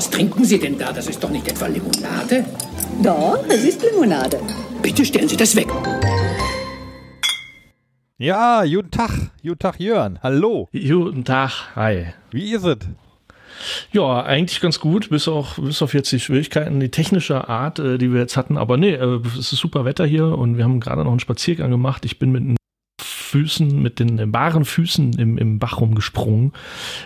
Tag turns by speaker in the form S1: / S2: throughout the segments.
S1: Was trinken Sie denn da? Das ist doch nicht etwa Limonade?
S2: Doch, es ist Limonade.
S1: Bitte stellen Sie das weg.
S3: Ja, guten Tag. Guten Tag, Jörn. Hallo.
S4: Guten Tag. Hi.
S3: Wie ist es?
S4: Ja, eigentlich ganz gut, bis, auch, bis auf jetzt die Schwierigkeiten, die technische Art, äh, die wir jetzt hatten. Aber nee, äh, es ist super Wetter hier und wir haben gerade noch einen Spaziergang gemacht. Ich bin mit den Füßen, mit den äh, wahren Füßen im, im Bach rumgesprungen.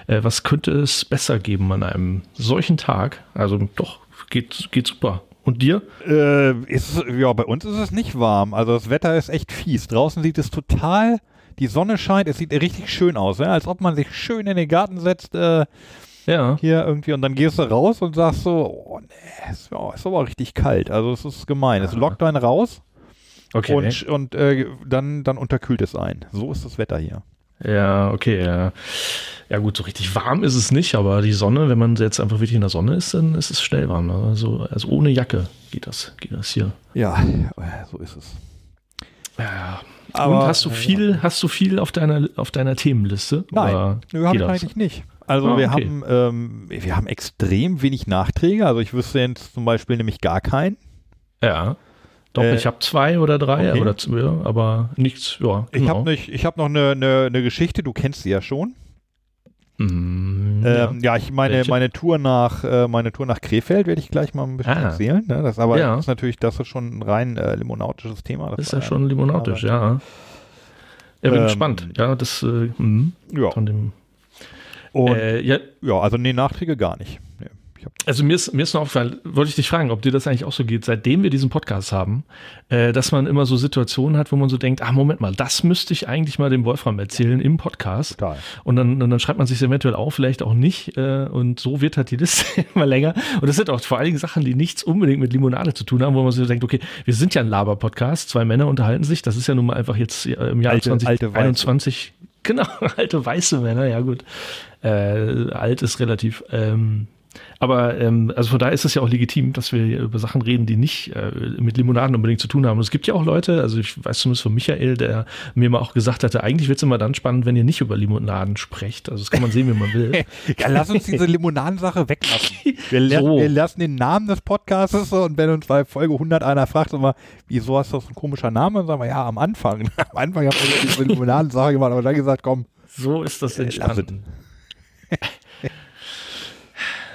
S4: Äh, was könnte es besser geben an einem solchen Tag? Also doch, geht, geht super. Und dir?
S3: Äh, ist, ja, bei uns ist es nicht warm. Also das Wetter ist echt fies. Draußen sieht es total, die Sonne scheint, es sieht richtig schön aus, ja? als ob man sich schön in den Garten setzt. Äh,
S4: ja.
S3: Hier irgendwie und dann gehst du raus und sagst so, oh nee, ist, oh, ist aber richtig kalt. Also es ist gemein. Es lockt einen raus
S4: Okay.
S3: und, und äh, dann, dann unterkühlt es ein. So ist das Wetter hier.
S4: Ja, okay, ja. Ja gut, so richtig warm ist es nicht, aber die Sonne, wenn man jetzt einfach wirklich in der Sonne ist, dann ist es schnell warm. Also, also ohne Jacke geht das, geht das hier.
S3: Ja, so ist es.
S4: Ja,
S3: Aber-
S4: Und hast du viel, hast du viel auf deiner, auf deiner Themenliste?
S3: Nein,
S4: das?
S3: eigentlich nicht. Also
S4: Ah,
S3: wir
S4: okay.
S3: haben ähm, wir haben extrem wenig Nachträge. Also ich wüsste jetzt zum Beispiel nämlich gar keinen.
S4: Ja. Doch,
S3: Äh,
S4: ich habe zwei oder drei
S3: okay.
S4: oder zwei, aber nichts, ja.
S3: Ich
S4: genau.
S3: habe nicht, ich habe noch eine, eine, eine Geschichte. Du kennst sie ja schon.
S4: Mm, ja.
S3: Ähm, ja, ich meine
S4: Welche?
S3: meine Tour nach äh, meine Tour nach Krefeld werde ich gleich mal ein bisschen
S4: Ah.
S3: erzählen. Ne? Das aber
S4: Ja.
S3: ist natürlich das ist schon ein rein äh, limonautisches Thema. Das
S4: ist ja schon limonatisch, ja. Ja, bin
S3: Ähm,
S4: gespannt. Ja, das äh, mm,
S3: Ja.
S4: von dem.
S3: Und,
S4: Äh, ja,
S3: ja, also nee, Nachträge gar nicht. Ich
S4: Also mir ist, mir ist noch aufgefallen, wollte ich dich fragen, ob dir das eigentlich auch so geht, seitdem wir diesen Podcast haben, äh, dass man immer so Situationen hat, wo man so denkt, ah, Moment mal, das müsste ich eigentlich mal dem Wolfram erzählen im Podcast.
S3: total.
S4: Und dann, und dann schreibt man sich eventuell auf, vielleicht auch nicht. Äh, und so wird halt die Liste immer länger. Und das sind auch vor allen Dingen Sachen, die nichts unbedingt mit Limonade zu tun haben, wo man sich so denkt, okay, wir sind ja ein Laber-Podcast, zwei Männer unterhalten sich. Das ist ja nun mal einfach jetzt äh, im Jahr
S3: Alte- alte
S4: 2021. Genau, alte weiße Männer, ja gut. Äh, alt ist relativ. Ähm, aber ähm, also von daher ist es ja auch legitim, dass wir über Sachen reden, die nicht äh, mit Limonaden unbedingt zu tun haben. Und es gibt ja auch Leute, also ich weiß zumindest von Michael, der mir mal auch gesagt hatte, eigentlich wird es immer dann spannend, wenn ihr nicht über Limonaden sprecht. Also das kann man sehen, wie man will.
S3: Ja, lass uns diese Limonadensache weglassen. Wir,
S4: So.
S3: wir lassen den Namen des Podcasts und wenn uns bei Folge 100 einer fragt, wir, wieso hast du das ein komischer Name? Dann sagen wir, ja, am Anfang. am Anfang haben wir diese Limonadensache gemacht, aber dann gesagt, komm,
S4: So ist das
S3: Äh,
S4: entstanden.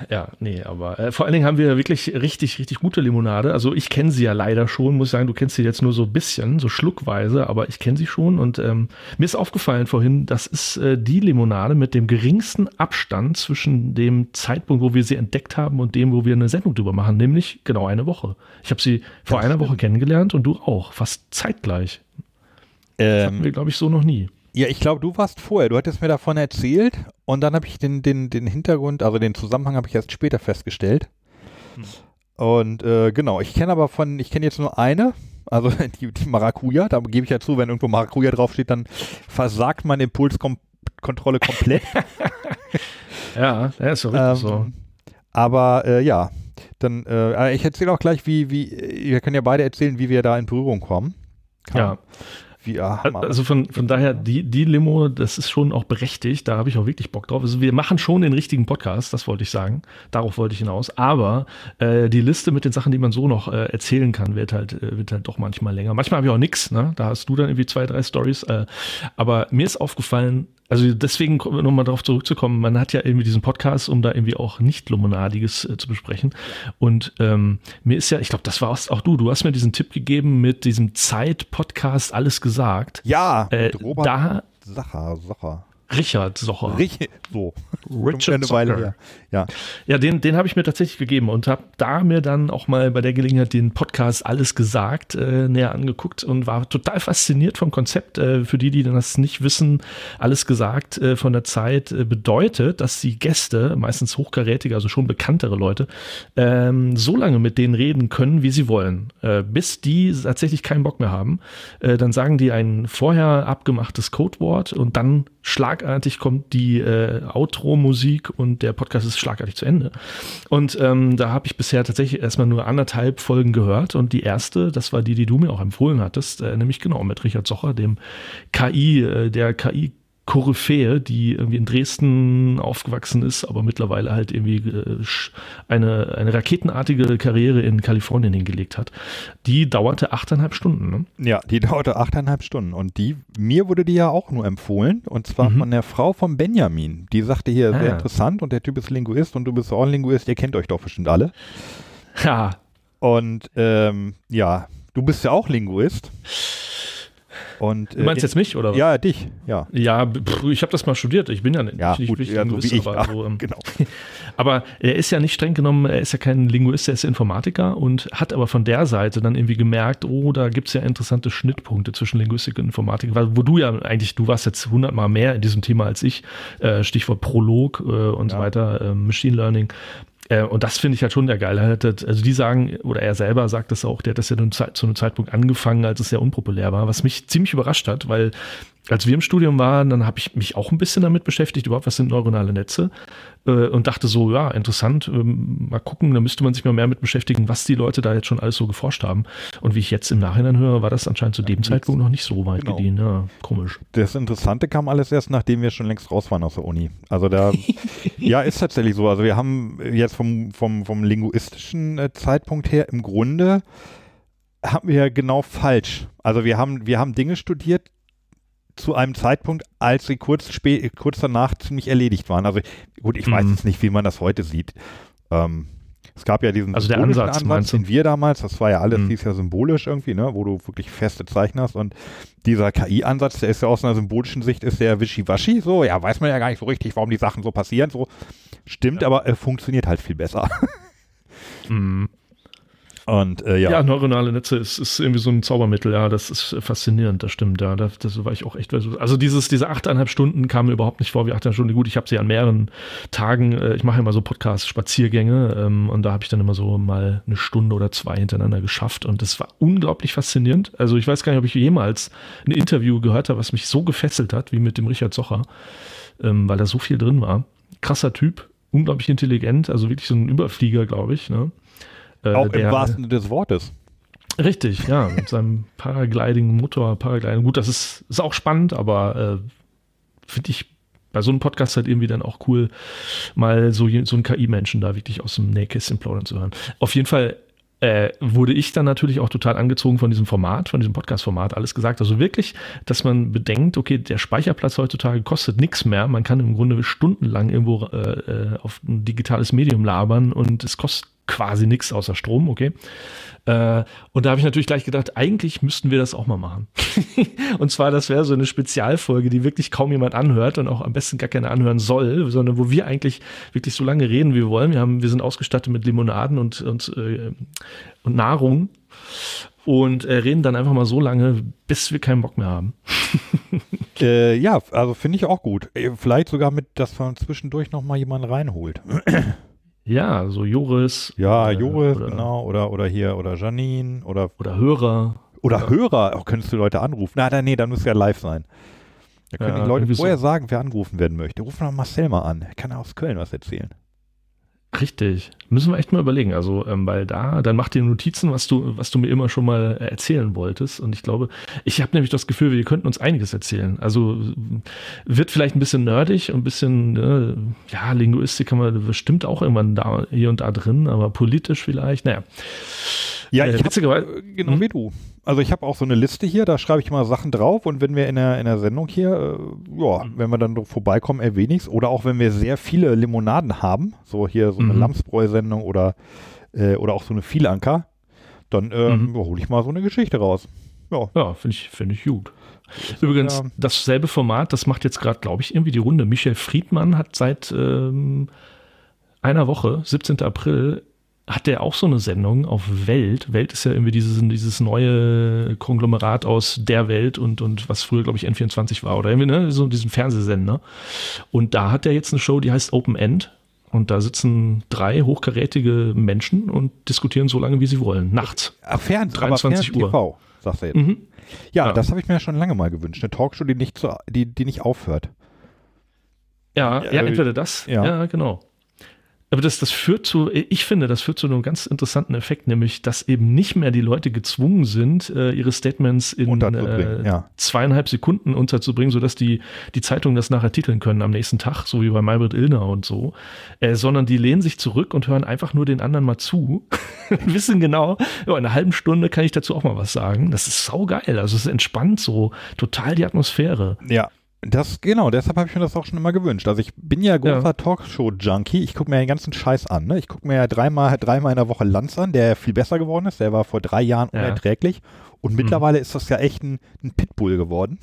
S4: Ja, nee, aber äh, vor allen Dingen haben wir wirklich richtig, richtig gute Limonade. Also ich kenne sie ja leider schon, muss ich sagen, du kennst sie jetzt nur so ein bisschen, so schluckweise, aber ich kenne sie schon und ähm, mir ist aufgefallen vorhin, das ist äh, die Limonade mit dem geringsten Abstand zwischen dem Zeitpunkt, wo wir sie entdeckt haben und dem, wo wir eine Sendung drüber machen, nämlich genau eine Woche. Ich habe sie vor
S3: Das
S4: einer
S3: stimmt.
S4: Woche kennengelernt und du auch, fast zeitgleich. Das hatten wir,
S3: ähm,
S4: glaube ich, so noch nie.
S3: Ja, ich glaube, du warst vorher, du hattest mir davon erzählt und dann habe ich den, den, den Hintergrund, also den Zusammenhang habe ich erst später festgestellt. Und äh, genau, ich kenne aber von, ich kenne jetzt nur eine, also die, die Maracuja, da gebe ich ja zu, wenn irgendwo Maracuja draufsteht, dann versagt meine Impulskontrolle komplett.
S4: Ja, ja ist so richtig
S3: Ähm,
S4: so.
S3: Aber äh, ja, dann, äh, ich erzähle auch gleich, wie, wie, wir können ja beide erzählen, wie wir da in Berührung kommen.
S4: Ja.
S3: Wie, ah, Hammer.
S4: Also von, von daher, die, die Limo, das ist schon auch berechtigt, da habe ich auch wirklich Bock drauf. Also wir machen schon den richtigen Podcast, das wollte ich sagen. Darauf wollte ich hinaus. Aber äh, die Liste mit den Sachen, die man so noch äh, erzählen kann, wird halt, äh, wird halt doch manchmal länger. Manchmal habe ich auch nix, ne? Da hast du dann irgendwie zwei, drei Stories. Äh, aber mir ist aufgefallen, also deswegen nochmal darauf zurückzukommen, man hat ja irgendwie diesen Podcast, um da irgendwie auch nicht Limonadiges äh, zu besprechen. Und ähm, mir ist ja, ich glaube, das war auch du, du hast mir diesen Tipp gegeben mit diesem Zeit-Podcast alles gesagt.
S3: ja,
S4: Äh,
S3: Robert
S4: da
S3: Sacher, Sacher.
S4: Richard Socher.
S3: Richtig, so.
S4: Richard
S3: eine Weile
S4: Socher.
S3: her. Ja.
S4: Ja, den, den habe ich mir tatsächlich gegeben und habe da mir dann auch mal bei der Gelegenheit den Podcast Alles gesagt äh, näher angeguckt und war total fasziniert vom Konzept. Äh, für die, die das nicht wissen, Alles gesagt äh, von der Zeit äh, bedeutet, dass die Gäste, meistens hochkarätige, also schon bekanntere Leute, ähm, so lange mit denen reden können, wie sie wollen, äh, bis die tatsächlich keinen Bock mehr haben. Äh, dann sagen die ein vorher abgemachtes Codewort und dann schlagartig kommt die äh, Outro-Musik und der Podcast ist schlagartig zu Ende. Und ähm, da habe ich bisher tatsächlich erstmal nur anderthalb Folgen gehört und die erste, das war die, die du mir auch empfohlen hattest, äh, nämlich genau mit Richard Socher, dem KI, äh, der KI Koryphäe, die irgendwie in Dresden aufgewachsen ist, aber mittlerweile halt irgendwie äh, eine, eine raketenartige Karriere in Kalifornien hingelegt hat. Die dauerte achteinhalb Stunden. Ne?
S3: Ja, die dauerte achteinhalb Stunden. Und die, mir wurde die ja auch nur empfohlen. Und zwar mhm. von der Frau von Benjamin. Die sagte hier, ah, sehr interessant und der Typ ist Linguist und du bist auch ein Linguist, ihr kennt euch doch bestimmt alle.
S4: Ja.
S3: Und ähm, ja, du bist ja auch Linguist. Und,
S4: du meinst äh, jetzt mich oder
S3: was? Ja, dich, ja.
S4: Ja, pff, ich habe das mal studiert. Ich bin ja nicht,
S3: ja, nicht gut, ja, so wie ich.
S4: Aber, so, ähm, genau. aber er ist ja nicht streng genommen, er ist ja kein Linguist, er ist Informatiker und hat aber von der Seite dann irgendwie gemerkt, oh, da gibt es ja interessante Schnittpunkte zwischen Linguistik und Informatik, wo du ja eigentlich, du warst jetzt hundertmal mehr in diesem Thema als ich, äh, Stichwort Prolog äh, und ja. so weiter, äh, Machine Learning. Äh, und das finde ich halt schon der geil. Also die sagen, oder er selber sagt das auch, der hat das ja zu einem Zeitpunkt angefangen, als es sehr unpopulär war, was mich ziemlich überrascht hat, weil als wir im Studium waren, dann habe ich mich auch ein bisschen damit beschäftigt, überhaupt was sind neuronale Netze äh, und dachte so, ja, interessant, ähm, mal gucken, da müsste man sich mal mehr mit beschäftigen, was die Leute da jetzt schon alles so geforscht haben. Und wie ich jetzt im Nachhinein höre, war das anscheinend zu dem ja, Zeitpunkt noch nicht so weit genau. gediehen. Ja, komisch.
S3: Das Interessante kam alles erst, nachdem wir schon längst raus waren aus der Uni. Also da, ja, ist tatsächlich so. Also wir haben jetzt vom, vom, vom linguistischen äh, Zeitpunkt her im Grunde haben wir genau falsch. Also wir haben, wir haben Dinge studiert, zu einem Zeitpunkt, als sie kurz, kurz danach ziemlich erledigt waren. Also gut, ich mhm. weiß jetzt nicht, wie man das heute sieht. Ähm, es gab ja diesen
S4: also der Ansatz,
S3: Ansatz den wir damals, das war ja alles, mhm. hieß ja symbolisch irgendwie, ne, wo du wirklich feste Zeichen hast und dieser KI-Ansatz, der ist ja aus einer symbolischen Sicht, ist der wischiwaschi, so, ja, weiß man ja gar nicht so richtig, warum die Sachen so passieren, so, stimmt, ja. aber äh, funktioniert halt viel besser.
S4: Mhm.
S3: Und äh, ja.
S4: Ja, neuronale Netze ist, ist irgendwie so ein Zaubermittel, ja, das ist faszinierend, das stimmt, ja. Das, das war ich auch echt. Also dieses, diese achteinhalb Stunden kamen mir überhaupt nicht vor wie achteinhalb Stunden. Gut, ich habe sie an mehreren Tagen, äh, ich mache immer so Podcast-Spaziergänge ähm, und da habe ich dann immer so mal eine Stunde oder zwei hintereinander geschafft und das war unglaublich faszinierend. Also ich weiß gar nicht, ob ich jemals ein Interview gehört habe, was mich so gefesselt hat, wie mit dem Richard Zocher, ähm, weil da so viel drin war. Krasser Typ, unglaublich intelligent, also wirklich so ein Überflieger, glaube ich, ne?
S3: Äh, Auch der, im wahrsten Sinne des Wortes.
S4: Richtig, ja, mit seinem Paragliding-Motor, Paragliding. Gut, das ist, ist auch spannend, aber äh, finde ich bei so einem Podcast halt irgendwie dann auch cool, mal so, so einen KI-Menschen da wirklich aus dem Nähkästchen plaudern zu hören. Auf jeden Fall äh, wurde ich dann natürlich auch total angezogen von diesem Format, von diesem Podcast-Format, alles gesagt. Also wirklich, dass man bedenkt, okay, der Speicherplatz heutzutage kostet nichts mehr. Man kann im Grunde stundenlang irgendwo äh, äh auf ein digitales Medium labern und es kostet quasi nichts außer Strom, okay. Äh, und da habe ich natürlich gleich gedacht, eigentlich müssten wir das auch mal machen. und zwar, das wäre so eine Spezialfolge, die wirklich kaum jemand anhört und auch am besten gar keine anhören soll, sondern wo wir eigentlich wirklich so lange reden, wie wir wollen. Wir, haben, wir sind ausgestattet mit Limonaden und, und, äh, und Nahrung und äh, reden dann einfach mal so lange, bis wir keinen Bock mehr haben.
S3: äh, ja, also finde ich auch gut. Äh, vielleicht sogar mit, dass man zwischendurch noch mal jemanden reinholt.
S4: Ja, so Joris.
S3: Ja, Joris, oder, genau. Oder, oder hier, oder Janine. Oder,
S4: oder Hörer.
S3: Oder ja. Hörer. Auch könntest du Leute anrufen. Na, nee, dann muss ja live sein. Da können ja, die Leute vorher so. sagen, wer angerufen werden möchte. Rufen wir Marcel mal an. Er kann aus Köln was erzählen.
S4: Richtig. Müssen wir echt mal überlegen. Also, ähm, weil da, dann mach dir Notizen, was du, was du mir immer schon mal erzählen wolltest. Und ich glaube, ich habe nämlich das Gefühl, wir könnten uns einiges erzählen. Also wird vielleicht ein bisschen nerdig und ein bisschen, äh, ja, Linguistik kann man bestimmt auch irgendwann da, hier und da drin, aber politisch vielleicht, naja.
S3: Ja, ich äh, hab, genau hm? wie du. Also ich habe auch so eine Liste hier, da schreibe ich mal Sachen drauf und wenn wir in der, in der Sendung hier, äh, ja, mhm. wenn wir dann vorbeikommen, erwähne ich es. Oder auch wenn wir sehr viele Limonaden haben, so hier so eine mhm. Lamsbräu-Sendung oder, äh, oder auch so eine Vielanker, dann äh, mhm. hole ich mal so eine Geschichte raus.
S4: Ja, ja finde ich, find ich gut. Übrigens, ja. dasselbe Format, das macht jetzt gerade, glaube ich, irgendwie die Runde. Michel Friedmann hat seit ähm, einer Woche, 17. April, hat der auch so eine Sendung auf Welt. Welt ist ja irgendwie dieses, dieses neue Konglomerat aus der Welt und, und was früher, glaube ich, N24 war oder irgendwie, ne, so diesen Fernsehsender. Und da hat er jetzt eine Show, die heißt Open End. Und da sitzen drei hochkarätige Menschen und diskutieren so lange, wie sie wollen. Nachts.
S3: Ach, Fern 23 Uhr. TV, sagst du jetzt. Mhm. Ja, ja, das habe ich mir schon lange mal gewünscht. Eine Talkshow, die nicht, zu, die, die nicht aufhört.
S4: Ja, ja, ja entweder das,
S3: ja,
S4: ja genau. Aber das, das führt zu, ich finde, das führt zu einem ganz interessanten Effekt, nämlich, dass eben nicht mehr die Leute gezwungen sind, äh, ihre Statements in äh, ja. zweieinhalb Sekunden unterzubringen, sodass die, die Zeitungen das nachher titeln können am nächsten Tag, so wie bei Maybrit Illner und so, äh, sondern die lehnen sich zurück und hören einfach nur den anderen mal zu, wissen genau, ja, in einer halben Stunde kann ich dazu auch mal was sagen. Das ist saugeil, also es entspannt so, total die Atmosphäre.
S3: Ja, das, genau, deshalb habe ich mir das auch schon immer gewünscht. Also ich bin ja großer ja. Talkshow-Junkie. Ich gucke mir den ganzen Scheiß an. Ne? Ich gucke mir ja dreimal, dreimal in der Woche Lanz an, der viel besser geworden ist. Der war vor drei Jahren ja. unerträglich. Und mittlerweile mhm. ist das ja echt ein, ein Pitbull geworden.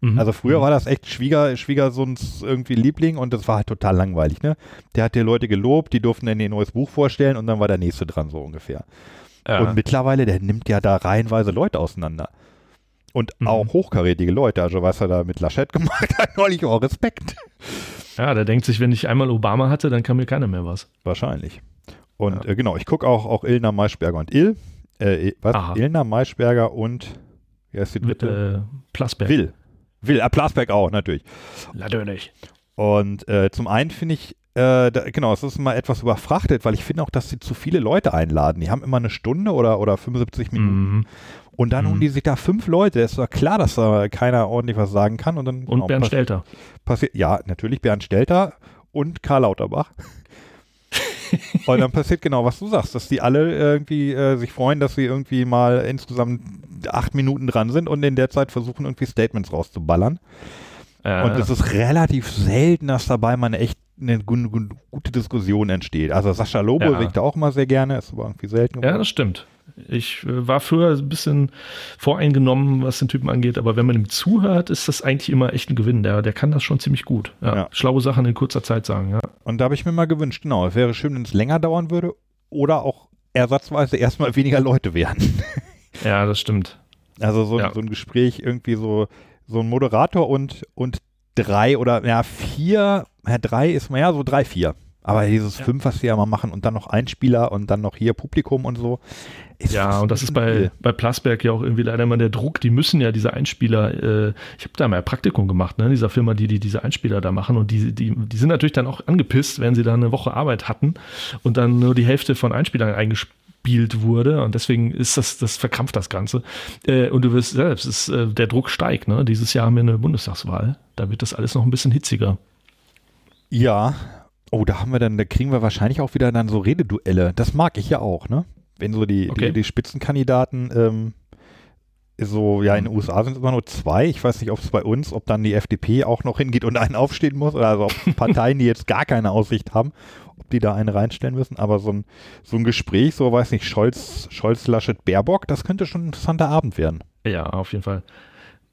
S3: Mhm. Also früher mhm. war das echt Schwieger, Schwiegersohns irgendwie Liebling und das war halt total langweilig. Ne? Der hat die Leute gelobt, die durften dann ihr neues Buch vorstellen und dann war der nächste dran, so ungefähr. Ja. Und mittlerweile, der nimmt ja da reihenweise Leute auseinander. Und mhm. auch hochkarätige Leute. Also was er da mit Laschet gemacht hat, neulich auch Respekt.
S4: Ja, der denkt sich, wenn ich einmal Obama hatte, dann kann mir keiner mehr was.
S3: Wahrscheinlich. Und ja. äh, genau, ich gucke auch, auch Ilna Maischberger und Il. Äh, was? Aha. Ilna Maischberger und
S4: wie heißt die Mit äh, Plasberg.
S3: Will. Will, äh, Plasberg auch, natürlich.
S4: Natürlich.
S3: Und äh, zum einen finde ich, äh, da, genau, es ist mal etwas überfrachtet, weil ich finde auch, dass sie zu viele Leute einladen. Die haben immer eine Stunde oder, oder 75 Minuten. Mhm. Und dann mhm. holen die sich da fünf Leute. Es war klar, dass da keiner ordentlich was sagen kann. Und, dann,
S4: und genau, Bernd Stelter.
S3: Passiert, ja, natürlich Bernd Stelter und Karl Lauterbach. und dann passiert genau, was du sagst, dass die alle irgendwie äh, sich freuen, dass sie irgendwie mal insgesamt acht Minuten dran sind und in der Zeit versuchen, irgendwie Statements rauszuballern. Ja, und es ist relativ selten, dass dabei mal eine echt eine gute Diskussion entsteht. Also Sascha Lobo ja. sehe ich da auch mal sehr gerne, ist aber irgendwie selten.
S4: Geworden. Ja, das stimmt. Ich äh, war früher ein bisschen voreingenommen, was den Typen angeht, aber wenn man ihm zuhört, ist das eigentlich immer echt ein Gewinn. Der, der kann das schon ziemlich gut. Ja, ja. Schlaue Sachen in kurzer Zeit sagen, ja.
S3: Und da habe ich mir mal gewünscht, genau, es wäre schön, wenn es länger dauern würde oder auch ersatzweise erstmal weniger Leute wären.
S4: Ja, das stimmt.
S3: Also so, ja. so ein Gespräch irgendwie so, so ein Moderator und, und drei oder ja, vier, ja, drei ist mal ja so drei, vier. Aber dieses ja. fünf, was wir ja mal machen und dann noch Einspieler und dann noch hier Publikum und so.
S4: ja, und das ist bei, bei Plasberg ja auch irgendwie leider immer der Druck. Die müssen ja diese Einspieler, äh, ich habe da mal ein Praktikum gemacht, ne, dieser Firma, die, die diese Einspieler da machen. Und die, die, die sind natürlich dann auch angepisst, wenn sie da eine Woche Arbeit hatten und dann nur die Hälfte von Einspielern eingespielt wurde und deswegen ist das, das verkrampft das Ganze. Äh, und du wirst selbst, ist, äh, der Druck steigt. Ne? Dieses Jahr haben wir eine Bundestagswahl. Da wird das alles noch ein bisschen hitziger.
S3: Ja, Oh, da haben wir dann, da kriegen wir wahrscheinlich auch wieder dann so Rededuelle. Das mag ich ja auch, ne? Wenn so die, okay. die, die, Spitzenkandidaten ähm, so, ja, in den USA sind es immer nur zwei. Ich weiß nicht, ob es bei uns, ob dann die FDP auch noch hingeht und einen aufstehen muss, oder also ob Parteien, die jetzt gar keine Aussicht haben, ob die da eine reinstellen müssen. Aber so ein, so ein Gespräch, so weiß nicht, Scholz, Scholz, Laschet, Baerbock, das könnte schon ein interessanter Abend werden.
S4: Ja, auf jeden Fall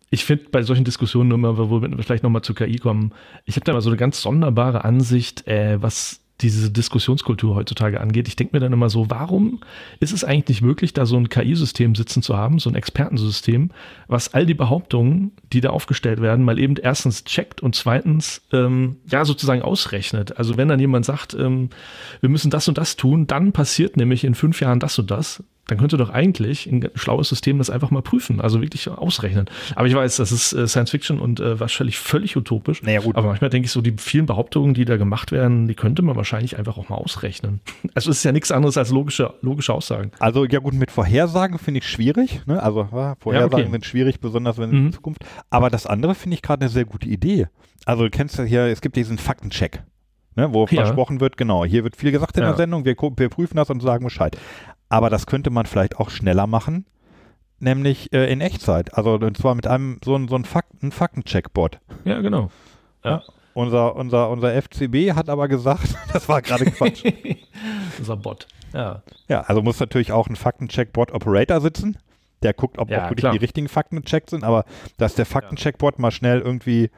S4: ich finde bei solchen Diskussionen immer, wo wir vielleicht nochmal zu KI kommen, ich habe da mal so eine ganz sonderbare Ansicht, äh, was diese Diskussionskultur heutzutage angeht. Ich denke mir dann immer so, warum ist es eigentlich nicht möglich, da so ein KI-System sitzen zu haben, so ein Expertensystem, was all die Behauptungen, die da aufgestellt werden, mal eben erstens checkt und zweitens ähm, ja sozusagen ausrechnet. Also wenn dann jemand sagt, ähm, wir müssen das und das tun, dann passiert nämlich in fünf Jahren das und das, dann könnte doch eigentlich ein schlaues System das einfach mal prüfen, also wirklich ausrechnen. Aber ich weiß, das ist äh, Science Fiction und äh, wahrscheinlich völlig utopisch. Naja, gut. Aber manchmal denke ich so, die vielen Behauptungen, die da gemacht werden, die könnte man wahrscheinlich einfach auch mal ausrechnen. Also es ist ja nichts anderes als logische, logische Aussagen.
S3: Also ja gut, mit Vorhersagen finde ich schwierig. Ne? Also ja, Vorhersagen ja, okay. sind schwierig, besonders wenn mhm. in Zukunft. Aber das andere finde ich gerade eine sehr gute Idee. Also du kennst ja hier, es gibt diesen Faktencheck. Ne, wo ja. versprochen wird, genau, hier wird viel gesagt in ja. der Sendung, wir, wir, prüfen das und sagen Bescheid. Aber das könnte man vielleicht auch schneller machen, nämlich äh, in Echtzeit. Also und zwar mit einem so, so ein Fakten, Faktencheck-Bot.
S4: Ja, genau.
S3: Ja. ja. Unser, unser, unser FCB hat aber gesagt, das war gerade Quatsch.
S4: unser Bot, ja.
S3: Ja, also muss natürlich auch ein Faktencheck-Bot-Operator sitzen, der guckt, ob ja, auch wirklich klar. die richtigen Fakten gecheckt sind, aber dass der Faktencheck-Bot mal schnell irgendwie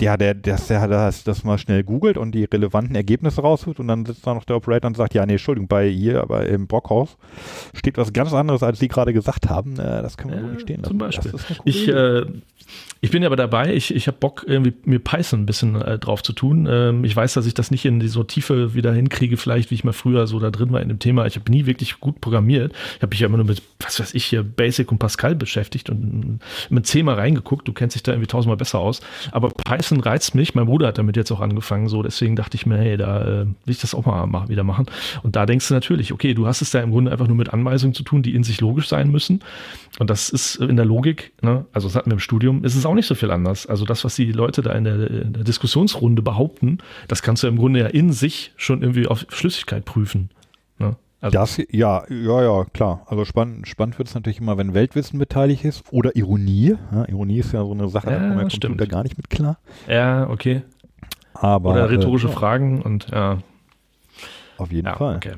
S3: ja, der, dass der das, das mal schnell googelt und die relevanten Ergebnisse rausholt und dann sitzt da noch der Operator und sagt, ja, nee, Entschuldigung, bei hier, aber im Brockhaus steht was ganz anderes, als Sie gerade gesagt haben. Äh, das können wir äh, nicht stehen
S4: lassen. Zum Beispiel. Ich, äh, ich bin ja aber dabei, ich, ich habe Bock, irgendwie mir Python ein bisschen äh, drauf zu tun. Ähm, ich weiß, dass ich das nicht in die so Tiefe wieder hinkriege, vielleicht wie ich mal früher so da drin war in dem Thema. Ich habe nie wirklich gut programmiert. Ich habe mich ja immer nur mit, was weiß ich, hier Basic und Pascal beschäftigt und mit C mal reingeguckt. Du kennst dich da irgendwie tausendmal besser aus. Aber Python Python reizt mich. Mein Bruder hat damit jetzt auch angefangen, so deswegen dachte ich mir, hey, da äh, will ich das auch mal mach, wieder machen. Und da denkst du natürlich, okay, du hast es da im Grunde einfach nur mit Anweisungen zu tun, die in sich logisch sein müssen. Und das ist in der Logik, ne, also das hatten wir im Studium, ist es auch nicht so viel anders. Also das, was die Leute da in der, in der Diskussionsrunde behaupten, das kannst du im Grunde ja in sich schon irgendwie auf Schlüssigkeit prüfen.
S3: Also das, ja, ja, ja, klar. Also spannend, spannend wird es natürlich immer, wenn Weltwissen beteiligt ist oder Ironie. Ja, Ironie ist ja so eine Sache,
S4: ja,
S3: da kommt der
S4: stimmt.
S3: Computer gar nicht mit klar.
S4: Ja, okay.
S3: Aber,
S4: Oder rhetorische
S3: äh,
S4: Fragen und ja.
S3: Auf jeden
S4: ja
S3: Fall.
S4: okay.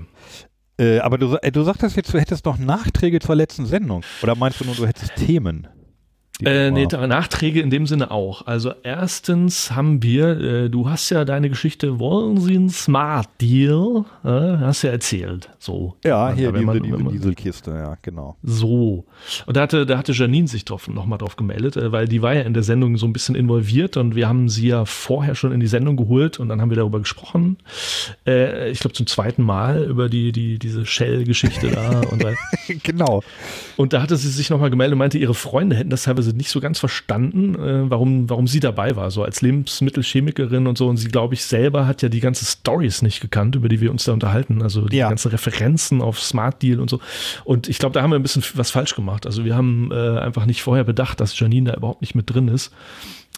S3: Äh, aber du, äh, du sagtest jetzt, du hättest noch Nachträge zur letzten Sendung. Oder meinst du nur, du hättest Themen? Die
S4: Äh, nee, Nachträge in dem Sinne auch. Also erstens haben wir, äh, du hast ja deine Geschichte, wollen Sie einen Smart Deal? Äh, hast ja erzählt. So.
S3: ja, hier diese,
S4: man-
S3: diese
S4: man-
S3: Dieselkiste, ja, genau.
S4: So. Und da hatte, da hatte Janine sich drauf, nochmal drauf gemeldet, äh, weil die war ja in der Sendung so ein bisschen involviert und wir haben sie ja vorher schon in die Sendung geholt und dann haben wir darüber gesprochen. Äh, ich glaube zum zweiten Mal über die, die, diese Shell-Geschichte da und
S3: genau.
S4: Und da hatte sie sich nochmal gemeldet und meinte, ihre Freunde hätten das teilweise nicht so ganz verstanden, äh, warum, warum sie dabei war, so als Lebensmittelchemikerin und so. Und sie, glaube ich, selber hat ja die ganzen Stories nicht gekannt, über die wir uns da unterhalten. Also die
S3: Ja.
S4: ganzen Referenzen auf Smart Deal und so. Und ich glaube, da haben wir ein bisschen was falsch gemacht. Also wir haben äh, einfach nicht vorher bedacht, dass Janine da überhaupt nicht mit drin ist.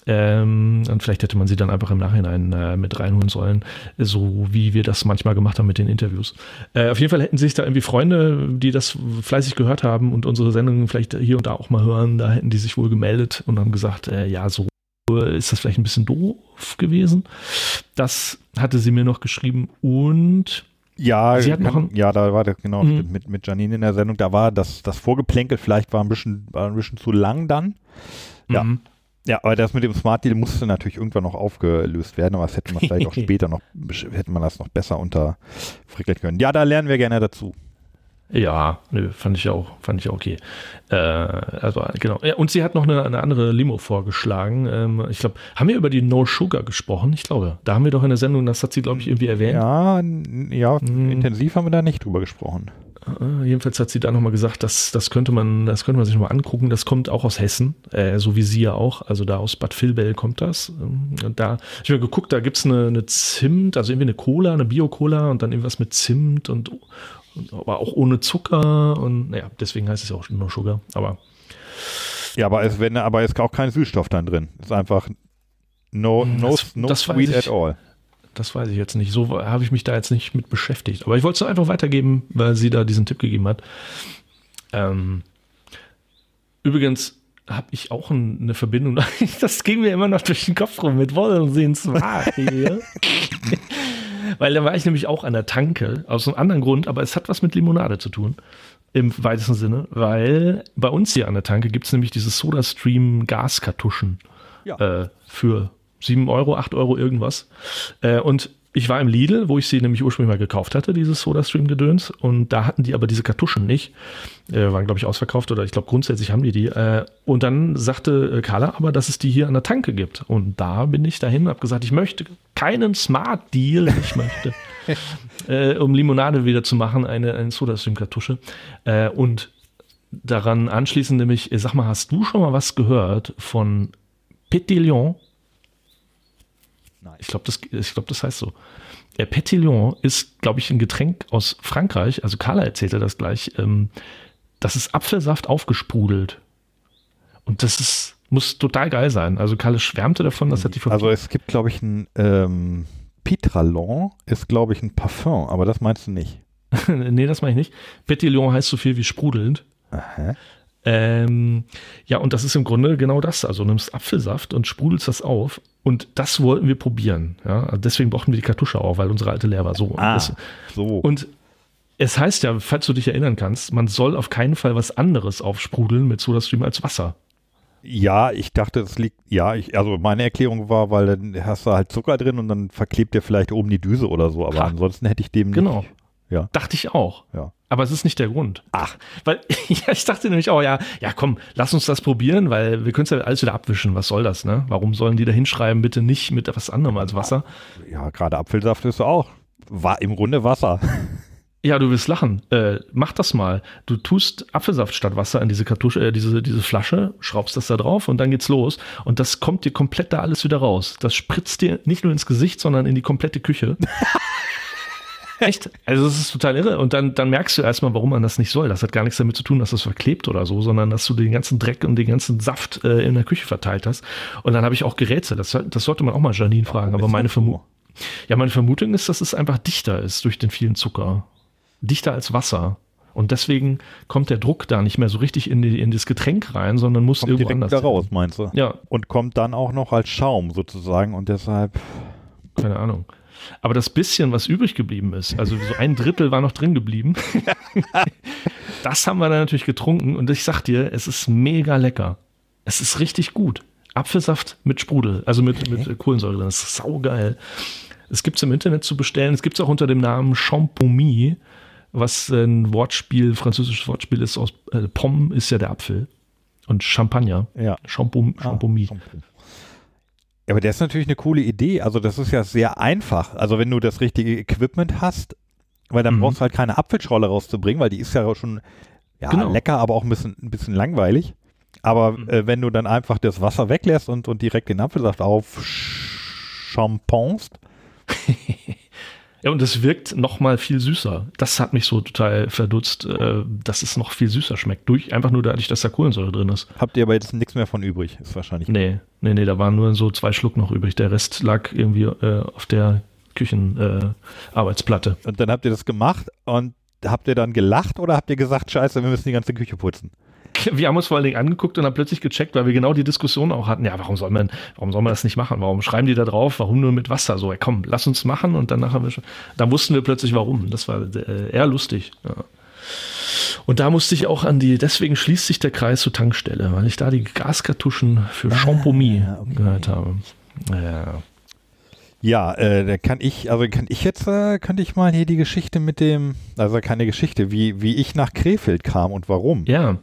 S4: Ähm, und vielleicht hätte man sie dann einfach im Nachhinein äh, mit reinholen sollen, so wie wir das manchmal gemacht haben mit den Interviews. Äh, auf jeden Fall hätten sich da irgendwie Freunde, die das fleißig gehört haben und unsere Sendungen vielleicht hier und da auch mal hören, da hätten die sich wohl gemeldet und haben gesagt, äh, ja, so ist das vielleicht ein bisschen doof gewesen. Das hatte sie mir noch geschrieben und
S3: Ja,
S4: Sie hat noch
S3: kann,
S4: ein-
S3: ja, da war das genau
S4: Mhm.
S3: mit, mit Janine in der Sendung. Da war das, das Vorgeplänkel vielleicht war ein bisschen, war ein bisschen zu lang dann. Ja.
S4: mhm.
S3: Ja, aber das mit dem Smart Deal musste natürlich irgendwann noch aufgelöst werden, aber das hätte man vielleicht auch später noch, hätte man das noch besser unterfrickeln können. Ja, da lernen wir gerne dazu.
S4: Ja, nö, fand ich auch, fand ich auch okay. Äh, also genau. Ja, und sie hat noch eine, eine andere Limo vorgeschlagen. Ähm, ich glaube, haben wir über die No Sugar gesprochen? Ich glaube, da haben wir doch in der Sendung, das hat sie, glaube ich, irgendwie erwähnt.
S3: Ja, ja,
S4: Mhm.
S3: intensiv haben wir da nicht drüber gesprochen.
S4: Äh, jedenfalls hat sie da nochmal gesagt, dass das könnte man, das könnte man sich nochmal angucken. Das kommt auch aus Hessen, äh, so wie sie ja auch. Also da aus Bad Vilbel kommt das. Ähm, Und da, ich habe geguckt, da gibt's eine, eine Zimt, also irgendwie eine Cola, eine Bio-Cola und dann irgendwas mit Zimt und, und aber auch ohne Zucker und naja, deswegen heißt es ja auch No Sugar. Aber
S3: Ja, aber es wenn, aber ist auch kein Süßstoff dann drin. Ist einfach no, no,
S4: Hm, Das-
S3: no
S4: das
S3: sweet at all.
S4: Das weiß ich jetzt nicht. So habe ich mich da jetzt nicht mit beschäftigt. Aber ich wollte es einfach weitergeben, weil sie da diesen Tipp gegeben hat. Ähm, übrigens habe ich auch ein, eine Verbindung. Das ging mir immer noch durch den Kopf rum mit Wollen Wahr hier. Weil da war ich nämlich auch an der Tanke, aus einem anderen Grund, aber es hat was mit Limonade zu tun. Im weitesten Sinne, weil bei uns hier an der Tanke gibt es nämlich diese SodaStream Gaskartuschen
S3: Ja.
S4: äh, für 7 Euro, 8 Euro irgendwas. Äh, und ich war im Lidl, wo ich sie nämlich ursprünglich mal gekauft hatte, dieses SodaStream-Gedöns. Und da hatten die aber diese Kartuschen nicht. Äh, waren, glaube ich, ausverkauft oder ich glaube, grundsätzlich haben die die. Äh, und dann sagte äh, Carla aber, dass es die hier an der Tanke gibt. Und da bin ich dahin und habe gesagt, ich möchte keinen Smart Deal. Ich möchte, äh, um Limonade wieder zu machen, eine, eine SodaStream-Kartusche. Äh, und daran anschließend nämlich, äh, sag mal, hast du schon mal was gehört von Petillon?
S3: Nein.
S4: Ich glaube, das, ich glaub, das heißt so. Der Petillon ist, glaube ich, ein Getränk aus Frankreich. Also Carla erzählte das gleich. Ähm, das ist Apfelsaft aufgesprudelt. Und das ist, muss total geil sein. Also Carla schwärmte davon, das hat die
S3: Also es gibt, glaube ich, ein ähm, Pitralon ist, glaube ich, ein Parfum, aber das meinst du nicht.
S4: nee, das meine ich nicht. Petillon heißt so viel wie sprudelnd.
S3: Aha.
S4: Ähm, ja, und das ist im Grunde genau das. Also du nimmst Apfelsaft und sprudelst das auf. Und das wollten wir probieren. Ja, also deswegen brauchten wir die Kartusche auch, weil unsere alte leer war. So.
S3: Ah,
S4: Das,
S3: so.
S4: und es heißt ja, falls du dich erinnern kannst, man soll auf keinen Fall was anderes aufsprudeln mit SodaStream als Wasser.
S3: ja, ich dachte, es liegt, ja, ich, also meine Erklärung war, weil dann hast du halt Zucker drin und dann verklebt dir vielleicht oben die Düse oder so, aber
S4: Ha.
S3: ansonsten hätte ich dem
S4: Genau.
S3: nicht. Ja.
S4: Dachte ich auch.
S3: Ja.
S4: Aber es ist nicht der Grund.
S3: Ach,
S4: Weil, ja, ich dachte nämlich auch, ja, ja, komm, lass uns das probieren, weil wir können es ja alles wieder abwischen. Was soll das, ne? Warum sollen die da hinschreiben, bitte nicht mit was anderem als Wasser?
S3: ja, gerade Apfelsaft ist auch, war im Grunde Wasser.
S4: Ja, du willst lachen. Äh, mach das mal. Du tust Apfelsaft statt Wasser in diese Kartusche, äh, diese, diese Flasche, schraubst das da drauf und dann geht's los. Und das kommt dir komplett da alles wieder raus. Das spritzt dir nicht nur ins Gesicht, sondern in die komplette Küche. Echt? Also das ist total irre. Und dann, dann merkst du erstmal, warum man das nicht soll. Das hat gar nichts damit zu tun, dass das verklebt oder so, sondern dass du den ganzen Dreck und den ganzen Saft äh, in der Küche verteilt hast. Und dann habe ich auch Geräte. Das, das sollte man auch mal Janine fragen. Aber meine Vermutung. Ja, meine Vermutung ist, dass es einfach dichter ist durch den vielen Zucker dichter als Wasser. Und deswegen kommt der Druck da nicht mehr so richtig in, die, in das Getränk rein, sondern muss
S3: kommt
S4: irgendwo anders.
S3: da raus, meinst du?
S4: Ja.
S3: Und kommt dann auch noch als Schaum sozusagen und deshalb.
S4: Keine Ahnung. Aber das bisschen, was übrig geblieben ist, also so ein Drittel war noch drin geblieben, das haben wir dann natürlich getrunken und ich sag dir, es ist mega lecker. Es ist richtig gut. Apfelsaft mit Sprudel, also mit,
S3: Okay.
S4: mit Kohlensäure drin. Das ist saugeil. Es gibt es im Internet zu bestellen. Es gibt es auch unter dem Namen Champomy, was ein Wortspiel, französisches Wortspiel ist aus äh, Pomme ist ja der Apfel und Champagner.
S3: Ja.
S4: Champom,
S3: Ah,
S4: Champomy.
S3: Aber das ist natürlich eine coole Idee. Also das ist ja sehr einfach. Also wenn du das richtige Equipment hast, weil dann
S4: Mhm.
S3: brauchst du halt keine Apfelschorle rauszubringen, weil die ist ja schon ja,
S4: Genau.
S3: lecker, aber auch ein bisschen, ein bisschen langweilig. Aber
S4: Mhm.
S3: äh, wenn du dann einfach das Wasser weglässt und, und direkt den Apfelsaft auf champonst,
S4: Ja, und es wirkt noch mal viel süßer. Das hat mich so total verdutzt, äh, dass es noch viel süßer schmeckt. Durch, einfach nur dadurch, dass da Kohlensäure drin ist.
S3: habt ihr aber jetzt nichts mehr von übrig. Ist wahrscheinlich.
S4: Nee, nee, nee, da waren nur so zwei Schluck noch übrig. Der Rest lag irgendwie äh, auf der Küchenarbeitsplatte. Äh.
S3: Und dann habt ihr das gemacht und habt ihr dann gelacht oder habt ihr gesagt, scheiße, wir müssen die ganze Küche putzen?
S4: Wir haben uns vor allen Dingen angeguckt und haben plötzlich gecheckt, weil wir genau die Diskussion auch hatten. Ja, warum soll man, warum soll man das nicht machen? Warum schreiben die da drauf? Warum nur mit Wasser? So, ey, komm, lass uns machen und dann nachher wir schon. Da wussten wir plötzlich warum. Das war äh, eher lustig. Ja. Und da musste ich auch an die, deswegen schließt sich der Kreis zur Tankstelle, weil ich da die Gaskartuschen für
S3: Ah, okay.
S4: gehört habe. Ja.
S3: Ja, äh, da kann ich, also kann ich jetzt, äh, könnte ich mal hier die Geschichte mit dem, also keine Geschichte, wie, wie ich nach Krefeld kam und warum.
S4: ja.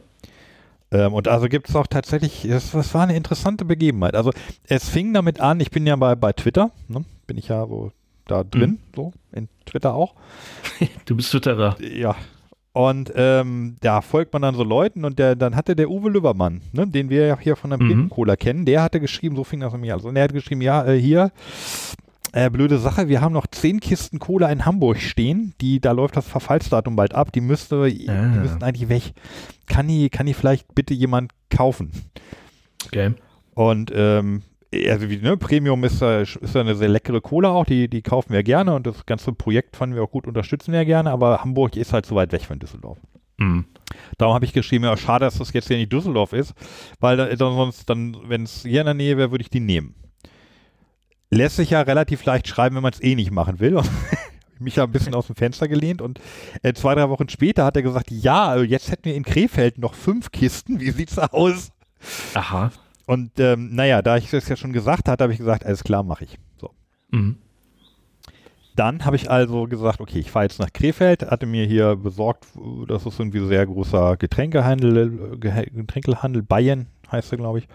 S3: Ähm, und also gibt es auch tatsächlich, das, das war eine interessante Begebenheit. Also es fing damit an, ich bin ja bei, bei Twitter, ne? bin ich ja so da drin, so in Twitter auch.
S4: Du bist Twitterer.
S3: Ja. Und ähm, da folgt man dann so Leuten und der, dann hatte der Uwe Lübbermann, ne, den wir ja hier von der
S4: Mhm.
S3: Kennen, der hatte geschrieben, so fing das nämlich an. Also, und der hat geschrieben, ja, äh, hier, äh, blöde Sache, wir haben noch zehn Kisten Cola in Hamburg stehen, die, da läuft das Verfallsdatum bald ab, die müsste, die
S4: Ah.
S3: müssten eigentlich weg. Kann die, kann die vielleicht bitte jemand kaufen?
S4: Okay.
S3: Und ähm, also wie, ne, Premium ist, ist eine sehr leckere Cola auch, die, die kaufen wir gerne und das ganze Projekt fanden wir auch gut, unterstützen wir gerne, aber Hamburg ist halt so weit weg von Düsseldorf.
S4: Mhm.
S3: Darum habe ich geschrieben, ja, schade, dass das jetzt hier nicht Düsseldorf ist, weil da, sonst, dann, wenn es hier in der Nähe wäre, würde ich die nehmen. Lässt sich ja relativ leicht schreiben, wenn man es eh nicht machen will. Und ich mich ja ein bisschen aus dem Fenster gelehnt und äh, zwei, drei Wochen später hat er gesagt, ja, also jetzt hätten wir in Krefeld noch fünf Kisten, wie sieht's aus?
S4: Aha.
S3: Und ähm, naja, da ich das ja schon gesagt hatte, habe ich gesagt, alles klar, mache ich. So.
S4: Mhm.
S3: Dann habe ich also gesagt, okay, ich fahre jetzt nach Krefeld, hatte mir hier besorgt, das ist irgendwie ein sehr großer Getränkehandel, äh, Ge- Getränkehandel, Bayern heißt er, glaube ich.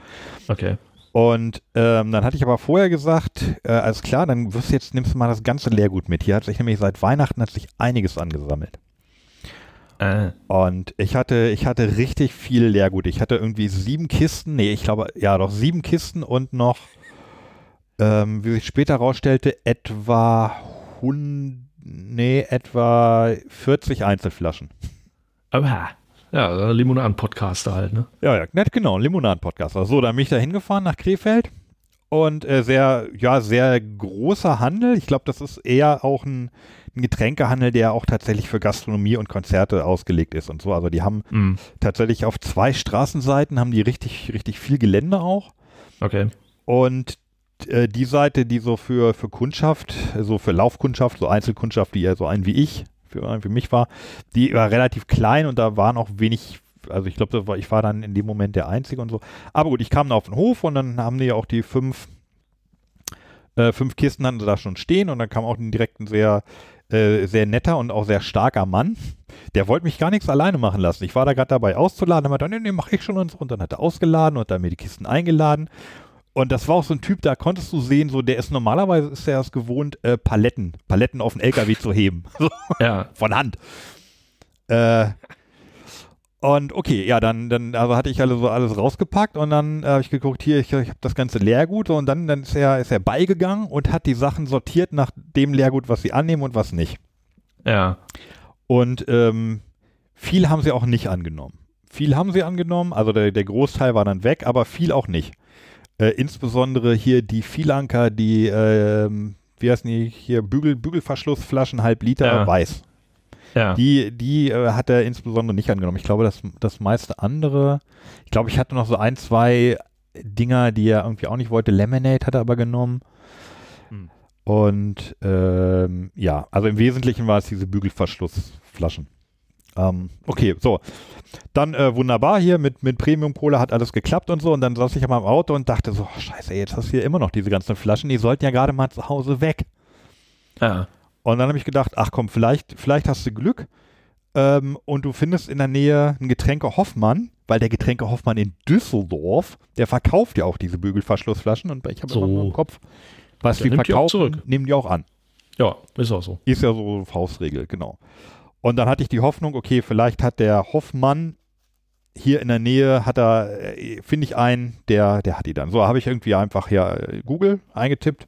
S4: Okay.
S3: Und ähm, dann hatte ich aber vorher gesagt, äh, alles klar, dann wirst du jetzt, nimmst du mal das ganze Leergut mit. Hier hat sich nämlich seit Weihnachten hat sich einiges angesammelt.
S4: Äh,
S3: Und ich hatte, ich hatte richtig viel Leergut. Ich hatte irgendwie sieben Kisten, nee, ich glaube, ja doch, sieben Kisten und noch, ähm, wie sich später herausstellte, etwa hund, nee, etwa 40 Einzelflaschen.
S4: aber ja, Limonaden-Podcaster halt, ne?
S3: Ja, ja, nett, genau, Limonaden-Podcast. Also so, dann bin ich da hingefahren nach Krefeld und äh, sehr, ja, sehr großer Handel. Ich glaube, das ist eher auch ein, ein Getränkehandel, der auch tatsächlich für Gastronomie und Konzerte ausgelegt ist und so. Also die haben
S4: Mhm.
S3: tatsächlich auf zwei Straßenseiten haben die richtig, richtig viel Gelände auch.
S4: Okay.
S3: Und äh, die Seite, die so für, für Kundschaft, so für Laufkundschaft, so Einzelkundschaft, die ja so ein wie ich, für, wie mich war, die war relativ klein und da waren auch wenig, also ich glaube, war, ich war dann in dem Moment der Einzige und so. Aber gut, ich kam da auf den Hof und dann haben die auch die fünf, äh, fünf Kisten hatten sie da schon stehen und dann kam auch direkt ein sehr, äh, sehr netter und auch sehr starker Mann. Der wollte mich gar nichts alleine machen lassen. Ich war da gerade dabei auszuladen, aber dann, nee, nee, mach ich schon und so. Und dann hat er ausgeladen und dann mir die Kisten eingeladen. Und das war auch so ein Typ, da konntest du sehen, so der ist normalerweise ist er es gewohnt, äh, Paletten, Paletten auf den LKW zu heben. So,
S4: Ja.
S3: von Hand. Äh, und okay, ja, dann, dann also hatte ich alles so alles rausgepackt und dann äh, habe ich geguckt, hier, ich, ich habe das ganze Leergut und dann, dann ist er, ist er beigegangen und hat die Sachen sortiert nach dem Leergut, was sie annehmen und was nicht.
S4: Ja.
S3: Und ähm, viel haben sie auch nicht angenommen. Viel haben sie angenommen, also der, der Großteil war dann weg, aber viel auch nicht. Äh, insbesondere hier die Vielanker, die, ähm, wie heißen die, hier Bügel, Bügelverschlussflaschen, halb Liter,
S4: Ja.
S3: weiß.
S4: Ja.
S3: Die, die äh, hat er insbesondere nicht angenommen. Ich glaube, das, das meiste andere, ich glaube, ich hatte noch so ein, zwei Dinger, die er irgendwie auch nicht wollte. Lemonade hat er aber genommen.
S4: Hm.
S3: Und ähm, ja, also im Wesentlichen war es diese Bügelverschlussflaschen. Ähm, okay, so. Dann äh, wunderbar hier mit, mit Premium-Cola hat alles geklappt und so. Und dann saß ich an meinem Auto und dachte so, oh, scheiße, jetzt hast du hier immer noch diese ganzen Flaschen. Die sollten ja gerade mal zu Hause weg.
S4: ja.
S3: Und dann habe ich gedacht, ach komm, vielleicht, vielleicht hast du Glück ähm, und du findest in der Nähe einen Getränke Hoffmann, weil der Getränke Hoffmann in Düsseldorf, der verkauft ja auch diese Bügelverschlussflaschen und ich habe
S4: So.
S3: immer im Kopf, was
S4: Dann
S3: die
S4: die
S3: verkaufen,
S4: zurück.
S3: nehmen die auch an.
S4: Ja, ist auch so.
S3: Ist ja so Faustregel, genau. Und dann hatte ich die Hoffnung, okay, vielleicht hat der Hoffmann hier in der Nähe, hat er, äh, finde ich einen, der, der hat die dann. So habe ich irgendwie einfach hier äh, Google eingetippt,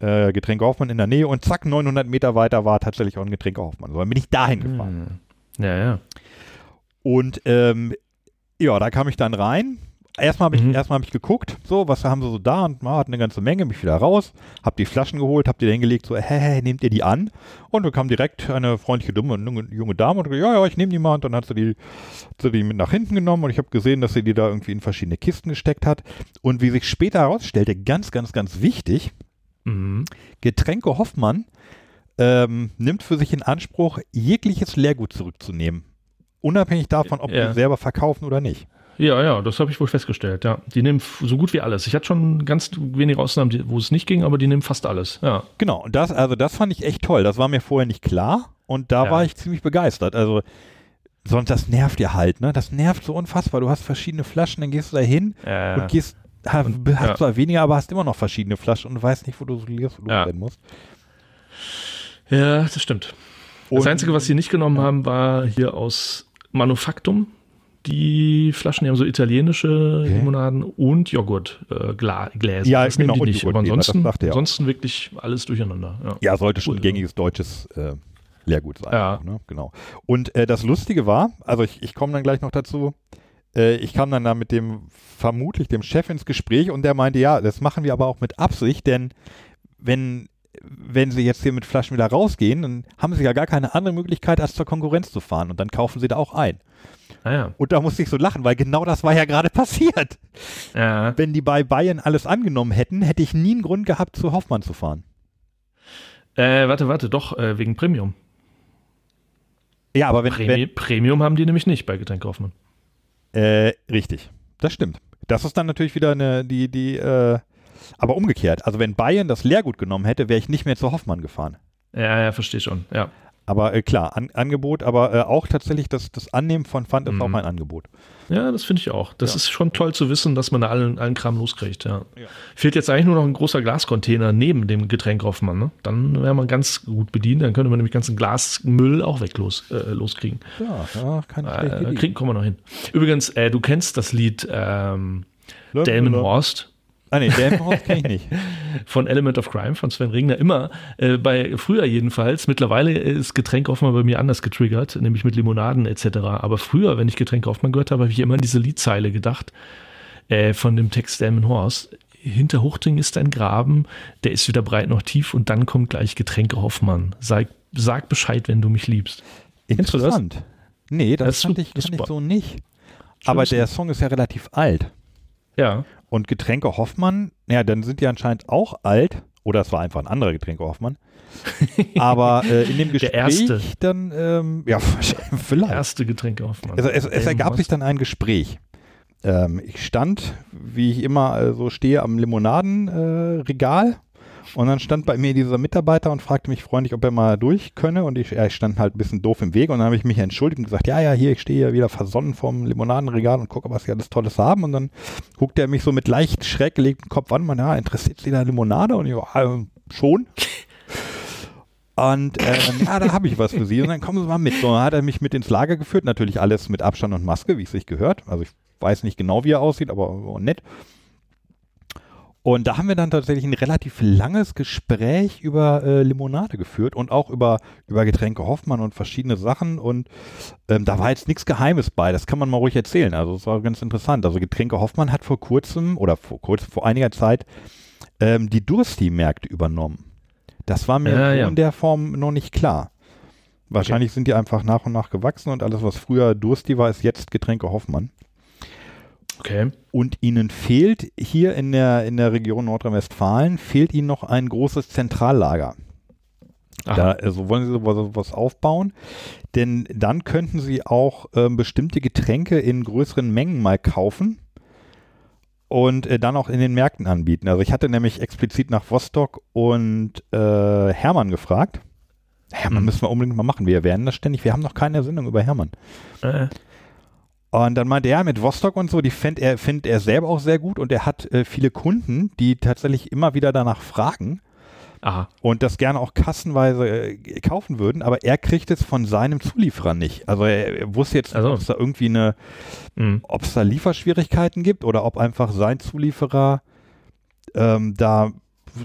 S3: äh, Getränke Hoffmann in der Nähe und zack, 900 Meter weiter war tatsächlich auch ein Getränke Hoffmann. So, dann bin ich dahin gefahren.
S4: Hm. Ja, ja.
S3: Und ähm, ja, da kam ich dann rein. Erstmal habe ich,
S4: Mhm.
S3: erstmal hab ich geguckt, so, was haben sie so da und man hat eine ganze Menge, mich wieder raus, hab die Flaschen geholt, hab die da hingelegt, so, hä, hä, nehmt ihr die an? Und dann kam direkt eine freundliche, dumme, junge, junge Dame und ja, ja, ich nehme die mal und dann hat sie die, hat sie die mit nach hinten genommen und ich habe gesehen, dass sie die da irgendwie in verschiedene Kisten gesteckt hat. Und wie sich später herausstellte, ganz, ganz, ganz wichtig,
S4: Mhm.
S3: Getränke Hoffmann ähm, nimmt für sich in Anspruch, jegliches Leergut zurückzunehmen. Unabhängig davon, ob
S4: Ja.
S3: die selber verkaufen oder nicht.
S4: Ja, ja, das habe ich wohl festgestellt. Ja, die nehmen so gut wie alles. Ich hatte schon ganz wenige Ausnahmen, wo es nicht ging, aber die nehmen fast alles. Ja,
S3: Genau, und das, also das fand ich echt toll. Das war mir vorher nicht klar und da
S4: Ja.
S3: war ich ziemlich begeistert. Also, sonst das nervt dir halt, ne? Das nervt so unfassbar. Du hast verschiedene Flaschen, dann gehst du da hin
S4: äh,
S3: und gehst,
S4: Und-
S3: hast
S4: ja.
S3: zwar weniger, aber hast immer noch verschiedene Flaschen und weißt nicht, wo du so liest, wo du
S4: Ja.
S3: rennen musst.
S4: ja das stimmt. Das
S3: Und-
S4: Einzige, was sie nicht genommen haben, war hier aus Manufaktum. Die Flaschen, die haben so italienische
S3: Okay.
S4: Limonaden und Joghurt, äh.
S3: Ja,
S4: das
S3: genau,
S4: die nicht. Aber ansonsten, ansonsten wirklich alles durcheinander. Ja.
S3: Ja, sollte schon
S4: Cool.
S3: gängiges deutsches äh, Leergut sein.
S4: Ja.
S3: Ne? Genau. Und äh, das Lustige war, also ich, ich komme dann gleich noch dazu, äh, ich kam dann da mit dem, vermutlich dem Chef ins Gespräch und der meinte, ja, das machen wir aber auch mit Absicht, denn wenn, wenn sie jetzt hier mit Flaschen wieder rausgehen, dann haben sie ja gar keine andere Möglichkeit, als zur Konkurrenz zu fahren und dann kaufen sie da auch ein.
S4: Ah, ja.
S3: Und da musste ich so lachen, weil genau das war ja gerade passiert.
S4: Ja.
S3: Wenn die bei Bayern alles angenommen hätten, hätte ich nie einen Grund gehabt, zu Hoffmann zu fahren.
S4: Äh, warte, warte, doch, äh, wegen Premium.
S3: Ja, aber wenn,
S4: Premi
S3: wenn
S4: Premium haben die nämlich nicht bei Getränke Hoffmann.
S3: Äh, richtig. Das stimmt. Das ist dann natürlich wieder eine, die, die, äh, aber umgekehrt. Also wenn Bayern das Leergut genommen hätte, wäre ich nicht mehr zu Hoffmann gefahren.
S4: Ja, ja, verstehe schon. Ja.
S3: Aber äh, klar, an, Angebot, aber äh, auch tatsächlich das, das Annehmen von Pfand ist
S4: Mhm.
S3: auch mein Angebot.
S4: Ja, das finde ich auch. Das
S3: Ja.
S4: ist schon toll zu wissen, dass man da allen, allen Kram loskriegt. Ja.
S3: Ja.
S4: Fehlt jetzt eigentlich nur noch ein großer Glascontainer neben dem Getränk Hoffmann. Ne? Dann wäre man ganz gut bedient. Dann könnte man nämlich ganzen Glasmüll auch weg los, äh, loskriegen.
S3: Ja, ja keine schlechte
S4: Äh, kriegen, kommen wir noch hin. Übrigens, äh, du kennst das Lied ähm, Delmenhorst
S3: Ah nee, Delmenhorst kenne ich nicht.
S4: von Element of Crime von Sven Regner. Immer, äh, bei früher jedenfalls. Mittlerweile ist Getränk Hoffmann bei mir anders getriggert, nämlich mit Limonaden etc. Aber früher, wenn ich Getränk Hoffmann gehört habe, habe ich immer an diese Liedzeile gedacht äh, von dem Text Delmenhorst. Hinter Huchting ist ein Graben, der ist weder breit noch tief und dann kommt gleich Getränke Hoffmann. Sag, sag Bescheid, wenn du mich liebst. Das?
S3: Interessant. Nee, das,
S4: Das su-
S3: ich, kannte ich so nicht. Aber
S4: Schönes
S3: der. Song ist ja relativ alt.
S4: Ja.
S3: Und Getränke Hoffmann, ja, dann sind die anscheinend auch alt. Oder es war einfach ein anderer Getränke Hoffmann. Aber äh, in dem
S4: Der
S3: Gespräch
S4: erste.
S3: dann, ähm, ja, vielleicht.
S4: Erste Getränke Hoffmann.
S3: Also es, es ergab sich dann ein Gespräch. Ähm, ich stand, wie ich immer äh, so stehe, am Limonadenregal Regal Und dann stand bei mir dieser Mitarbeiter und fragte mich freundlich, ob er mal durch könne. Und ich, ja, ich stand halt ein bisschen doof im Weg. Und dann habe ich mich entschuldigt und gesagt, ja, ja, hier, ich stehe hier wieder versonnen vorm Limonadenregal und gucke, was sie alles Tolles haben. Und dann guckte er mich so mit leicht schräg gelegtem Kopf an. Man, ja, interessiert Sie da Limonade? Und ich, ja, schon. Und äh, ja, da habe ich was für Sie. Und dann kommen Sie mal mit. So, hat er mich mit ins Lager geführt. Natürlich alles mit Abstand und Maske, wie es sich gehört. Also ich weiß nicht genau, wie er aussieht, aber nett. Und da haben wir dann tatsächlich ein relativ langes Gespräch über äh, Limonade geführt und auch über, über Getränke Hoffmann und verschiedene Sachen. Und ähm, da war jetzt nichts Geheimes bei. Das kann man mal ruhig erzählen. Also es war ganz interessant. Also Getränke Hoffmann hat vor kurzem oder vor kurzem, vor einiger Zeit ähm, die Dursti-Märkte übernommen. Das war mir
S4: Ja, ja.
S3: in der Form noch nicht klar. Wahrscheinlich sind die einfach nach und nach gewachsen und alles, was früher Dursti war, ist jetzt Getränke Hoffmann.
S4: Okay.
S3: Und ihnen fehlt hier in der, in der Region Nordrhein-Westfalen, fehlt ihnen noch ein großes Zentrallager.
S4: Aha.
S3: Da also wollen sie sowas was aufbauen, denn dann könnten sie auch ähm, bestimmte Getränke in größeren Mengen mal kaufen und äh, dann auch in den Märkten anbieten. Also ich hatte nämlich explizit nach Vostok und äh, Hermann gefragt. Hermann
S4: Mhm.
S3: müssen wir unbedingt mal machen. Wir erwähnen das ständig. Wir haben noch keine Sendung über Hermann.
S4: Äh,
S3: Und dann meinte er mit Vostok und so, die findet er, findet er selber auch sehr gut und er hat äh, viele Kunden, die tatsächlich immer wieder danach fragen
S4: aha.
S3: und das gerne auch kassenweise äh, kaufen würden, aber er kriegt es von seinem Zulieferer nicht. Also er, er wusste jetzt,
S4: Also.
S3: ob es da irgendwie eine,
S4: Mhm.
S3: ob es da Lieferschwierigkeiten gibt oder ob einfach sein Zulieferer ähm, da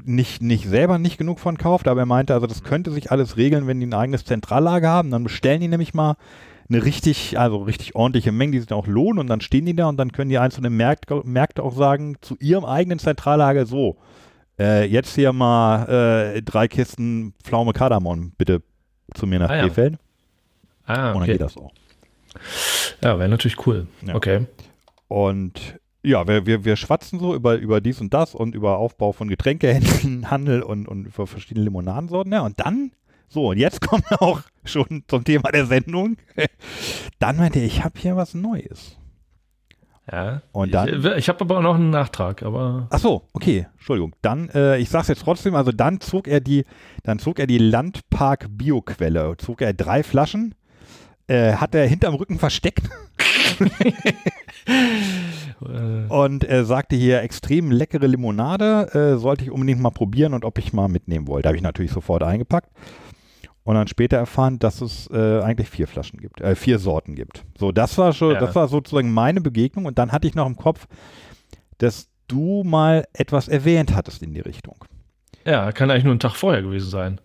S3: nicht, nicht selber nicht genug von kauft, aber er meinte, also das könnte sich alles regeln, wenn die ein eigenes Zentrallager haben, dann bestellen die nämlich mal eine richtig, also richtig ordentliche Menge, die sich auch lohnen und dann stehen die da und dann können die einzelnen Märkte, Märkte auch sagen, zu ihrem eigenen Zentrallager so, äh, jetzt hier mal äh, drei Kisten Pflaume Kardamom bitte zu mir nach
S4: Ah, ja.
S3: Krefeld
S4: Ah,
S3: und dann
S4: okay.
S3: geht das auch.
S4: Ja, wäre natürlich cool.
S3: Ja.
S4: Okay.
S3: Und ja, wir, wir, wir schwatzen so über, über dies und das und über Aufbau von Getränkehändlern, Handel und, und über verschiedene Limonadensorten. Ja, und dann, so, und jetzt kommen wir auch schon zum Thema der Sendung. Dann meinte er, ich habe hier was Neues.
S4: Ja.
S3: Und dann-
S4: Ich, ich habe aber auch noch einen Nachtrag, aber.
S3: Ach so, okay, Entschuldigung. Dann, äh, ich sag's jetzt trotzdem, also dann zog er die, dann zog er die Landpark Bioquelle, zog er drei Flaschen, äh, hat er hinterm Rücken versteckt
S4: Äh,
S3: und er sagte hier extrem leckere Limonade, äh, sollte ich unbedingt mal probieren und ob ich mal mitnehmen wollte. Habe ich natürlich sofort eingepackt und dann später erfahren, dass es äh, eigentlich vier Flaschen gibt, äh, vier Sorten gibt. So, das war schon,
S4: Ja.
S3: das war sozusagen meine Begegnung und dann hatte ich noch im Kopf, dass du mal etwas erwähnt hattest in die Richtung.
S4: ja, kann eigentlich nur einen Tag vorher gewesen sein.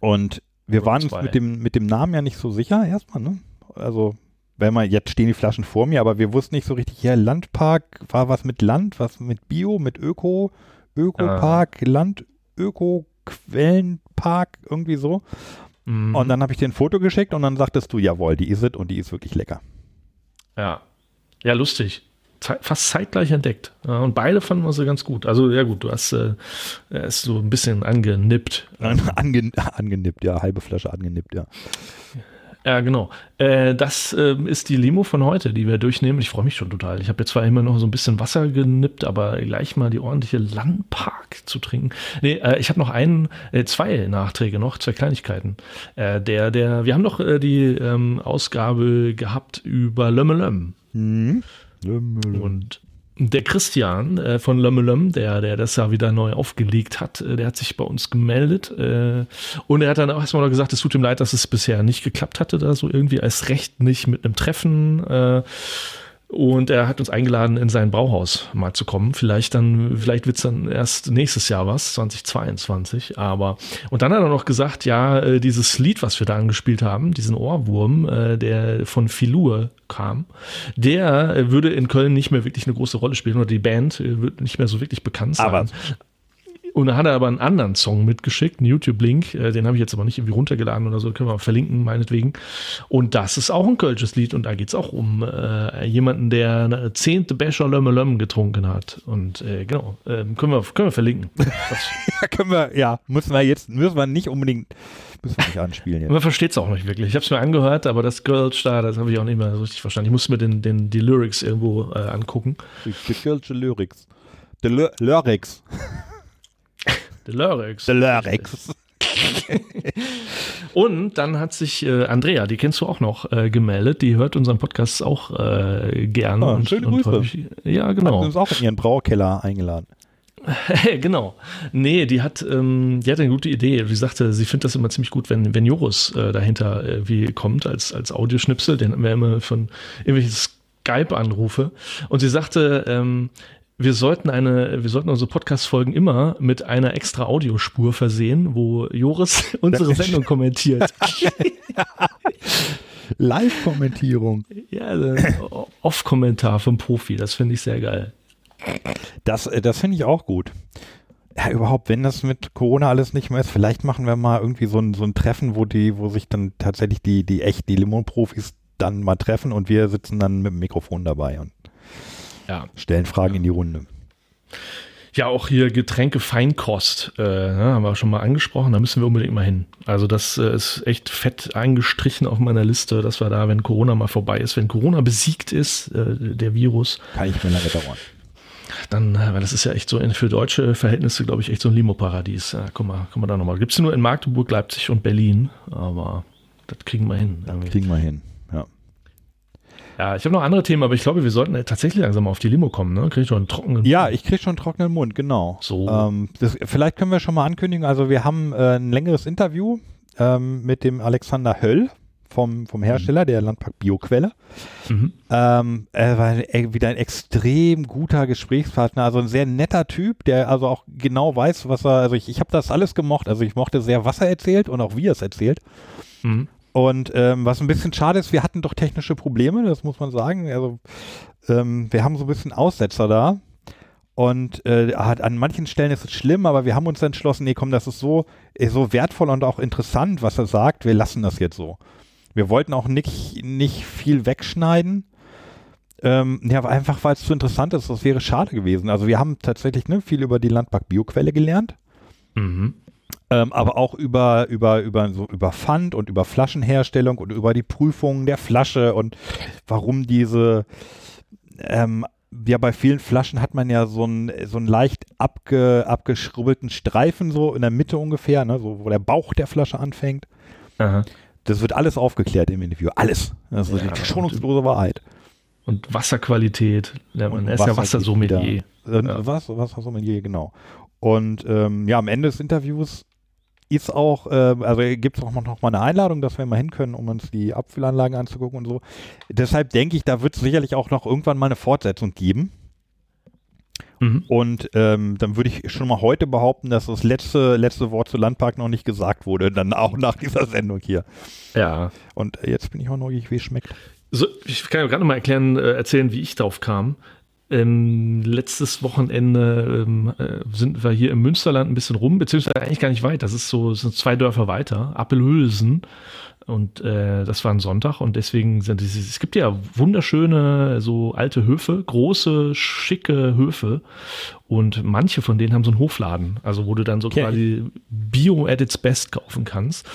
S3: Und wir
S4: Oder
S3: waren uns
S4: zwei.
S3: mit dem, mit dem Namen ja nicht so sicher erstmal, ne? Also, wenn man, jetzt stehen die Flaschen vor mir, aber wir wussten nicht so richtig, ja, Landpark, war was mit Land, was mit Bio, mit Öko, Ökopark, Land, Öko, Quellenpark, irgendwie so.
S4: Mhm.
S3: Und dann habe ich dir ein Foto geschickt und dann sagtest du, jawohl, die ist es und die ist wirklich lecker.
S4: Ja. Ja, lustig. Fast zeitgleich entdeckt. Ja, und beide fanden wir so ganz gut. Also, ja, gut, du hast äh, er ist so ein bisschen angenippt.
S3: Ange, angenippt, ja, halbe Flasche angenippt, ja.
S4: Ja, genau. Äh, das ähm, ist die Limo von heute, die wir durchnehmen. Ich freue mich schon total. Ich habe jetzt zwar immer noch so ein bisschen Wasser genippt, aber gleich mal die ordentliche Landpark zu trinken. Nee, äh, ich habe noch einen, äh, zwei Nachträge noch, zwei Kleinigkeiten. Äh, der, der, wir haben doch äh, die ähm, Ausgabe gehabt über Lömmelöm.
S3: Mhm.
S4: Und der Christian äh, von Lömmelöm, der, der das ja wieder neu aufgelegt hat, äh, der hat sich bei uns gemeldet. Äh, und er hat dann auch erstmal noch gesagt, es tut ihm leid, dass es bisher nicht geklappt hatte, da so irgendwie als recht nicht mit einem Treffen. Äh, und er hat uns eingeladen, in sein Brauhaus mal zu kommen. Vielleicht dann, vielleicht wird's dann erst nächstes Jahr was, 2022. Aber und dann hat er noch gesagt, ja, äh, dieses Lied, was wir da angespielt haben, diesen Ohrwurm, äh, der von Filur kam, der äh, würde in Köln nicht mehr wirklich eine große Rolle spielen oder die Band wird nicht mehr so wirklich bekannt sein.
S3: Aber-
S4: Und dann hat er aber einen anderen Song mitgeschickt, einen YouTube-Link, äh, den habe ich jetzt aber nicht irgendwie runtergeladen oder so, können wir verlinken, meinetwegen. Und das ist auch ein kölsches Lied und da geht es auch um äh, jemanden, der eine zehnte Becher Lömme Lömm getrunken hat. Und äh, genau, ähm, können, wir, können wir verlinken.
S3: Ja, können wir, ja, müssen wir jetzt, müssen wir nicht unbedingt, müssen wir nicht anspielen jetzt.
S4: man versteht es auch nicht wirklich. Ich habe es mir angehört, aber das Girls da, das habe ich auch nicht mehr so richtig verstanden. Ich musste mir den, den, die Lyrics irgendwo äh, angucken.
S3: Die, die Kölsche Lyrics. Die Ly- Lyrics.
S4: Delurex.
S3: Delurex.
S4: Und dann hat sich äh, Andrea, die kennst du auch noch, äh, gemeldet. Die hört unseren Podcast auch äh, gerne.
S3: Ah,
S4: und,
S3: schöne
S4: und
S3: Grüße.
S4: häufig- ja,
S3: Hat
S4: genau.
S3: uns auch in ihren Braukeller eingeladen.
S4: genau. Nee, die hat, ähm, die hat eine gute Idee. Die sagte, sie findet das immer ziemlich gut, wenn, wenn Jorus äh, dahinter äh, wie kommt als, als Audioschnipsel. Den haben wir immer von irgendwelchen Skype-Anrufe. Und sie sagte, ähm, wir sollten eine, wir sollten unsere Podcast-Folgen immer mit einer extra Audiospur versehen, wo Joris unsere Sendung kommentiert.
S3: Live-Kommentierung.
S4: ja, also, Off-Kommentar vom Profi, das finde ich sehr geil.
S3: Das, äh, das finde ich auch gut. Ja, überhaupt, wenn das mit Corona alles nicht mehr ist, vielleicht machen wir mal irgendwie so ein, so ein Treffen, wo die, wo sich dann tatsächlich die, die echt, die Limo-Profis dann mal treffen und wir sitzen dann mit dem Mikrofon dabei und
S4: Ja.
S3: stellen Fragen in die Runde.
S4: Ja, auch hier Getränke Feinkost, äh, ne, haben wir schon mal angesprochen, da müssen wir unbedingt mal hin. Also das äh, ist echt fett eingestrichen auf meiner Liste, dass wir da, wenn Corona mal vorbei ist, wenn Corona besiegt ist, äh, der Virus,
S3: Kann ich mir lange dauern.
S4: dann, äh, weil das ist ja echt so für deutsche Verhältnisse, glaube ich, echt so ein Limo-Paradies. Ja, guck mal, guck mal da nochmal. Gibt es nur in Magdeburg, Leipzig und Berlin, aber das kriegen wir hin. irgendwie.
S3: Kriegen wir hin. Ja.
S4: Ich habe noch andere Themen, aber ich glaube, wir sollten tatsächlich langsam mal auf die Limo kommen, ne? Krieg ich doch einen trockenen
S3: Ja, ich kriege schon trockenen Mund, genau.
S4: So.
S3: Ähm, das, vielleicht können wir schon mal ankündigen, also wir haben äh, ein längeres Interview ähm, mit dem Alexander Höll vom, vom Hersteller der Landpark Bioquelle.
S4: Mhm.
S3: Ähm, er war e- wieder ein extrem guter Gesprächspartner, also ein sehr netter Typ, der also auch genau weiß, was er, also ich, ich habe das alles gemocht, also ich mochte sehr, was er erzählt und auch wie er es erzählt.
S4: Mhm.
S3: Und ähm, was ein bisschen schade ist, wir hatten doch technische Probleme, das muss man sagen. Also ähm, wir haben so ein bisschen Aussetzer da. Und äh, an manchen Stellen ist es schlimm, aber wir haben uns entschlossen, nee, komm, das ist so, ist so wertvoll und auch interessant, was er sagt. Wir lassen das jetzt so. Wir wollten auch nicht, nicht viel wegschneiden. Ähm, ja, einfach, weil es zu interessant ist. Das wäre schade gewesen. Also wir haben tatsächlich ne, viel über die Landpark Bioquelle gelernt.
S4: Mhm.
S3: Ähm, aber auch über, über, über, so über Pfand und über Flaschenherstellung und über die Prüfung der Flasche und warum diese, ähm, ja, bei vielen Flaschen hat man ja so einen, so einen leicht abge, abgeschrubbelten Streifen so in der Mitte ungefähr, ne, so, wo der Bauch der Flasche anfängt.
S4: Aha.
S3: Das wird alles aufgeklärt im Interview. Alles. Das ist
S4: Ja,
S3: die schonungslose Wahrheit.
S4: Und Wasserqualität, lernt man.
S3: Und
S4: ist ja
S3: Wasser
S4: Wassersommelier.
S3: Äh,
S4: Ja.
S3: Was? Wassersommelier, genau. Und ähm, ja, am Ende des Interviews ist auch, äh, also gibt es auch noch mal eine Einladung, dass wir mal hin können, um uns die Abfüllanlagen anzugucken und so. Deshalb denke ich, da wird es sicherlich auch noch irgendwann mal eine Fortsetzung geben.
S4: Mhm.
S3: Und ähm, dann würde ich schon mal heute behaupten, dass das letzte, letzte Wort zu Landpark noch nicht gesagt wurde, dann auch nach dieser Sendung hier.
S4: Ja.
S3: Und äh, jetzt bin ich auch neugierig, wie es schmeckt.
S4: So, ich kann ja gerade noch mal erklären, äh, erzählen, wie ich drauf kam. Ähm, letztes Wochenende ähm, äh, sind wir hier im Münsterland ein bisschen rum, beziehungsweise eigentlich gar nicht weit. Das ist so, sind zwei Dörfer weiter, Appelhülsen. Und äh, das war ein Sonntag und deswegen sind diese, es gibt ja wunderschöne, so alte Höfe, große, schicke Höfe. Und manche von denen haben so einen Hofladen, also wo du dann so
S3: Okay.
S4: quasi Bio at its best kaufen kannst.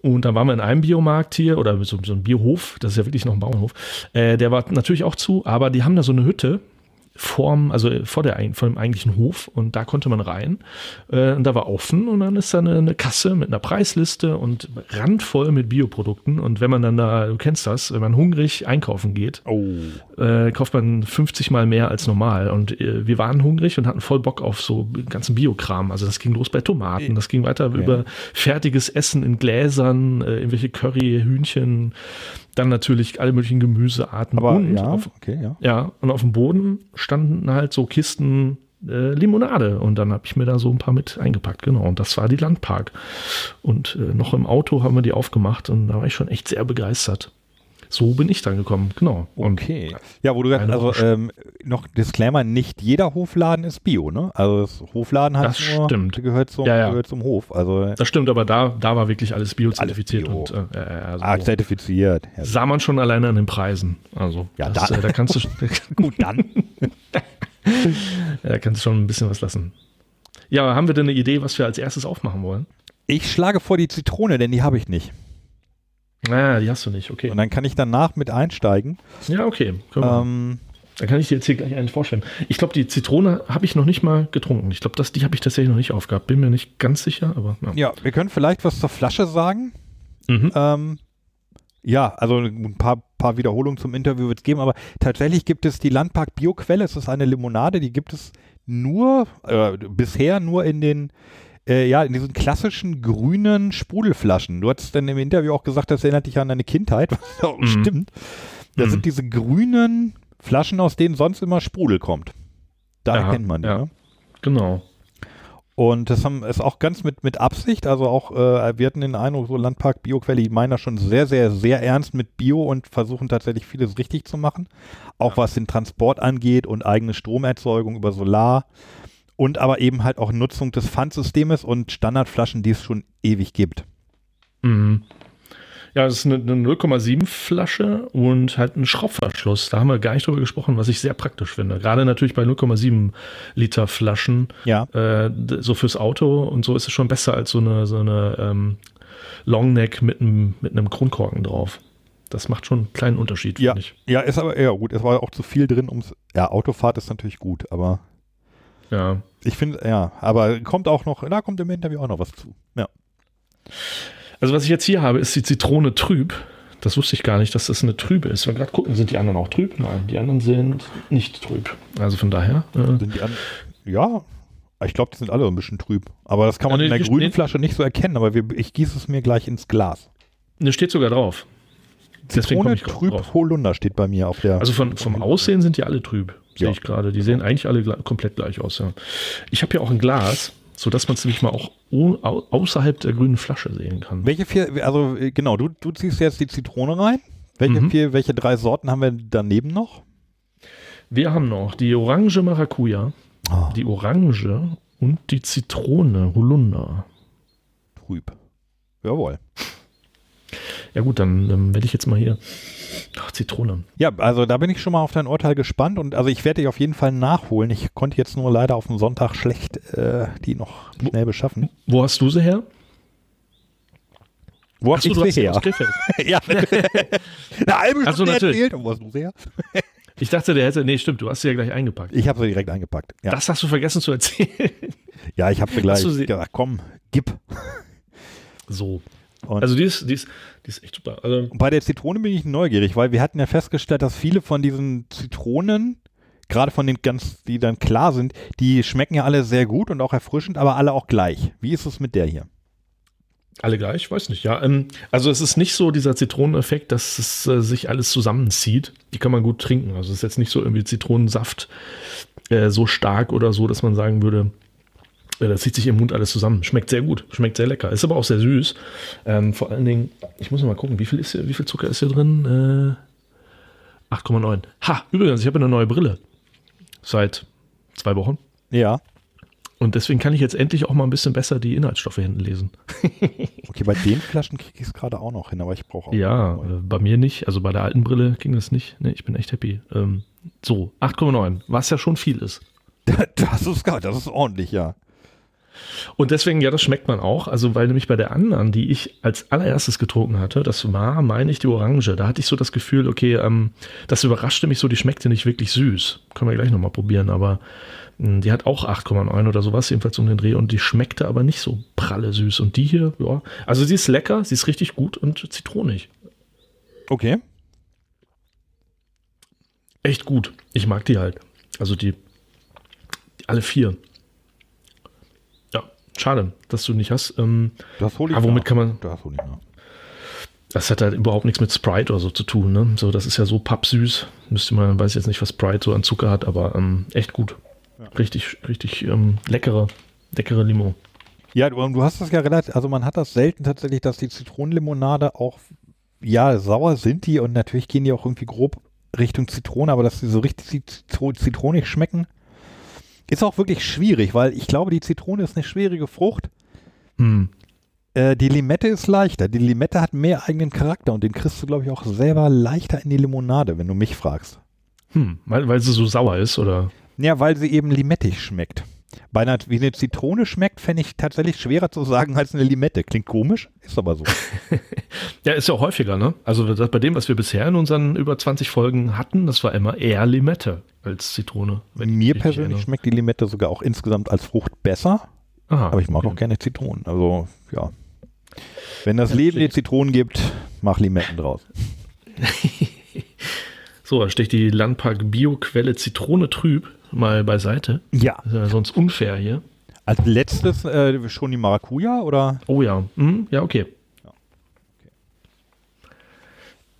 S4: Und dann waren wir in einem Biomarkt hier oder so, so ein Biohof, das ist ja wirklich noch ein Bauernhof. Äh, der war natürlich auch zu, aber die haben da so eine Hütte vorm, also vor, der, vor dem eigentlichen Hof und da konnte man rein. Äh, und da war offen und dann ist da eine, eine Kasse mit einer Preisliste und randvoll mit Bioprodukten. Und wenn man dann da, du kennst das, wenn man hungrig einkaufen geht,
S3: Oh.
S4: äh, kauft man 50 Mal mehr als normal. Und äh, wir waren hungrig und hatten voll Bock auf so ganzen Biokram. Also das ging los bei Tomaten, das ging weiter über fertiges Essen in Gläsern, äh, irgendwelche Curry, Hühnchen, dann natürlich alle möglichen Gemüsearten.
S3: Aber
S4: und
S3: ja,
S4: auf,
S3: okay, ja.
S4: ja, und auf dem Boden standen halt so Kisten äh, Limonade und dann habe ich mir da so ein paar mit eingepackt, genau. Und das war die Landpark. Und äh, noch im Auto haben wir die aufgemacht und da war ich schon echt sehr begeistert. So bin ich dann gekommen, genau. Und
S3: Okay. Ja, wo du gesagt
S4: Eine
S3: also ähm, noch Disclaimer, nicht jeder Hofladen ist Bio, ne? Also das Hofladen hat
S4: Das
S3: nur,
S4: stimmt.
S3: gehört zum,
S4: Ja, ja.
S3: gehört zum Hof. Also
S4: Das stimmt, aber da, da war wirklich alles biozertifiziert
S3: Bio.
S4: und äh, äh, also
S3: ah, zertifiziert. Ja,
S4: sah man schon alleine an den Preisen. Also
S3: Ja,
S4: das,
S3: da-
S4: äh, da kannst du
S3: gut, dann.
S4: da kannst du schon ein bisschen was lassen. Ja, haben wir denn eine Idee, was wir als erstes aufmachen wollen?
S3: Ich schlage vor die Zitrone, denn die habe ich nicht.
S4: Ah, die hast du nicht, okay.
S3: Und dann kann ich danach mit einsteigen.
S4: Ja, okay. Können wir.
S3: Ähm,
S4: Da kann ich dir jetzt hier gleich einen vorstellen. Ich glaube, die Zitrone habe ich noch nicht mal getrunken. Ich glaube, die habe ich tatsächlich noch nicht aufgehabt. Bin mir nicht ganz sicher, aber ja.
S3: Ja, wir können vielleicht was zur Flasche sagen.
S4: Mhm.
S3: Ähm, ja, also ein paar, paar Wiederholungen zum Interview wird es geben, aber tatsächlich gibt es die Landpark Bioquelle. Es ist eine Limonade, die gibt es nur, äh, bisher nur in den, äh, ja, in diesen klassischen grünen Sprudelflaschen. Du hattest dann im Interview auch gesagt, das erinnert dich an deine Kindheit, was auch
S4: Mhm.
S3: stimmt. Das
S4: Mhm.
S3: sind diese grünen Flaschen, aus denen sonst immer Sprudel kommt. Da
S4: Ja,
S3: erkennt man die.
S4: ja.
S3: Ne?
S4: Genau.
S3: Und das haben, ist auch ganz mit, mit Absicht, also auch, äh, wir hatten den Eindruck, so Landpark Bioquelle, die meinen das schon sehr, sehr, sehr ernst mit Bio und versuchen tatsächlich vieles richtig zu machen. Auch was den Transport angeht und eigene Stromerzeugung über Solar und aber eben halt auch Nutzung des Pfandsystems und Standardflaschen, die es schon ewig gibt.
S4: Mhm. Ja, das ist eine, eine 0,7 Flasche und halt ein Schraubverschluss. Da haben wir gar nicht drüber gesprochen, was ich sehr praktisch finde. Gerade natürlich bei 0,7 Liter Flaschen,
S3: Ja.
S4: äh, so fürs Auto und so ist es schon besser als so eine, so eine ähm, Longneck mit einem, mit einem Kronkorken drauf. Das macht schon einen kleinen Unterschied,
S3: Ja,
S4: finde ich.
S3: ja, ist aber, ja gut, es war auch zu viel drin, ums, ja, Autofahrt ist natürlich gut, aber
S4: Ja.
S3: Ich finde, ja, aber kommt auch noch, da kommt im Interview auch noch was zu. Ja.
S4: Also was ich jetzt hier habe, ist die Zitrone trüb. Das wusste ich gar nicht, dass das eine trübe ist. Wenn wir gerade gucken, sind die anderen auch trüb? Nein, die anderen sind nicht trüb. Also von daher. Äh,
S3: Sind die an, ja, ich glaube, die sind alle ein bisschen trüb. Aber das kann man
S4: Ja,
S3: in
S4: nee,
S3: der grünen
S4: stehen-
S3: Flasche nicht so erkennen, aber wir, ich gieße es mir gleich ins Glas.
S4: ne, steht sogar drauf. Deswegen
S3: Zitrone
S4: ich grad
S3: trüb
S4: drauf.
S3: Holunder steht bei mir auf der.
S4: Also von, vom Aussehen sind die alle trüb, sehe
S3: Ja.
S4: ich gerade. Die sehen eigentlich alle komplett gleich aus. Ja. Ich habe hier auch ein Glas, sodass man es nämlich mal auch au- au- außerhalb der grünen Flasche sehen kann.
S3: welche vier, also äh, genau, du, du ziehst jetzt die Zitrone rein. Welche
S4: Mhm.
S3: vier, welche drei Sorten haben wir daneben noch?
S4: Wir haben noch die Orange Maracuja,
S3: Oh,
S4: die Orange und die Zitrone Holunder.
S3: trüb. Jawohl.
S4: Ja gut, dann ähm, werde ich jetzt mal hier. Ach, Zitrone.
S3: Ja, also da bin ich schon mal auf dein Urteil gespannt und also ich werde dich auf jeden Fall nachholen. Ich konnte jetzt nur leider auf dem Sonntag schlecht äh, die noch schnell beschaffen.
S4: Wo hast du sie her?
S3: Wo hast
S4: so,
S3: du
S4: sie
S3: her? ja, eine halbe
S4: so,
S3: Stunde
S4: natürlich.
S3: erzählt. Wo hast du sie her?
S4: Ich dachte, der hätte. Nee, stimmt, du hast sie ja gleich eingepackt.
S3: Ich habe sie direkt eingepackt. Ja,
S4: Das hast du vergessen zu erzählen.
S3: ja ich habe sie gleich gesagt, komm, gib.
S4: So.
S3: Und-
S4: also die ist, die ist, die ist echt super. Also,
S3: Und bei der Zitrone bin ich neugierig, weil wir hatten ja festgestellt, dass viele von diesen Zitronen, gerade von den ganz, die dann klar sind, die schmecken ja alle sehr gut und auch erfrischend, aber alle auch gleich. Wie ist es mit der hier?
S4: alle gleich, weiß nicht, ja. Ähm, also es ist nicht so dieser Zitroneneffekt, dass es äh, sich alles zusammenzieht. Die kann man gut trinken. Also es ist jetzt nicht so irgendwie Zitronensaft äh, so stark oder so, dass man sagen würde, äh, das zieht sich im Mund alles zusammen. Schmeckt sehr gut, schmeckt sehr lecker. Ist aber auch sehr süß. Ähm, vor allen Dingen, ich muss noch mal gucken, wie viel, ist hier, wie viel Zucker ist hier drin? Äh, 8,9. Ha, übrigens, ich habe eine neue Brille. Seit zwei Wochen.
S3: Ja.
S4: Und deswegen kann ich jetzt endlich auch mal ein bisschen besser die Inhaltsstoffe hinten lesen.
S3: Okay, bei den Flaschen kriege ich es gerade auch noch hin, aber ich brauche auch.
S4: Ja, äh, bei mir nicht. Also bei der alten Brille ging das nicht. Nee, ich bin echt happy. Ähm, so, 8,9, was ja schon viel ist.
S3: Das ist geil, das ist ordentlich, ja.
S4: Und deswegen, ja, das schmeckt man auch. Also, weil nämlich bei der anderen, die ich als allererstes getrunken hatte, das war, meine ich, die Orange. Da hatte ich so das Gefühl, okay, ähm, das überraschte mich so, die schmeckte nicht wirklich süß. Können wir gleich nochmal probieren, aber mh, die hat auch 8,9 oder sowas, jedenfalls um den Dreh. Und die schmeckte aber nicht so pralle süß. Und die hier, ja, also sie ist lecker, sie ist richtig gut und zitronig.
S3: Okay.
S4: echt gut. Ich mag die halt. Also die, alle vier. Ja, schade, dass du nicht hast. Ähm,
S3: Das hole ich
S4: Aber womit
S3: nach.
S4: kann man-
S3: Das hole ich nach.
S4: das hat halt überhaupt nichts mit Sprite oder so zu tun. Ne? So, das ist ja so pappsüß. Müsste man, weiß jetzt nicht, was Sprite so an Zucker hat, aber ähm, echt gut. Richtig, richtig ähm, leckere, leckere Limo.
S3: Ja, du, du hast das ja relativ, also man hat das selten tatsächlich, dass die Zitronenlimonade auch, ja, sauer sind die und natürlich gehen die auch irgendwie grob Richtung Zitrone, aber dass die so richtig zitro- zitronig schmecken, ist auch wirklich schwierig, weil ich glaube, die Zitrone ist eine schwierige Frucht.
S4: Hm.
S3: Äh, die Limette ist leichter. Die Limette hat mehr eigenen Charakter und den kriegst du, glaube ich, auch selber leichter in die Limonade, wenn du mich fragst.
S4: Hm. Weil, weil sie so sauer ist, oder?
S3: Ja, weil sie eben limettig schmeckt. Bei einer, wie eine Zitrone schmeckt, fände ich tatsächlich schwerer zu sagen als eine Limette. Klingt komisch, ist aber so.
S4: Ja, ist ja auch häufiger, ne? Also bei dem, was wir bisher in unseren über 20 Folgen hatten, das war immer eher Limette. Als Zitrone.
S3: Mir persönlich schmeckt die Limette sogar auch insgesamt als Frucht besser,
S4: Aha,
S3: aber ich mag
S4: okay.
S3: auch gerne Zitronen. Also, ja. Wenn das
S4: Ja,
S3: Leben dir Zitronen gibt, mach Limetten draus.
S4: So, da steht die Landpark Bioquelle Zitrone trüb mal beiseite.
S3: Ja.
S4: Das ist ja sonst unfair hier.
S3: Als letztes äh, schon die Maracuja oder?
S4: Oh ja, hm, ja, okay.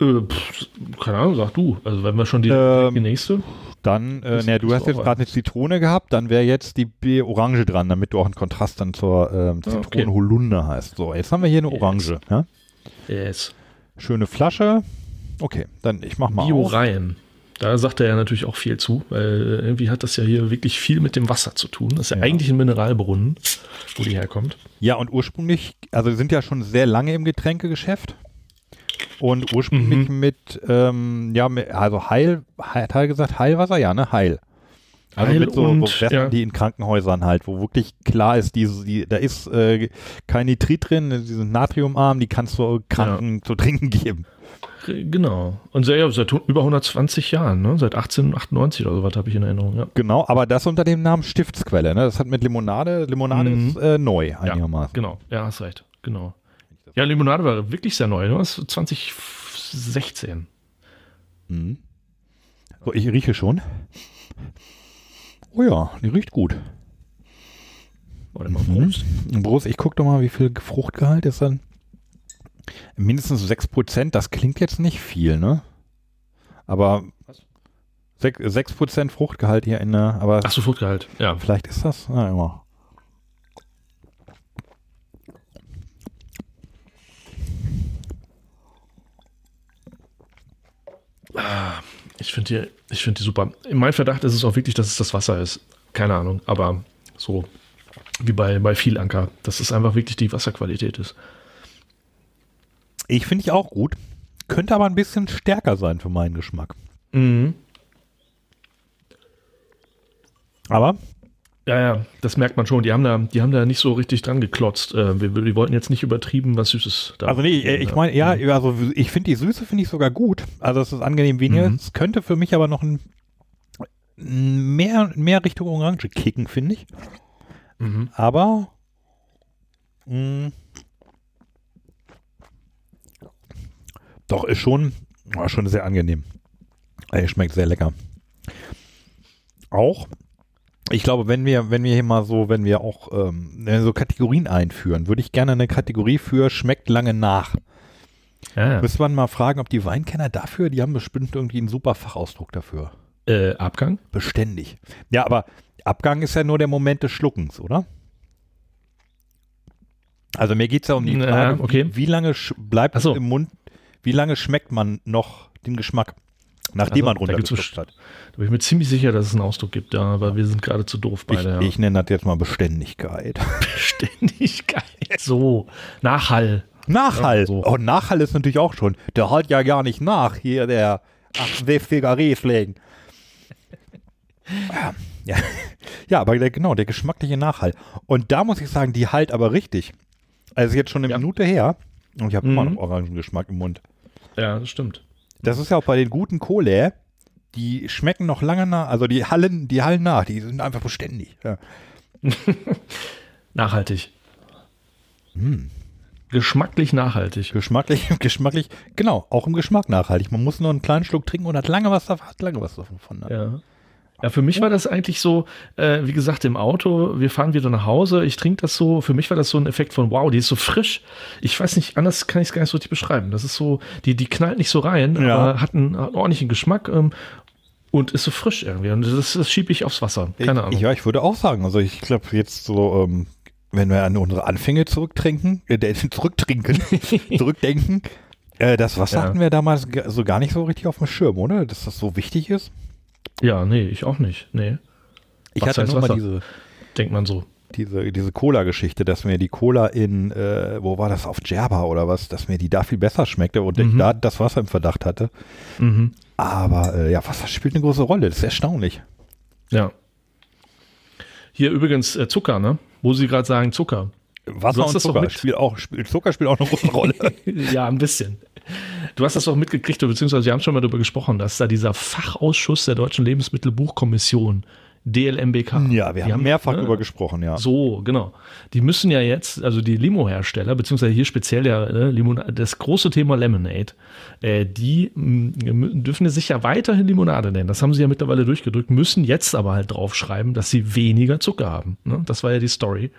S4: Äh, pff, keine Ahnung, sag du. Also wenn wir schon die,
S3: Ähm,
S4: die nächste.
S3: Dann, äh, ne, du hast jetzt gerade eine Zitrone gehabt, dann wäre jetzt die B Orange dran, damit du auch einen Kontrast dann zur ähm,
S4: Ah, okay.
S3: Zitronen Holunder hast. So, jetzt haben wir hier eine
S4: Yes.
S3: Orange. Ja?
S4: Yes.
S3: Schöne Flasche. Okay, dann ich mach mal auf.
S4: Bio-Reihen. Da sagt er ja natürlich auch viel zu, weil irgendwie hat das ja hier wirklich viel mit dem Wasser zu tun. Das ist ja,
S3: Ja.
S4: eigentlich ein Mineralbrunnen, wo die herkommt.
S3: Ja, und ursprünglich, also wir sind ja schon sehr lange im Getränkegeschäft. Und ursprünglich
S4: Mhm.
S3: mit, ähm, ja, mit, also Heil, hat er gesagt, Heilwasser, ja, ne, Heil. Also
S4: Heil
S3: mit so,
S4: und,
S3: so
S4: ja.
S3: die in Krankenhäusern halt, wo wirklich klar ist, die, die, da ist äh, kein Nitrit drin, die sind natriumarm, die kannst du Kranken zu trinken geben.
S4: Genau. Und sehr, ja, seit über 120 Jahren, ne? seit 1898 oder so was habe ich in Erinnerung. Ja.
S3: Genau, aber das unter dem Namen Stiftsquelle, ne? Das hat mit Limonade, Limonade
S4: Mhm.
S3: ist äh, neu
S4: Ja,
S3: einigermaßen.
S4: genau. Ja, hast recht. Genau. Ja, Limonade war wirklich sehr neu. Ne? Das ist 2016.
S3: Mhm. So, ich rieche schon. Oh ja, die riecht gut.
S4: Warte mal,
S3: Mhm.
S4: Prost.
S3: Prost, ich gucke doch mal, wie viel Fruchtgehalt ist dann. Mindestens 6%, das klingt jetzt nicht viel, ne? Aber
S4: Was?
S3: 6%, 6 Fruchtgehalt hier in der, aber
S4: Ach so, Fruchtgehalt. Ja.
S3: vielleicht ist das, na immer.
S4: Ich finde die, ich find die super. Mein Verdacht ist es auch wirklich, dass es das Wasser ist. Keine Ahnung, aber so wie bei, bei viel Anker, dass es einfach wirklich die Wasserqualität ist.
S3: Ich finde ich auch gut. Könnte aber ein bisschen stärker sein für meinen Geschmack.
S4: Mhm.
S3: Aber
S4: Ja, ja, das merkt man schon. Die haben da, die haben da nicht so richtig dran geklotzt. Äh, wir, wir wollten jetzt nicht übertrieben was Süßes da.
S3: Also nee, äh, ich meine, ja, also ich finde die Süße finde ich sogar gut. Also es ist angenehm weniger.
S4: Mhm.
S3: Es könnte für mich aber noch ein mehr, mehr Richtung Orange kicken, finde ich.
S4: Mhm.
S3: Aber mh, doch ist schon, war schon sehr angenehm. Ey, schmeckt sehr lecker. Auch, ich glaube, wenn wir, wenn wir hier mal so, wenn wir auch ähm, so Kategorien einführen, würde ich gerne eine Kategorie für schmeckt lange nach.
S4: Ja.
S3: Müsste man mal fragen, ob die Weinkenner dafür, die haben bestimmt irgendwie einen super Fachausdruck dafür.
S4: Äh, Abgang?
S3: Beständig. Ja, aber Abgang ist ja nur der Moment des Schluckens, oder? Also mir geht es ja um die Frage,
S4: okay.
S3: wie, wie lange bleibt
S4: so.
S3: es im Mund, wie lange schmeckt man noch den Geschmack, nachdem
S4: Also,
S3: man runtergeschluckt hat.
S4: Da bin ich mir ziemlich sicher, dass es einen Ausdruck gibt, ja, aber wir sind gerade zu doof
S3: Ich,
S4: beide. ja.
S3: ich nenne das jetzt mal Beständigkeit.
S4: Beständigkeit. So, Nachhall.
S3: Nachhall.
S4: Ja, so.
S3: Oh, Nachhall ist natürlich auch schon. Der halt ja gar nicht nach, hier der achtwiffiger Riesling. Ja, ja. ja, aber der, genau, der geschmackliche Nachhall. Und da muss ich sagen, die halt aber richtig. Also jetzt schon eine
S4: Ja.
S3: Minute her und ich habe immer
S4: Mhm.
S3: noch Orangengeschmack im Mund.
S4: Ja, das stimmt.
S3: Das ist ja auch bei den guten Cola, die schmecken noch lange nach, also die hallen, die hallen nach, die sind einfach beständig. Ja.
S4: Nachhaltig.
S3: Hm.
S4: Geschmacklich nachhaltig.
S3: Geschmacklich, geschmacklich, genau, auch im Geschmack nachhaltig. Man muss nur einen kleinen Schluck trinken und hat lange was davon, hat lange was davon.
S4: Ja. Ja, für mich war das eigentlich so, äh, wie gesagt, im Auto, wir fahren wieder nach Hause, ich trinke das so, für mich war das so ein Effekt von, wow, die ist so frisch. Ich weiß nicht, anders kann ich es gar nicht so richtig beschreiben. Das ist so, die, die knallt nicht so rein,
S3: Ja.
S4: aber hat einen, hat einen ordentlichen Geschmack ähm, und ist so frisch irgendwie. Und das, das schiebe ich aufs Wasser. Keine
S3: ich,
S4: Ahnung.
S3: Ja, ich würde auch sagen, also ich glaube jetzt so, ähm, wenn wir an unsere Anfänge zurücktrinken, äh, zurücktrinken, zurückdenken, äh, das Wasser
S4: Ja.
S3: hatten wir damals so gar nicht so richtig auf dem Schirm, oder? Dass das so wichtig ist.
S4: Ja, nee, ich auch nicht. Nee,
S3: Ich
S4: Wasser
S3: hatte nur mal diese,
S4: denkt man so.
S3: diese, diese Cola-Geschichte, dass mir die Cola in, äh, wo war das, auf Djerba oder was, dass mir die da viel besser schmeckte und ich
S4: Mhm.
S3: da das Wasser im Verdacht hatte.
S4: Mhm.
S3: Aber äh, ja, Wasser spielt eine große Rolle, das ist erstaunlich.
S4: Ja. Hier übrigens äh, Zucker, ne? Wo Sie gerade sagen Zucker.
S3: Wasser und Zucker spielt auch, Zucker spielt auch eine große Rolle.
S4: ja, ein bisschen. Du hast das auch mitgekriegt, beziehungsweise wir haben schon mal darüber gesprochen, dass da dieser Fachausschuss der Deutschen Lebensmittelbuchkommission DLMBK.
S3: Ja, wir haben, haben mehrfach ne, darüber gesprochen, ja.
S4: So, genau. Die müssen ja jetzt, also die Limo-Hersteller, beziehungsweise hier speziell der, ne, Limonade, das große Thema Lemonade, äh, die mh, dürfen sich ja weiterhin Limonade nennen. Das haben sie ja mittlerweile durchgedrückt, müssen jetzt aber halt draufschreiben, dass sie weniger Zucker haben. Ne? Das war ja die Story.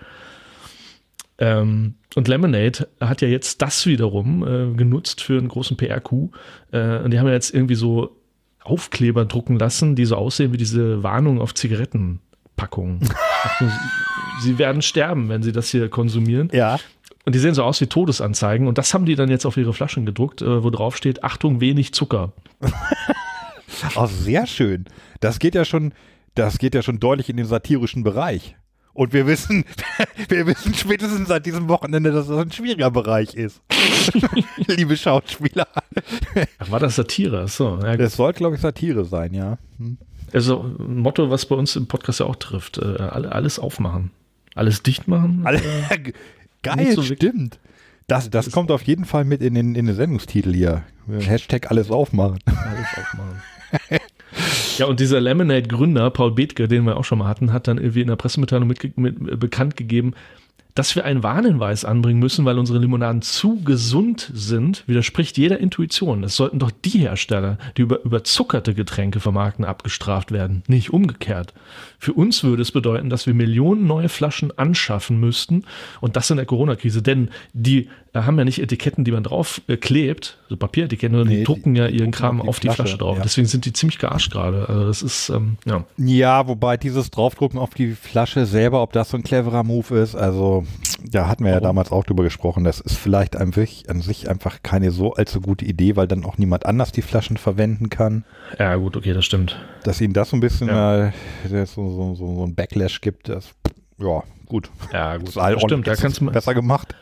S4: Ähm, und Lemonade hat ja jetzt das wiederum äh, genutzt für einen großen PR-Coup. Äh, und die haben ja jetzt irgendwie so Aufkleber drucken lassen, die so aussehen wie diese Warnung auf Zigarettenpackungen. sie werden sterben, wenn sie das hier konsumieren.
S3: Ja.
S4: Und die sehen so aus wie Todesanzeigen. Und das haben die dann jetzt auf ihre Flaschen gedruckt, äh, wo drauf steht: Achtung, wenig Zucker.
S3: oh, sehr schön. Das geht ja schon, das geht ja schon deutlich in den satirischen Bereich. Und wir wissen, wir wissen spätestens seit diesem Wochenende, dass das ein schwieriger Bereich ist. Liebe Schauspieler.
S4: Ach, war das Satire? So,
S3: ja, das soll, glaube ich, Satire sein, ja.
S4: Hm. Also ein Motto, was bei uns im Podcast ja auch trifft. Äh, alles aufmachen. Alles dicht machen. Alle,
S3: äh, geil, so stimmt. Das, das, das kommt auf jeden Fall mit in den, in den Sendungstitel hier. Hashtag alles aufmachen. Alles aufmachen.
S4: Ja, und dieser Lemonade-Gründer, Paul Bethke, den wir auch schon mal hatten, hat dann irgendwie in der Pressemitteilung mit, mit, bekannt gegeben, dass wir einen Warnhinweis anbringen müssen, weil unsere Limonaden zu gesund sind, widerspricht jeder Intuition. Es sollten doch die Hersteller, die über überzuckerte Getränke vermarkten, abgestraft werden, nicht umgekehrt. Für uns würde es bedeuten, dass wir Millionen neue Flaschen anschaffen müssten und das in der Corona-Krise, denn die äh, haben ja nicht Etiketten, die man drauf äh, klebt, so Papieretiketten, sondern nee, die drucken ja ihren Kram auf die, Flasche, Flasche drauf. Ja. Deswegen sind die ziemlich gearscht gerade. Also das ist, ähm, ja.
S3: Ja, wobei dieses Draufdrucken auf die Flasche selber, ob das so ein cleverer Move ist, also da hatten wir ja damals auch drüber gesprochen, das ist vielleicht an sich, an sich einfach keine so allzu gute Idee, weil dann auch niemand anders die Flaschen verwenden kann.
S4: Ja, gut, okay, das stimmt.
S3: Dass ihnen das so ein bisschen ja. äh, so, so, so, so ein Backlash gibt, das, ja, gut.
S4: Ja, gut, das, das stimmt, da kannst du
S3: besser gemacht.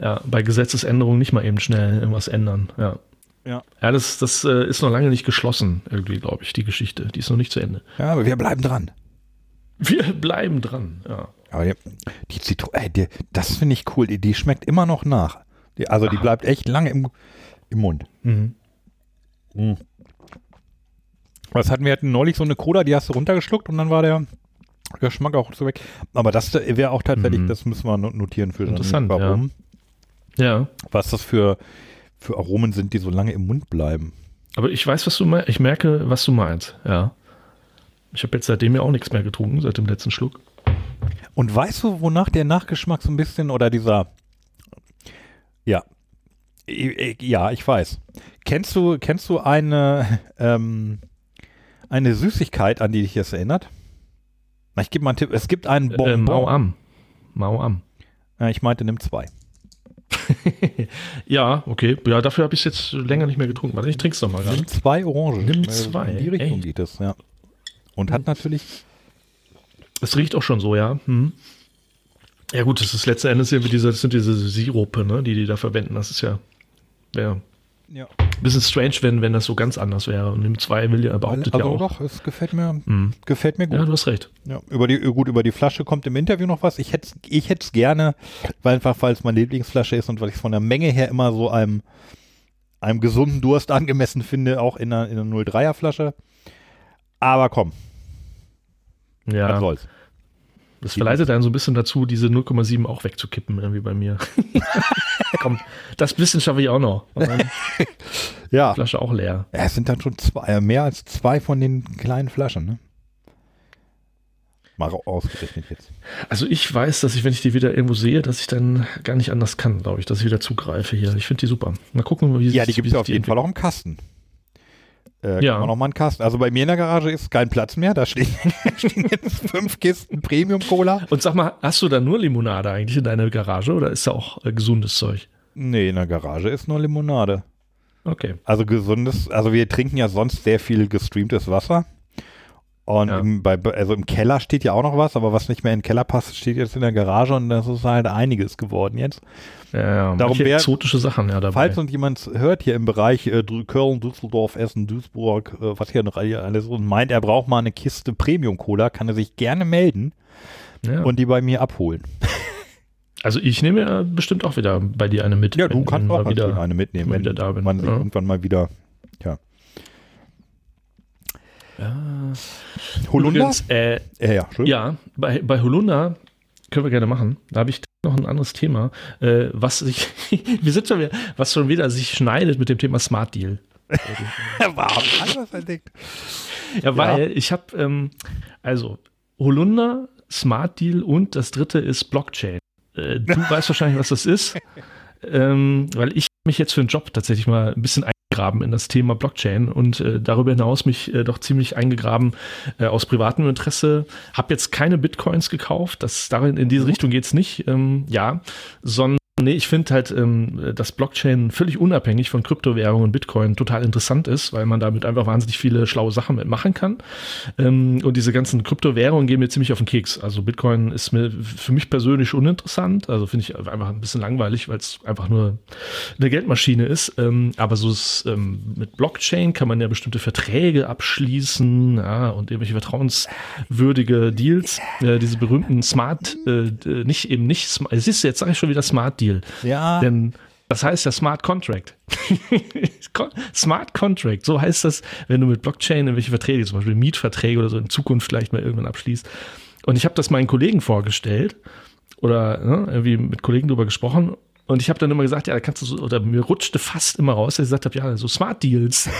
S4: Ja, bei Gesetzesänderungen nicht mal eben schnell irgendwas ändern, ja. Ja. Ja, das, das äh, ist noch lange nicht geschlossen, irgendwie, glaube ich, die Geschichte. Die ist noch nicht zu Ende.
S3: Ja, aber wir bleiben dran.
S4: Wir bleiben dran, ja.
S3: Aber die, die Zitrone, das finde ich cool. Die, die, schmeckt immer noch nach. Die, also die bleibt echt lange im, im Mund. Mhm. Mhm. Was hatten wir hatten neulich so eine Cola, die hast du runtergeschluckt und dann war der Geschmack auch so weg. Aber das wäre auch tatsächlich, mhm. das müssen wir notieren für
S4: Interessant, warum. Ja. Ja.
S3: Was das für, für Aromen sind, die so lange im Mund bleiben.
S4: Aber ich weiß, was du meinst. Ich merke, was du meinst. Ja. Ich habe jetzt seitdem ja auch nichts mehr getrunken, seit dem letzten Schluck.
S3: Und weißt du, wonach der Nachgeschmack so ein bisschen oder dieser, ja, ja, ich weiß. Kennst du, kennst du eine, ähm, eine Süßigkeit, an die dich das erinnert? Na, ich gebe mal einen Tipp. Es gibt einen
S4: Bonbon. Äh, Mau am. Mau am.
S3: Ja, ich meinte, nimm zwei.
S4: ja, okay. Ja, dafür habe ich es jetzt länger nicht mehr getrunken. Warte, ich trinke es nochmal gerade.
S3: Nimm zwei Orangen.
S4: Nimm zwei.
S3: In die Richtung Ey. geht es, ja. Und hat natürlich
S4: es riecht auch schon so, ja. Hm. Ja gut, das ist letzten Endes irgendwie diese, das sind diese Sirupe, ne, die die da verwenden. Das ist ja, wäre ja. ein bisschen strange, wenn, wenn das so ganz anders wäre. Und im 2 will ja behauptet also ja auch. doch,
S3: es gefällt mir, mhm. gefällt mir gut.
S4: Ja, du hast recht.
S3: Ja, über die, gut, über die Flasche kommt im Interview noch was. Ich hätte ich es gerne, weil einfach, weil es meine Lieblingsflasche ist und weil ich es von der Menge her immer so einem, einem gesunden Durst angemessen finde, auch in einer, in einer 03er Flasche. Aber komm,
S4: ja. Was soll's. Das verleitet einen so ein bisschen dazu, diese 0,7 auch wegzukippen, irgendwie bei mir. Komm, das bisschen schaffe ich auch noch.
S3: ja.
S4: Flasche auch leer.
S3: Ja, es sind dann schon zwei, äh, mehr als zwei von den kleinen Flaschen, ne? Mal ausgerechnet jetzt.
S4: Also ich weiß, dass ich, wenn ich die wieder irgendwo sehe, dass ich dann gar nicht anders kann, glaube ich, dass ich wieder zugreife hier. Ich finde die super. Mal gucken,
S3: wie Ja, die gibt es auf jeden Fall auch im Kasten. Äh, ja. Kann man noch mal einen Kasten. Also bei mir in der Garage ist kein Platz mehr. Da stehen, stehen jetzt fünf Kisten Premium Cola.
S4: Und sag mal, hast du da nur Limonade eigentlich in deiner Garage oder ist da auch äh, gesundes Zeug?
S3: Nee, in der Garage ist nur Limonade.
S4: Okay.
S3: Also gesundes, also wir trinken ja sonst sehr viel gestreamtes Wasser. Und ja. im, bei, also im Keller steht ja auch noch was, aber was nicht mehr in den Keller passt, steht jetzt in der Garage und das ist halt einiges geworden jetzt.
S4: Ja, ja. Darum wär, exotische Sachen ja dabei.
S3: Falls uns jemand hört hier im Bereich äh, Köln, Düsseldorf, Essen, Duisburg, äh, was hier noch alles und meint, er braucht mal eine Kiste Premium Cola, kann er sich gerne melden ja. und die bei mir abholen.
S4: Also ich nehme ja bestimmt auch wieder bei dir eine mit.
S3: Ja, du kannst auch wieder eine mitnehmen,
S4: wenn wieder da bin.
S3: man sich irgendwann mal wieder, ja.
S4: Ja.
S3: Holunder?
S4: Übrigens, äh,
S3: Ja, ja.
S4: Ja, bei, bei Holunder können wir gerne machen. Da habe ich noch ein anderes Thema, äh, was sich, wir sind schon wieder, was schon wieder sich schneidet mit dem Thema Smart Deal.
S3: Warum anders entdeckt?
S4: Ja, weil ich habe, ähm, also Holunder, Smart Deal und das dritte ist Blockchain. Äh, du weißt wahrscheinlich, was das ist, ähm, weil ich mich jetzt für einen Job tatsächlich mal ein bisschen eingegraben in das Thema Blockchain. Und äh, darüber hinaus mich äh, doch ziemlich eingegraben äh, aus privatem Interesse. Habe jetzt keine Bitcoins gekauft, das darin in diese Richtung geht's nicht, ähm, ja, sondern Nee, ich finde halt, ähm, dass Blockchain völlig unabhängig von Kryptowährungen und Bitcoin total interessant ist, weil man damit einfach wahnsinnig viele schlaue Sachen mitmachen kann. Ähm, und diese ganzen Kryptowährungen gehen mir ziemlich auf den Keks. Also Bitcoin ist mir für mich persönlich uninteressant. Also finde ich einfach ein bisschen langweilig, weil es einfach nur eine Geldmaschine ist. Ähm, aber so ist, ähm, mit Blockchain kann man ja bestimmte Verträge abschließen ja, und irgendwelche vertrauenswürdige Deals. Äh, diese berühmten Smart, äh, nicht eben nicht, Smart- es ist jetzt sage ich schon wieder Smart Deal.
S3: Ja.
S4: Denn das heißt ja Smart Contract. Con- Smart Contract, so heißt das, wenn du mit Blockchain irgendwelche Verträge, zum Beispiel Mietverträge oder so in Zukunft vielleicht mal irgendwann abschließt. Und ich habe das meinen Kollegen vorgestellt oder ne, irgendwie mit Kollegen drüber gesprochen. Und ich habe dann immer gesagt, ja, da kannst du so, oder mir rutschte fast immer raus, dass ich gesagt habe, ja, so Smart Deals.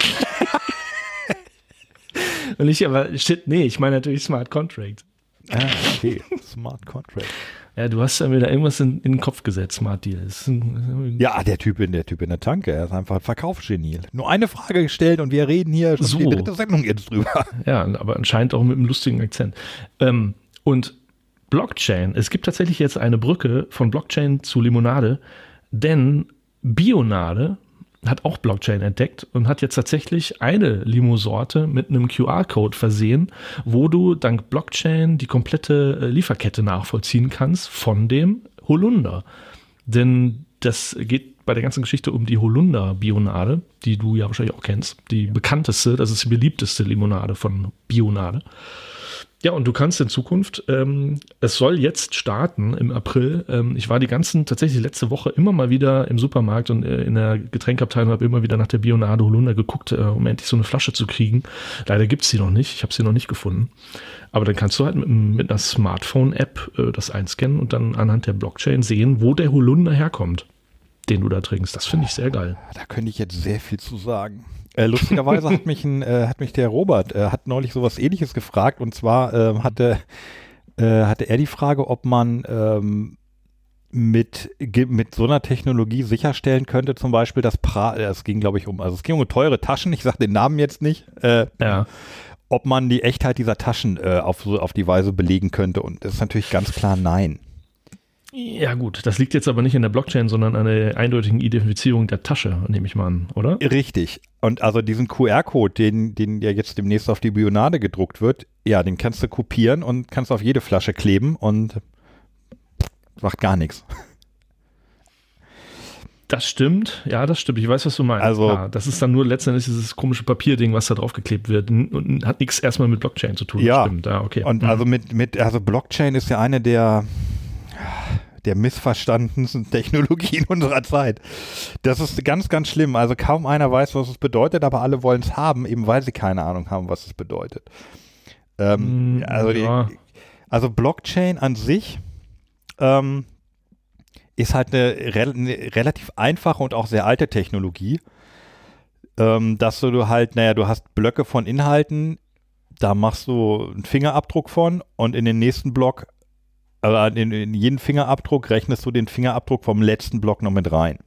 S4: Und ich aber, shit, nee, ich meine natürlich Smart Contract.
S3: Ah, okay. Smart Contract.
S4: Ja, du hast ja da irgendwas in, in den Kopf gesetzt, ein,
S3: Ja, der Typ in der Typ in der Tanke, er ist einfach ein Verkaufsgenie. Nur eine Frage gestellt und wir reden hier schon
S4: So.
S3: die dritte Sendung jetzt drüber.
S4: Ja, aber anscheinend auch mit einem lustigen Akzent. Ähm, und Blockchain, es gibt tatsächlich jetzt eine Brücke von Blockchain zu Limonade, denn Bionade hat auch Blockchain entdeckt und hat jetzt tatsächlich eine Limo-Sorte mit einem QR-Code versehen, wo du dank Blockchain die komplette äh, Lieferkette nachvollziehen kannst von dem Holunder. Denn das geht bei der ganzen Geschichte um die Holunder-Bionade, die du ja wahrscheinlich auch kennst. Die bekannteste, das ist die beliebteste Limonade von Bionade. Ja, und du kannst in Zukunft, ähm, es soll jetzt starten im April. Ähm, ich war die ganzen, tatsächlich letzte Woche immer mal wieder im Supermarkt und äh, in der Getränkabteilung habe immer wieder nach der Bionade Holunder geguckt, äh, um endlich so eine Flasche zu kriegen. Leider gibt's sie noch nicht. Ich habe sie noch nicht gefunden. Aber dann kannst du halt mit, mit einer Smartphone-App äh, das einscannen und dann anhand der Blockchain sehen, wo der Holunder herkommt, den du da trinkst. Das finde ich sehr geil.
S3: Da könnte ich jetzt sehr viel zu sagen. Äh, lustigerweise hat mich, ein, äh, hat mich der Robert, äh, hat neulich sowas ähnliches gefragt und zwar ähm, hatte, äh, hatte er die Frage, ob man ähm, mit, mit so einer Technologie sicherstellen könnte, zum Beispiel das pra äh, es ging glaube ich um, also es ging um teure Taschen, ich sage den Namen jetzt nicht, äh,
S4: Ja.
S3: ob man die Echtheit dieser Taschen auf, so, auf die Weise belegen könnte und das ist natürlich ganz klar nein.
S4: Ja, gut. Das liegt jetzt aber nicht in der Blockchain, sondern an der eindeutigen Identifizierung der Tasche, nehme ich mal an, oder?
S3: Richtig. Und also diesen QR-Code, den, den ja jetzt demnächst auf die Bionade gedruckt wird, ja, den kannst du kopieren und kannst auf jede Flasche kleben und macht gar nichts.
S4: Das stimmt. Ja, das stimmt. Ich weiß, was du meinst.
S3: Also-
S4: Klar, das ist dann nur letztendlich dieses komische Papierding, was da draufgeklebt wird n- und hat nichts erstmal mit Blockchain zu tun.
S3: Ja.
S4: Ja, okay.
S3: Und
S4: Mhm.
S3: also mit, mit, also Blockchain ist ja eine der, der missverstandensten Technologien unserer Zeit. Das ist ganz, ganz schlimm. Also kaum einer weiß, was es bedeutet, aber alle wollen es haben, eben weil sie keine Ahnung haben, was es bedeutet. Ähm,
S4: Mm,
S3: also, die,
S4: ja.
S3: also Blockchain an sich ähm, ist halt eine, eine relativ einfache und auch sehr alte Technologie, ähm, dass du halt, naja, du hast Blöcke von Inhalten, da machst du einen Fingerabdruck von und in den nächsten Block, also in, in jeden Fingerabdruck rechnest du den Fingerabdruck vom letzten Block noch mit rein.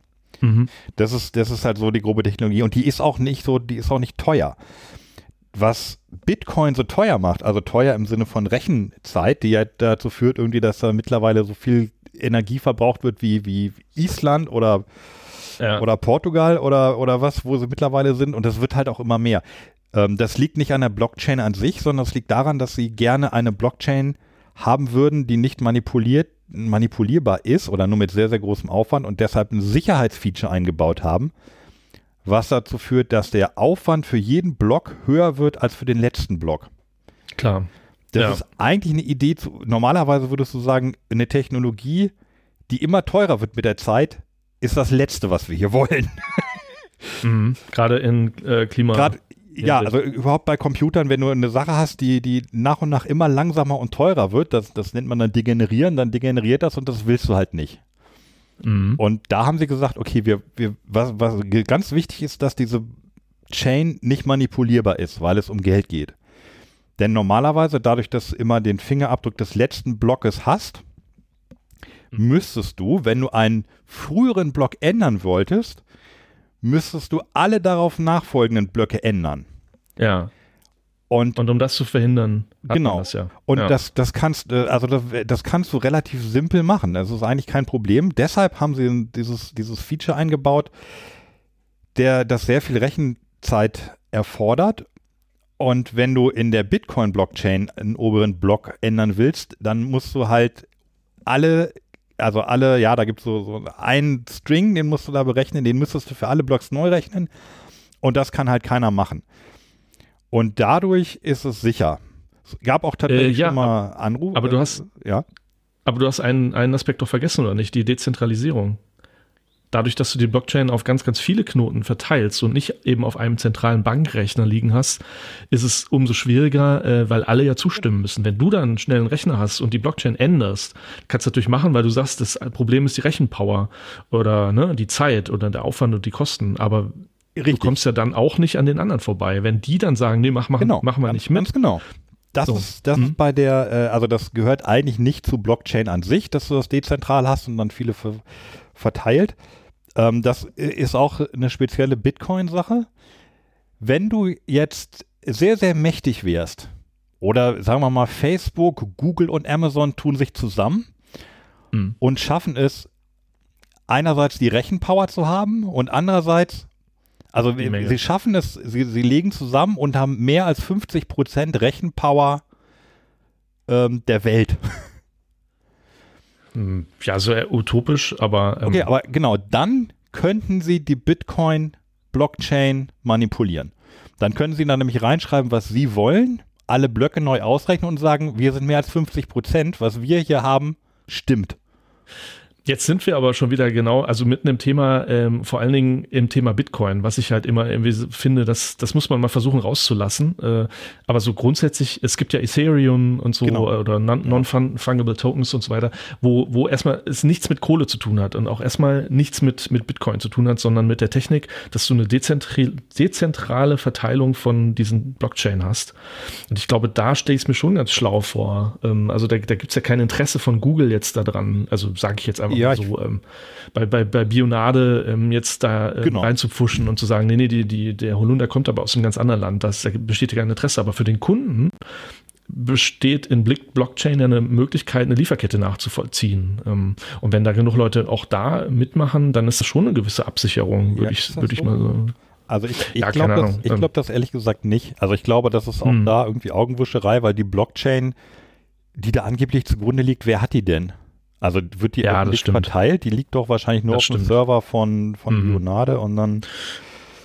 S4: Mhm.
S3: Das ist, das ist halt so die grobe Technologie und die ist auch nicht so, die ist auch nicht teuer. Was Bitcoin so teuer macht, also teuer im Sinne von Rechenzeit, die ja dazu führt irgendwie, dass da mittlerweile so viel Energie verbraucht wird wie, wie Island oder,
S4: Ja.
S3: oder Portugal oder, oder was, wo sie mittlerweile sind und das wird halt auch immer mehr. Ähm, das liegt nicht an der Blockchain an sich, sondern es liegt daran, dass sie gerne eine Blockchain haben würden, die nicht manipuliert, manipulierbar ist oder nur mit sehr, sehr großem Aufwand und deshalb ein Sicherheitsfeature eingebaut haben, was dazu führt, dass der Aufwand für jeden Block höher wird als für den letzten Block.
S4: Klar.
S3: Das
S4: Ja.
S3: ist eigentlich eine Idee zu, normalerweise würdest du sagen, eine Technologie, die immer teurer wird mit der Zeit, ist das Letzte, was wir hier wollen.
S4: Mhm. Gerade in äh, Klima.
S3: Gerade ja, also überhaupt bei Computern, wenn du eine Sache hast, die, die nach und nach immer langsamer und teurer wird, das, das nennt man dann degenerieren, dann degeneriert das und das willst du halt nicht.
S4: Mhm.
S3: Und da haben sie gesagt, okay, wir, wir, was, was ganz wichtig ist, dass diese Chain nicht manipulierbar ist, weil es um Geld geht. Denn normalerweise, dadurch, dass du immer den Fingerabdruck des letzten Blockes hast,
S4: Mhm.
S3: müsstest du, wenn du einen früheren Block ändern wolltest, müsstest du alle darauf nachfolgenden Blöcke ändern.
S4: Ja.
S3: Und,
S4: Und um das zu verhindern,
S3: Genau.
S4: man das ja.
S3: und
S4: ja.
S3: das, das kannst, äh, also das, das kannst du relativ simpel machen. Das ist eigentlich kein Problem. Deshalb haben sie dieses, dieses Feature eingebaut, der das sehr viel Rechenzeit erfordert. Und wenn du in der Bitcoin-Blockchain einen oberen Block ändern willst, dann musst du halt alle, also alle, ja, da gibt es so, so einen String, den musst du da berechnen, den müsstest du für alle Blocks neu rechnen. Und das kann halt keiner machen. Und dadurch ist es sicher. Es gab auch tatsächlich
S4: Äh, ja,
S3: schon mal Anrufe.
S4: aber du hast-
S3: ja.
S4: Aber du hast einen, einen Aspekt doch vergessen, oder nicht? Die Dezentralisierung. Dadurch, dass du die Blockchain auf ganz, ganz viele Knoten verteilst und nicht eben auf einem zentralen Bankrechner liegen hast, ist es umso schwieriger, äh, weil alle ja zustimmen müssen. Wenn du dann einen schnellen Rechner hast und die Blockchain änderst, kannst du natürlich machen, weil du sagst, das Problem ist die Rechenpower oder ne, die Zeit oder der Aufwand und die Kosten. Aber
S3: Richtig.
S4: du kommst ja dann auch nicht an den anderen vorbei. Wenn die dann sagen, nee, mach, mach,
S3: genau.
S4: machen wir nicht mit.
S3: Ganz genau. Das,
S4: So.
S3: ist, das
S4: Mhm.
S3: ist bei der, äh, also das gehört eigentlich nicht zu Blockchain an sich, dass du das dezentral hast und dann viele ver verteilt. Ähm, das ist auch eine spezielle Bitcoin-Sache. Wenn du jetzt sehr, sehr mächtig wärst, oder sagen wir mal, Facebook, Google und Amazon tun sich zusammen
S4: Mhm.
S3: und schaffen es, einerseits die Rechenpower zu haben und andererseits, also
S4: Menge.
S3: sie schaffen es, sie, sie legen zusammen und haben mehr als 50 Prozent Rechenpower ähm, der Welt.
S4: Hm, Ja, so utopisch, aber ähm,
S3: Okay, aber genau, dann könnten sie die Bitcoin-Blockchain manipulieren. Dann können sie da nämlich reinschreiben, was sie wollen, alle Blöcke neu ausrechnen und sagen, wir sind mehr als 50 Prozent, was wir hier haben, stimmt.
S4: Jetzt sind wir aber schon wieder genau, also mitten im Thema, ähm, vor allen Dingen im Thema Bitcoin, was ich halt immer irgendwie finde, das, das muss man mal versuchen rauszulassen. Äh, aber so grundsätzlich, es gibt ja Ethereum und so
S3: Genau.
S4: oder non- Non-Fungible Tokens und so weiter, wo, wo erstmal es nichts mit Kohle zu tun hat und auch erstmal nichts mit, mit Bitcoin zu tun hat, sondern mit der Technik, dass du eine dezentri- dezentrale Verteilung von diesen Blockchain hast. Und ich glaube, da stelle ich es mir schon ganz schlau vor. Ähm, also da, da gibt es ja kein Interesse von Google jetzt da dran, also sage ich jetzt einfach
S3: Ja,
S4: mal
S3: ich-
S4: so, ähm, bei, bei, bei Bionade ähm, jetzt da ähm,
S3: Genau.
S4: reinzupfuschen und zu sagen, nee, nee, die, die, der Holunder kommt aber aus einem ganz anderen Land, das, da besteht ja kein Interesse. Aber für den Kunden besteht in Blick Blockchain ja eine Möglichkeit, eine Lieferkette nachzuvollziehen. Ähm, und wenn da genug Leute auch da mitmachen, dann ist das schon eine gewisse Absicherung, würde
S3: Ja,
S4: ich,
S3: das
S4: würde ich
S3: so?
S4: mal so.
S3: Also ich, ich
S4: Ja,
S3: glaube das, ich
S4: Ähm.
S3: glaub das ehrlich gesagt nicht. Also ich glaube, das ist auch
S4: Hm.
S3: da irgendwie Augenwischerei, weil die Blockchain, die da angeblich zugrunde liegt, wer hat die denn? Also wird die
S4: Ja, stimmt.
S3: verteilt? Die liegt doch wahrscheinlich nur
S4: Das
S3: auf dem
S4: stimmt.
S3: Server von, von
S4: Mhm.
S3: Bionade und dann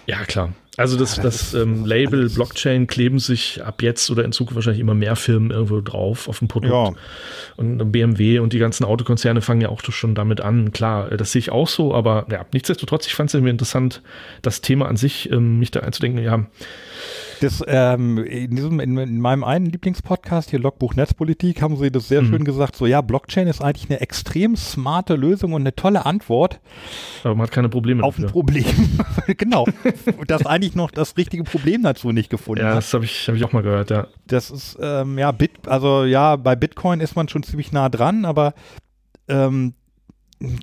S4: Ja, klar. Also das,
S3: Ja,
S4: das,
S3: das
S4: ähm, Label Blockchain kleben sich ab jetzt oder in Zukunft wahrscheinlich immer mehr Firmen irgendwo drauf auf dem Produkt.
S3: Ja.
S4: Und BMW und die ganzen Autokonzerne fangen ja auch schon damit an. Klar, äh, das sehe ich auch so, aber ja, nichtsdestotrotz, ich fand es irgendwie interessant, das Thema an sich, ähm, mich da einzudenken, ja,
S3: Das, ähm, in, diesem, in, in meinem einen Lieblingspodcast, hier Logbuch Netzpolitik, haben sie das sehr
S4: Mhm.
S3: schön gesagt, so ja, Blockchain ist eigentlich eine extrem smarte Lösung und eine tolle Antwort
S4: aber man hat keine Probleme
S3: auf ein
S4: dafür.
S3: Problem. genau. Das eigentlich noch das richtige Problem dazu nicht gefunden
S4: Ja, das habe ich, hab ich auch mal gehört, ja.
S3: Das ist, ähm, ja, Bit, also ja, bei Bitcoin ist man schon ziemlich nah dran, aber ähm,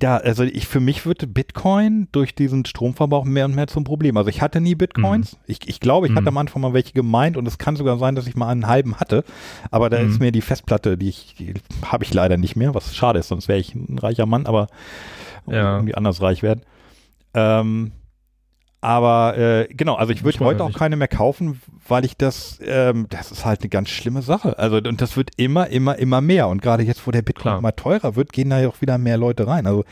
S3: ja, also ich für mich wird Bitcoin durch diesen Stromverbrauch mehr und mehr zum Problem. Also ich hatte nie Bitcoins. Ich, ich glaube, ich
S4: Mhm.
S3: hatte am Anfang mal welche gemeint und es kann sogar sein, dass ich mal einen halben hatte. Aber da
S4: Mhm.
S3: ist mir die Festplatte, die ich, die habe ich leider nicht mehr, was schade ist, sonst wäre ich ein reicher Mann, aber
S4: Ja.
S3: irgendwie anders reich werden. Ähm, aber äh, genau, also ich würde heute
S4: ja
S3: auch keine mehr kaufen, weil ich das, ähm, das ist halt eine ganz schlimme Sache. Also und das wird immer, immer, immer mehr. Und gerade jetzt, wo der Bitcoin
S4: Klar.
S3: immer teurer wird, gehen da ja auch wieder mehr Leute rein. Also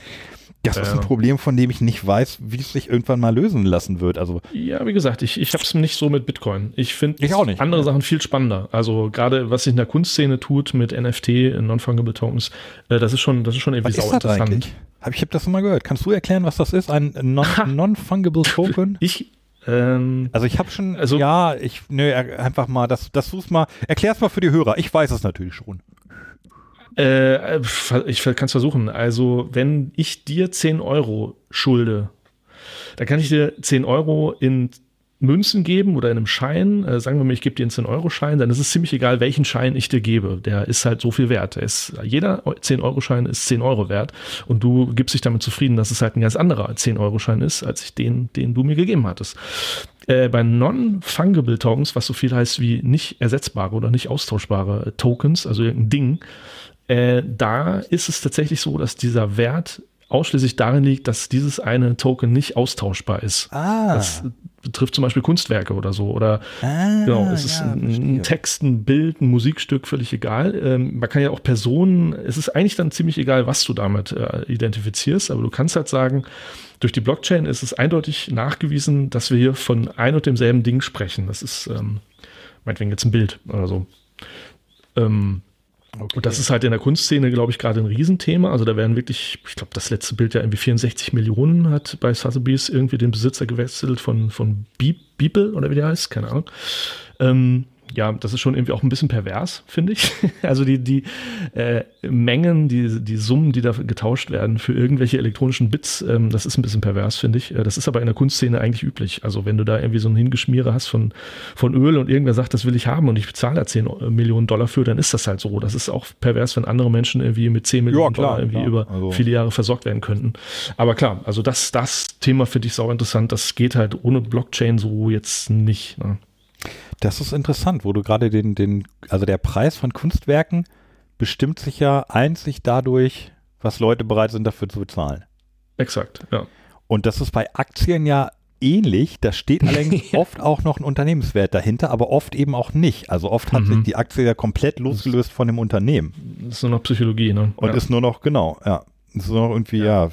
S3: Das ist ein
S4: Ja.
S3: Problem, von dem ich nicht weiß, wie es sich irgendwann mal lösen lassen wird. Also
S4: Ja, wie gesagt, ich, ich habe es nicht so mit Bitcoin. Ich finde andere Sachen viel spannender. Also gerade was sich in der Kunstszene tut mit NFT, Non-Fungible Tokens, äh, das ist schon, das ist schon irgendwie
S3: was ist
S4: sau
S3: das
S4: interessant.
S3: eigentlich? Hab, ich habe das schon mal gehört. Kannst du erklären, was das ist? Ein non- non-fungible Token?
S4: Ich, ähm,
S3: Also ich habe schon,
S4: Also-
S3: ja, ich, nö, einfach mal, das, das such's mal, erklär's mal für die Hörer. Ich weiß es natürlich schon.
S4: Äh, ich kann es versuchen. Also, wenn ich dir 10 Euro schulde, dann kann ich dir 10 Euro in Münzen geben oder in einem Schein. Äh, sagen wir mal, ich gebe dir einen 10-Euro-Schein, dann ist es ziemlich egal, welchen Schein ich dir gebe. Der ist halt so viel wert. Ist, jeder 10-Euro-Schein ist 10 Euro wert und du gibst dich damit zufrieden, dass es halt ein ganz anderer 10-Euro-Schein ist, als ich den, den du mir gegeben hattest. Äh, bei Non-Fungible Tokens, was so viel heißt wie nicht ersetzbare oder nicht austauschbare Tokens, also irgendein Ding, äh, da ist es tatsächlich so, dass dieser Wert ausschließlich darin liegt, dass dieses eine Token nicht austauschbar ist.
S3: Ah.
S4: Das betrifft zum Beispiel Kunstwerke oder so. Oder
S3: Ah,
S4: genau, es ist
S3: ja,
S4: ein, ein Text, ein Bild, ein Musikstück, völlig egal. Ähm, man kann ja auch Personen, es ist eigentlich dann ziemlich egal, was du damit äh, identifizierst, aber du kannst halt sagen, durch die Blockchain ist es eindeutig nachgewiesen, dass wir hier von ein und demselben Ding sprechen. Das ist ähm, meinetwegen jetzt ein Bild oder so. Ähm, und das ist halt in der Kunstszene, glaube ich, gerade ein Riesenthema. Also da werden wirklich, ich glaube, das letzte Bild ja irgendwie 64 Millionen hat bei Sotheby's irgendwie den Besitzer gewechselt von, von Beep- Beeple oder wie der heißt, keine Ahnung. Ähm, ja, das ist schon irgendwie auch ein bisschen pervers, finde ich. Also die, die äh, Mengen, die, die Summen, die da getauscht werden für irgendwelche elektronischen Bits, ähm, das ist ein bisschen pervers, finde ich. Äh, Das ist aber in der Kunstszene eigentlich üblich. Also wenn du da irgendwie so ein Hingeschmiere hast von, von Öl und irgendwer sagt, das will ich haben und ich bezahle da 10 Millionen Dollar für, dann ist das halt so. Das ist auch pervers, wenn andere Menschen irgendwie mit 10 Millionen
S3: klar,
S4: Dollar irgendwie
S3: klar.
S4: über
S3: Also-
S4: viele Jahre versorgt werden könnten. Aber klar, also das, das Thema finde ich sau interessant. Das geht halt ohne Blockchain so jetzt nicht. Ne?
S3: Das ist interessant, wo du gerade den, den, also der Preis von Kunstwerken bestimmt sich ja einzig dadurch, was Leute bereit sind dafür zu bezahlen.
S4: Exakt, ja.
S3: Und das ist bei Aktien ja ähnlich. Da steht allerdings oft auch noch ein Unternehmenswert dahinter, aber oft eben auch nicht. Also oft hat
S4: Mhm.
S3: sich die Aktie ja komplett losgelöst von dem Unternehmen
S4: Das ist nur noch Psychologie, ne?
S3: und
S4: ja.
S3: ist nur noch, genau, ja, ist nur noch irgendwie, ja,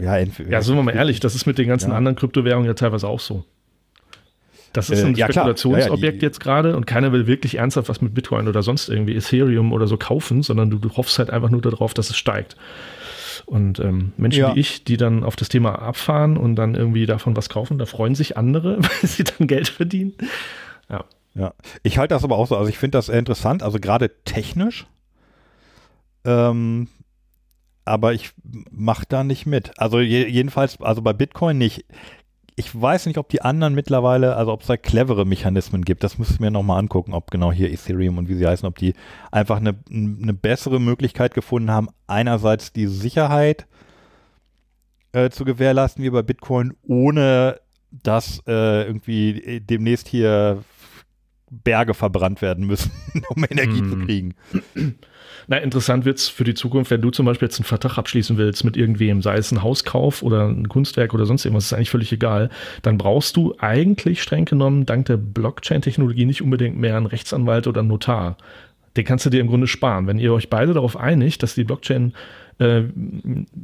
S3: ja, entweder,
S4: ja, sind wir mal ehrlich, das ist mit den ganzen
S3: Ja.
S4: anderen Kryptowährungen ja teilweise auch so. Das ist
S3: Äh,
S4: ein
S3: ja, klar.
S4: Spekulationsobjekt
S3: Ja, ja, die-
S4: jetzt gerade und keiner will wirklich ernsthaft was mit Bitcoin oder sonst irgendwie Ethereum oder so kaufen, sondern du, du hoffst halt einfach nur darauf, dass es steigt. Und ähm, Menschen
S3: Ja.
S4: wie ich, die dann auf das Thema abfahren und dann irgendwie davon was kaufen, da freuen sich andere, weil sie dann Geld verdienen. Ja.
S3: Ja, ich halte das aber auch so, also ich finde das sehr interessant, also gerade technisch, ähm, aber ich mache da nicht mit. Also je, jedenfalls, also bei Bitcoin nicht. Ich weiß nicht, ob die anderen mittlerweile, also ob es da clevere Mechanismen gibt. Das müsste ich mir nochmal angucken, ob genau hier Ethereum und wie sie heißen, ob die einfach eine, eine bessere Möglichkeit gefunden haben, einerseits die Sicherheit äh, zu gewährleisten wie bei Bitcoin, ohne dass äh, irgendwie demnächst hier Berge verbrannt werden müssen, um Energie zu
S4: Hm.
S3: kriegen.
S4: Na, interessant wird's für die Zukunft, wenn du zum Beispiel jetzt einen Vertrag abschließen willst mit irgendwem, sei es ein Hauskauf oder ein Kunstwerk oder sonst irgendwas, ist eigentlich völlig egal. Dann brauchst du eigentlich streng genommen dank der Blockchain-Technologie nicht unbedingt mehr einen Rechtsanwalt oder einen Notar. Den kannst du dir im Grunde sparen. Wenn ihr euch beide darauf einigt, dass die Blockchain äh,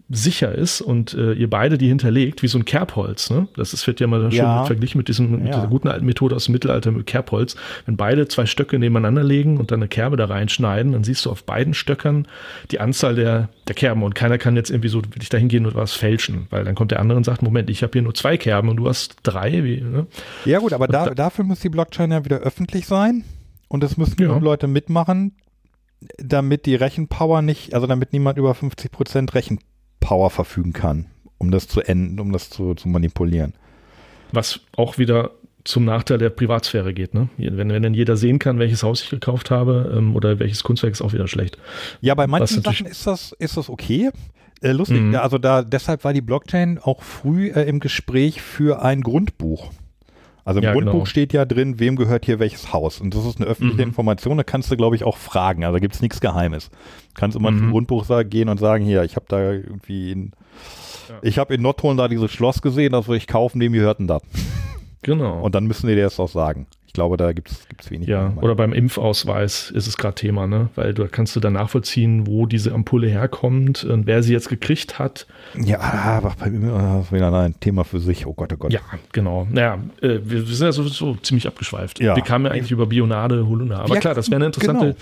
S4: sicher ist und äh, ihr beide die hinterlegt, wie so ein Kerbholz. Ne? Das ist, wird ja mal schön
S3: Ja.
S4: verglichen mit, diesem, mit
S3: Ja.
S4: dieser guten alten Methode aus dem Mittelalter mit Kerbholz. Wenn beide zwei Stöcke nebeneinander legen und dann eine Kerbe da reinschneiden, dann siehst du auf beiden Stöckern die Anzahl der, der Kerben und keiner kann jetzt irgendwie so wirklich dahin gehen und was fälschen, weil dann kommt der andere und sagt, Moment, ich habe hier nur zwei Kerben und du hast drei. Wie, ne?
S3: Ja gut, aber da,
S4: da-
S3: dafür muss die Blockchain ja wieder öffentlich sein und es müssen
S4: Ja.
S3: Leute mitmachen, damit die Rechenpower nicht, also damit niemand über 50% Rechenpower verfügen kann, um das zu enden, um das zu, zu manipulieren.
S4: Was auch wieder zum Nachteil der Privatsphäre geht. Ne? Wenn, wenn dann jeder sehen kann, welches Haus ich gekauft habe ähm, oder welches Kunstwerk, ist auch wieder schlecht.
S3: Ja, bei manchen Sachen ist das, ist das okay. Äh, lustig,
S4: Mhm.
S3: also da, deshalb war die Blockchain auch früh äh, im Gespräch für ein Grundbuch. Also im
S4: Ja,
S3: Grundbuch
S4: genau.
S3: steht ja drin, wem gehört hier welches Haus. Und das ist eine öffentliche
S4: Mhm.
S3: Information, da kannst du, glaube ich, auch fragen. Also da gibt es nichts Geheimes. Kannst immer
S4: Mhm.
S3: zum Grundbuch gehen und sagen, hier, ich habe da irgendwie in,
S4: Ja.
S3: ich habe in Nordholm da dieses Schloss gesehen, das will ich kaufen, wem gehört denn das?
S4: Genau.
S3: Und dann müssen die dir das auch sagen. Ich glaube, da gibt es wenig.
S4: Ja, oder beim Impfausweis ist es gerade Thema, ne? Weil du kannst du dann nachvollziehen, wo diese Ampulle herkommt und wer sie jetzt gekriegt hat.
S3: Ja, aber bei mir ist wieder ein Thema für sich. Oh Gott, oh Gott.
S4: Ja, genau. Naja, äh, wir, wir sind ja sowieso ziemlich abgeschweift.
S3: Ja.
S4: Wir kamen ja eigentlich über Bionade, Holunder. Aber
S3: Ja,
S4: klar, das wäre eine interessante.
S3: genau.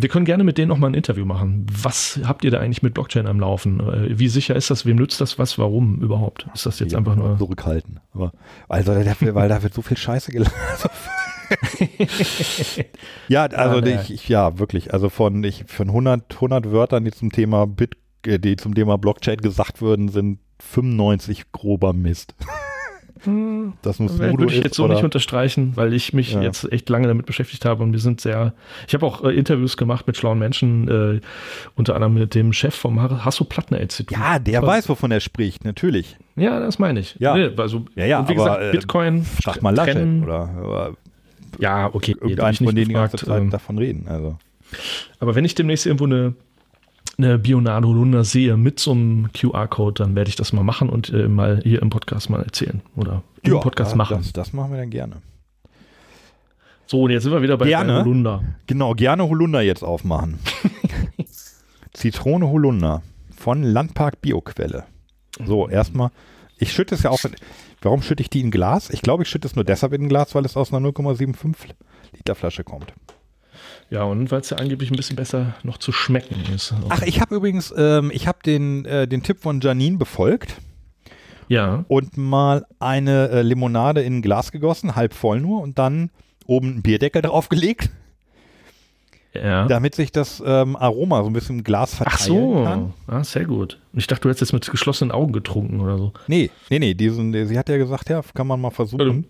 S4: Wir können gerne mit denen noch mal ein Interview machen. Was habt ihr da eigentlich mit Blockchain am Laufen? Äh, Wie sicher ist das? Wem nützt das was? Warum überhaupt? Ist das jetzt
S3: Ja,
S4: einfach nur.
S3: zurückhalten. Aber also dafür, weil da wird so viel Scheiße geladen. ja, also
S4: naja.
S3: ich, ich, ja, wirklich. Also von ich von 100 100 Wörtern, die zum Thema Bit, äh, die zum Thema Blockchain gesagt würden, sind 95 grober Mist. Das muss
S4: Äh, Würde ich jetzt so
S3: oder-
S4: nicht unterstreichen, weil ich mich
S3: Ja.
S4: jetzt echt lange damit beschäftigt habe und wir sind sehr. Ich habe auch äh, Interviews gemacht mit schlauen Menschen, äh, unter anderem mit dem Chef vom Ha- Hasso-Plattner-Institut.
S3: Ja, der
S4: Voll.
S3: weiß, wovon er spricht, natürlich.
S4: Ja, das meine ich.
S3: Ja.
S4: Nee, also,
S3: Ja, ja,
S4: und wie
S3: aber,
S4: gesagt,
S3: äh,
S4: Bitcoin
S3: Frag mal Laschet
S4: trennen.
S3: oder, oder
S4: Ja, okay.
S3: irgendeinen von denen die ganze Zeit
S4: ähm,
S3: davon reden. Also.
S4: Aber wenn ich demnächst irgendwo eine, eine Bionado Luna sehe mit so einem QR-Code, dann werde ich das mal machen und äh, mal hier im Podcast mal erzählen oder im Podcast
S3: ja,
S4: machen.
S3: Das, das machen wir dann gerne.
S4: So, und jetzt sind wir wieder bei
S3: Gerne.
S4: Holunder.
S3: Genau, gerne Holunder jetzt aufmachen. Zitrone Holunder von Landpark Bioquelle. So, erstmal, ich schütte es ja auch. Warum schütte ich die in Glas? Ich glaube, ich schütte es nur deshalb in ein Glas, weil es aus einer 0,75 Liter Flasche kommt.
S4: Ja, und weil es ja angeblich ein bisschen besser noch zu schmecken ist.
S3: Ach, ich habe übrigens, ähm, ich habe den, äh, den Tipp von Janine befolgt
S4: ja.
S3: und mal eine äh, Limonade in ein Glas gegossen, halb voll nur, und dann oben einen Bierdeckel draufgelegt,
S4: Ja.
S3: damit sich das ähm, Aroma so ein bisschen im Glas verteilen
S4: Ach so,
S3: kann.
S4: ah, sehr gut. Und ich dachte, du hättest jetzt mit geschlossenen Augen getrunken oder so.
S3: Nee, nee, nee, diesen, sie hat ja gesagt, ja, kann man mal versuchen.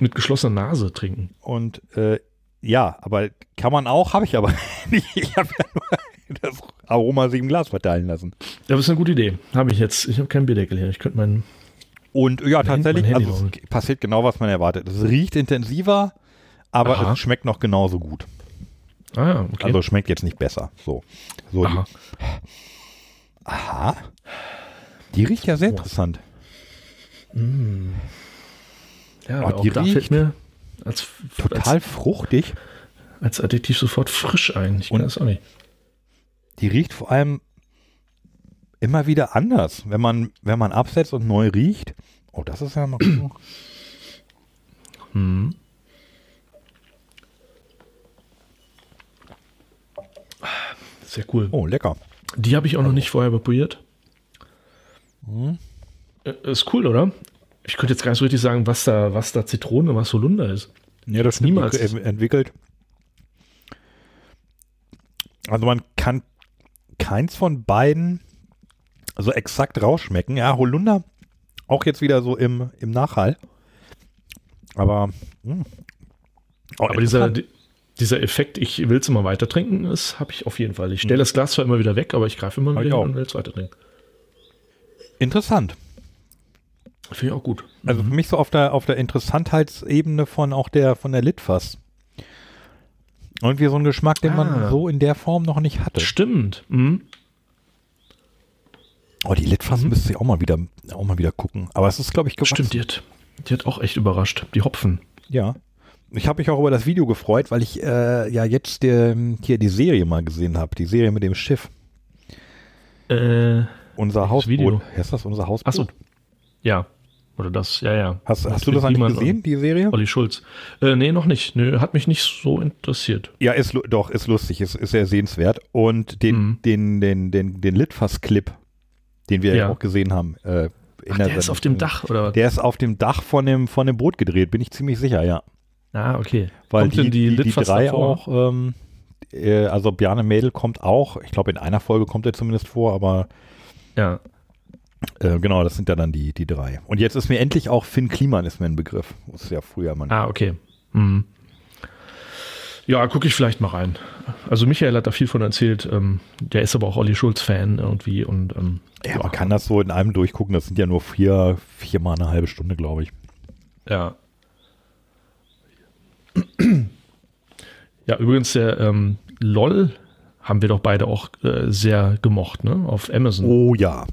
S4: Mit geschlossener Nase trinken.
S3: Und äh, ja, aber kann man auch, habe ich aber nicht. Ich habe ja nur das Aroma sich im Glas verteilen lassen.
S4: Das ist eine gute Idee. Habe ich jetzt. Ich habe keinen Bierdeckel hier. Ich könnte meinen.
S3: Und ja, tatsächlich,
S4: mein Handy
S3: also passiert genau, was man erwartet. Es riecht intensiver, aber
S4: Aha.
S3: es schmeckt noch genauso gut.
S4: Ah ja, okay.
S3: Also schmeckt jetzt nicht besser. So. so
S4: Aha.
S3: Die, aha. Die riecht ja sehr interessant.
S4: Ja,
S3: Oh, die riecht
S4: mir als,
S3: Total
S4: als,
S3: fruchtig.
S4: als Adjektiv sofort frisch ein. Ich kann das auch nicht.
S3: Die riecht vor allem immer wieder anders. Wenn man, wenn man absetzt und neu riecht. Oh, das ist ja noch.
S4: Hm. Sehr cool.
S3: Oh, lecker.
S4: Die habe ich auch noch nicht vorher probiert.
S3: Hm.
S4: Äh, Ist cool, oder? Ich könnte jetzt gar nicht so richtig sagen, was da, was da Zitrone und was Holunder ist.
S3: Ja, das
S4: Niemals.
S3: niemals entwickelt. Also man kann keins von beiden so exakt rausschmecken. Ja, Holunder auch jetzt wieder so im, im Nachhall. Aber, mh. Oh,
S4: Aber dieser, dieser Effekt, ich will es immer weiter trinken, das habe ich auf jeden Fall. Ich stelle das Glas zwar immer wieder weg, aber ich greife immer wieder hin und will es weiter trinken.
S3: interessant.
S4: Finde ich auch gut.
S3: Also für mich so auf der auf der Interessantheitsebene von auch der von der Litfass. Irgendwie so ein Geschmack, den
S4: Ah.
S3: man so in der Form noch nicht hatte.
S4: Stimmt. Mhm.
S3: Oh, die Litfass müsste ich auch mal wieder auch mal wieder gucken. Aber es ist glaube ich gewachsen.
S4: Stimmt, die hat, die hat auch echt überrascht. Die Hopfen.
S3: Ja. Ich habe mich auch über das Video gefreut, weil ich äh, ja jetzt der, hier die Serie mal gesehen habe. Die Serie mit dem Schiff.
S4: Äh,
S3: Unser Hausboot.
S4: Video?
S3: Ist das unser Hausboot?
S4: achso. Ja. Oder das, ja, ja.
S3: Hast, hast du das eigentlich gesehen, die Serie?
S4: Olli Schulz. Äh, nee, noch nicht. Nö, hat mich nicht so interessiert.
S3: Ja, ist doch, ist lustig, ist, ist sehr sehenswert. Und den,
S4: Mhm.
S3: den, den, den, den Litfass-Clip, den wir ja auch gesehen haben, äh,
S4: Ach,
S3: der
S4: der ist auf dem Dach, oder?
S3: Der ist auf dem Dach von dem, von dem Boot gedreht, bin ich ziemlich sicher, ja.
S4: Ah, okay.
S3: Weil
S4: Kommt
S3: die,
S4: denn die,
S3: die, die drei
S4: davor?
S3: auch, ähm, äh, also Bjarne Mädel kommt auch, ich glaube in einer Folge kommt er zumindest vor, aber
S4: Ja.
S3: äh, genau, das sind ja dann die, die drei. Und jetzt ist mir endlich auch Finn Kliman ist mir ein Begriff. Das ist ja früher man.
S4: Ah, okay. Mhm. Ja, gucke ich vielleicht mal rein. Also Michael hat da viel von erzählt. Ähm, der ist aber auch Olli Schulz-Fan irgendwie und ähm,
S3: ja, man kann das so in einem durchgucken, das sind ja nur vier, vier mal eine halbe Stunde, glaube ich.
S4: Ja. Ja, übrigens, der ähm, LOL haben wir doch beide auch äh, sehr gemocht, ne? Auf Amazon.
S3: Oh ja.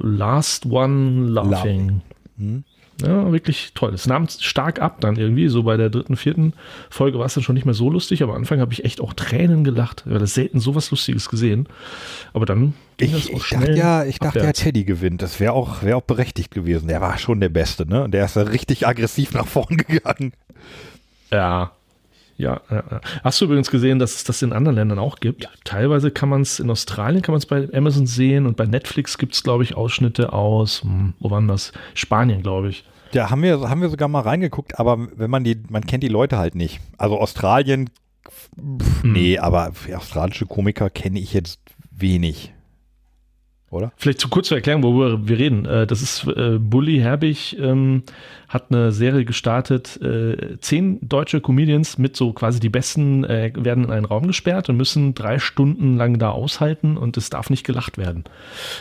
S4: Last One Laughing.
S3: Hm?
S4: Ja, wirklich toll. Es nahm stark ab dann irgendwie. So bei der dritten, vierten Folge war es dann schon nicht mehr so lustig, aber am Anfang habe ich echt auch Tränen gelacht. Ich habe selten sowas Lustiges gesehen. Aber dann ging
S3: Ich,
S4: das auch
S3: ich
S4: schnell.
S3: dachte ja, ich dachte ja,
S4: abwärts.
S3: Teddy gewinnt. Das wäre auch, wäre auch berechtigt gewesen. Der war schon der Beste, ne? Und der ist ja richtig aggressiv nach vorn gegangen.
S4: Ja. Ja, ja, ja. Hast du übrigens gesehen, dass es das in anderen Ländern auch gibt? Teilweise kann man es in Australien kann man es bei Amazon sehen und bei Netflix gibt es, glaube ich, Ausschnitte aus, hm, wo waren das? Spanien, glaube ich.
S3: Da haben wir, haben wir sogar mal reingeguckt, aber wenn man die, man kennt die Leute halt nicht. Also Australien, pff,
S4: Hm.
S3: nee, aber australische Komiker kenne ich jetzt wenig. Oder?
S4: Vielleicht zu kurz zur Erklärung, worüber wir reden. Äh, Das ist äh, Bully Herbig ähm, hat eine Serie gestartet. Äh, zehn deutsche Comedians mit so quasi die besten äh, werden in einen Raum gesperrt und müssen drei Stunden lang da aushalten und es darf nicht gelacht werden.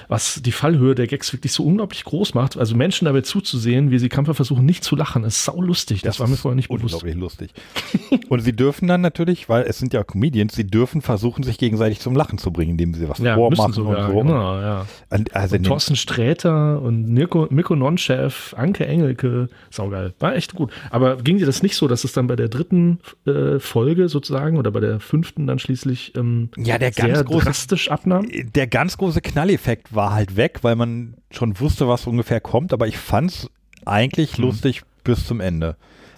S4: Was die Fallhöhe der Gags wirklich so unglaublich groß macht. Also Menschen dabei zuzusehen, wie sie Kampfer versuchen, nicht zu lachen, ist sau lustig. Das, war mir vorher nicht bewusst.
S3: unglaublich lustig. Und sie dürfen dann natürlich, weil es sind ja Comedians, sie dürfen versuchen, sich gegenseitig zum Lachen zu bringen, indem sie was
S4: Ja,
S3: vormachen
S4: sogar,
S3: und so.
S4: genau, ja.
S3: Und, also in den-
S4: Thorsten Sträter und Mirko, Mirko Nonchef, Anke Engelke, saugeil. War echt gut. Aber ging dir das nicht so, dass es dann bei der dritten äh, Folge sozusagen oder bei der fünften dann schließlich ähm,
S3: Ja, der
S4: sehr
S3: ganz große-
S4: drastisch abnahm?
S3: der ganz große Knalleffekt war halt weg, weil man schon wusste, was ungefähr kommt, aber ich fand's eigentlich lustig bis zum Ende.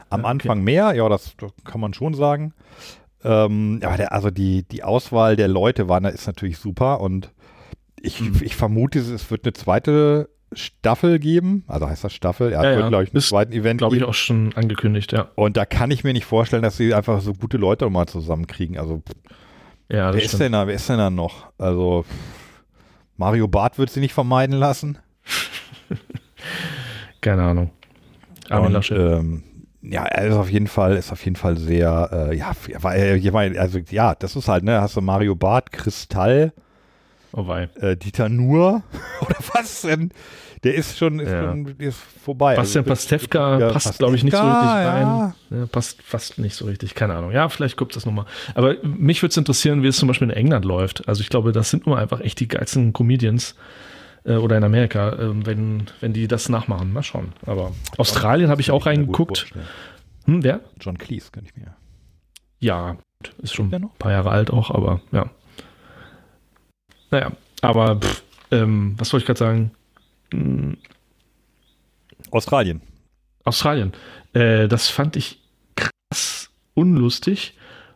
S3: Am.
S4: Ja, okay.
S3: Anfang mehr, ja, das, das kann man schon sagen. Ähm, aber der, also die, die Auswahl der Leute war, ist natürlich super und ich,
S4: Hm.
S3: ich vermute, es wird eine zweite Staffel geben. Also heißt das Staffel? Ja,
S4: Ja, ja.
S3: glaube ich, einen
S4: Ist,
S3: zweiten Event
S4: Glaube ich auch schon angekündigt, ja.
S3: Und da kann ich mir nicht vorstellen, dass sie einfach so gute Leute mal zusammenkriegen. Also
S4: Ja,
S3: wer ist denn da? Wer ist denn da noch? Also Mario Barth wird sie nicht vermeiden lassen.
S4: Keine Ahnung. Armin
S3: Und, ähm, ja, er ist auf jeden Fall, ist auf jeden Fall sehr, äh, ja, weil, ich meine, also ja, das ist halt, ne, hast du Mario Barth, Kristall,
S4: oh wei.
S3: äh, Dieter Nuhr oder was denn? Der ist schon, ist
S4: Ja.
S3: schon, ist vorbei.
S4: Bastian
S3: Also,
S4: Pastewka
S3: ja,
S4: passt, glaube ich, nicht so richtig rein. Ja, passt fast nicht so richtig, keine Ahnung. Ja, vielleicht guckt das nochmal. Aber mich würde es interessieren, wie es zum Beispiel in England läuft. Also ich glaube, das sind nur einfach echt die geilsten Comedians äh, oder in Amerika, äh, wenn, wenn die das nachmachen. Mal schauen. Aber Australien habe ich auch reingeguckt. Hm, wer?
S3: John Cleese, kann ich mir.
S4: Ja, ist schon ein paar Jahre alt auch, aber ja. Naja, aber pff, ähm, was wollte ich gerade sagen? Hm,
S3: Australien.
S4: Australien. Äh, das fand ich krass unlustig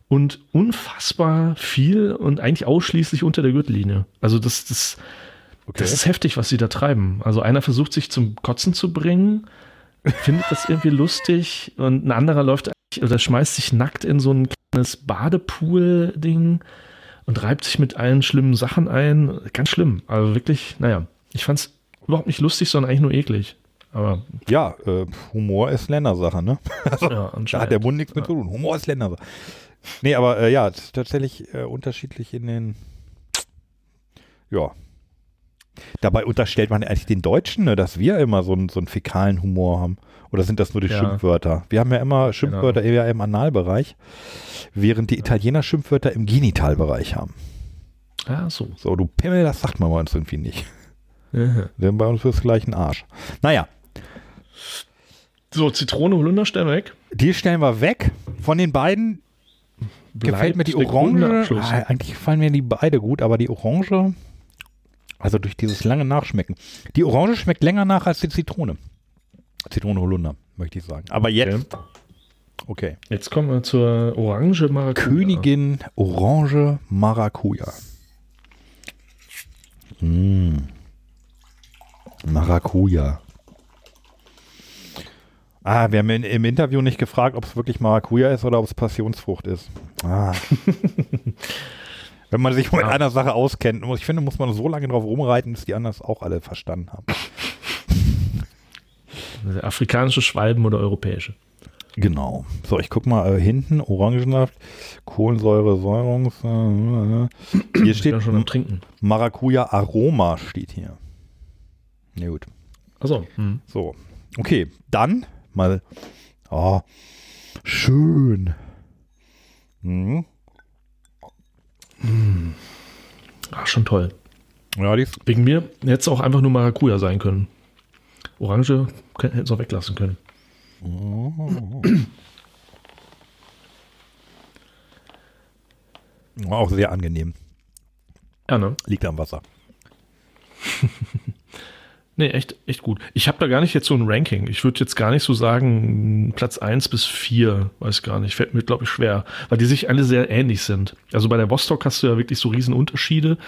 S4: und unfassbar viel und eigentlich ausschließlich unter der Gürtellinie. Also das, das,
S3: Okay.
S4: das ist heftig, was sie da treiben. Also einer versucht sich zum Kotzen zu bringen, findet das irgendwie lustig und ein anderer läuft eigentlich oder schmeißt sich nackt in so ein kleines Badepool-Ding und reibt sich mit allen schlimmen Sachen ein. Ganz schlimm. Also wirklich, naja, ich fand es überhaupt nicht lustig, sondern eigentlich nur eklig. Aber
S3: ja, äh, Humor ist Ländersache, ne?
S4: ja,
S3: Da hat der Mund nichts mit zu tun. Humor ist Ländersache. Nee, aber äh, ja, es ist tatsächlich äh, unterschiedlich in den. Ja. Dabei unterstellt man eigentlich den Deutschen, ne, dass wir immer so einen, so einen fäkalen Humor haben. Oder sind das nur die
S4: Ja. Genau.
S3: Schimpfwörter? Wir haben ja immer Schimpfwörter eher im Analbereich, während die Italiener Schimpfwörter im Genitalbereich haben.
S4: Ja, so.
S3: So, du Pimmel, das sagt man bei uns irgendwie nicht.
S4: Aha.
S3: Denn bei uns ist gleich ein Arsch. Naja,
S4: So, Zitrone, Holunder, stellen wir weg.
S3: die stellen wir weg. Von den beiden gefällt mir die Orange. Ah, eigentlich gefallen mir die beide gut, aber die Orange, also durch dieses lange Nachschmecken. Die Orange schmeckt länger nach als die Zitrone. Zitrone Holunder, möchte ich sagen. Aber jetzt, okay.
S4: Jetzt kommen wir zur Orange Maracuja.
S3: Königin Orange Maracuja. Mm. Maracuja. Ah, wir haben in, im Interview nicht gefragt, ob es wirklich Maracuja ist oder ob es Passionsfrucht ist. Ah. Wenn man sich mit
S4: Ja.
S3: einer Sache auskennt, muss- ich finde, muss man so lange drauf rumreiten, bis die anderen es auch alle verstanden haben.
S4: Afrikanische Schwalben oder europäische.
S3: Genau. So, ich guck mal äh, hinten, Orangensaft, Kohlensäure, Säurungs. Äh, äh. Hier steht
S4: schon am Trinken.
S3: Maracuja Aroma steht hier. Na gut.
S4: Achso. Hm.
S3: So. Okay, dann mal. Oh, schön. Mhm.
S4: Ah, schon toll.
S3: Ja, die
S4: Wegen mir hätte es auch einfach nur Maracuja sein können. Orange hätten sie auch weglassen können.
S3: War auch sehr angenehm.
S4: Ja, ne?
S3: Liegt am Wasser.
S4: Nee, echt, echt gut. Ich habe da gar nicht jetzt so ein Ranking. Ich würde jetzt gar nicht so sagen, Platz 1 bis 4, weiß gar nicht, fällt mir, glaube ich, schwer, weil die sich alle sehr ähnlich sind. Also bei der Vostok hast du ja wirklich so riesen Unterschiede.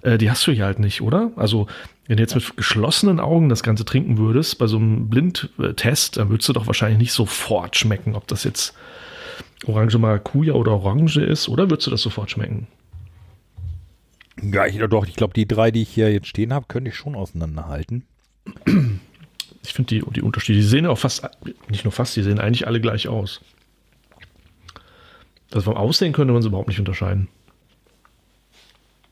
S4: Äh, die hast du hier halt nicht, oder? Also, wenn du jetzt mit geschlossenen Augen das Ganze trinken würdest, bei so einem Blindtest, dann würdest du doch wahrscheinlich nicht sofort schmecken, ob das jetzt Orange Maracuja oder Orange ist, oder würdest du das sofort schmecken?
S3: Ja, ich, doch, ich glaube, die drei, die ich hier jetzt stehen habe, könnte ich schon auseinanderhalten.
S4: Ich finde die, die Unterschiede, die sehen ja auch fast, nicht nur fast, die sehen eigentlich alle gleich aus. Also vom Aussehen könnte man sie überhaupt nicht unterscheiden.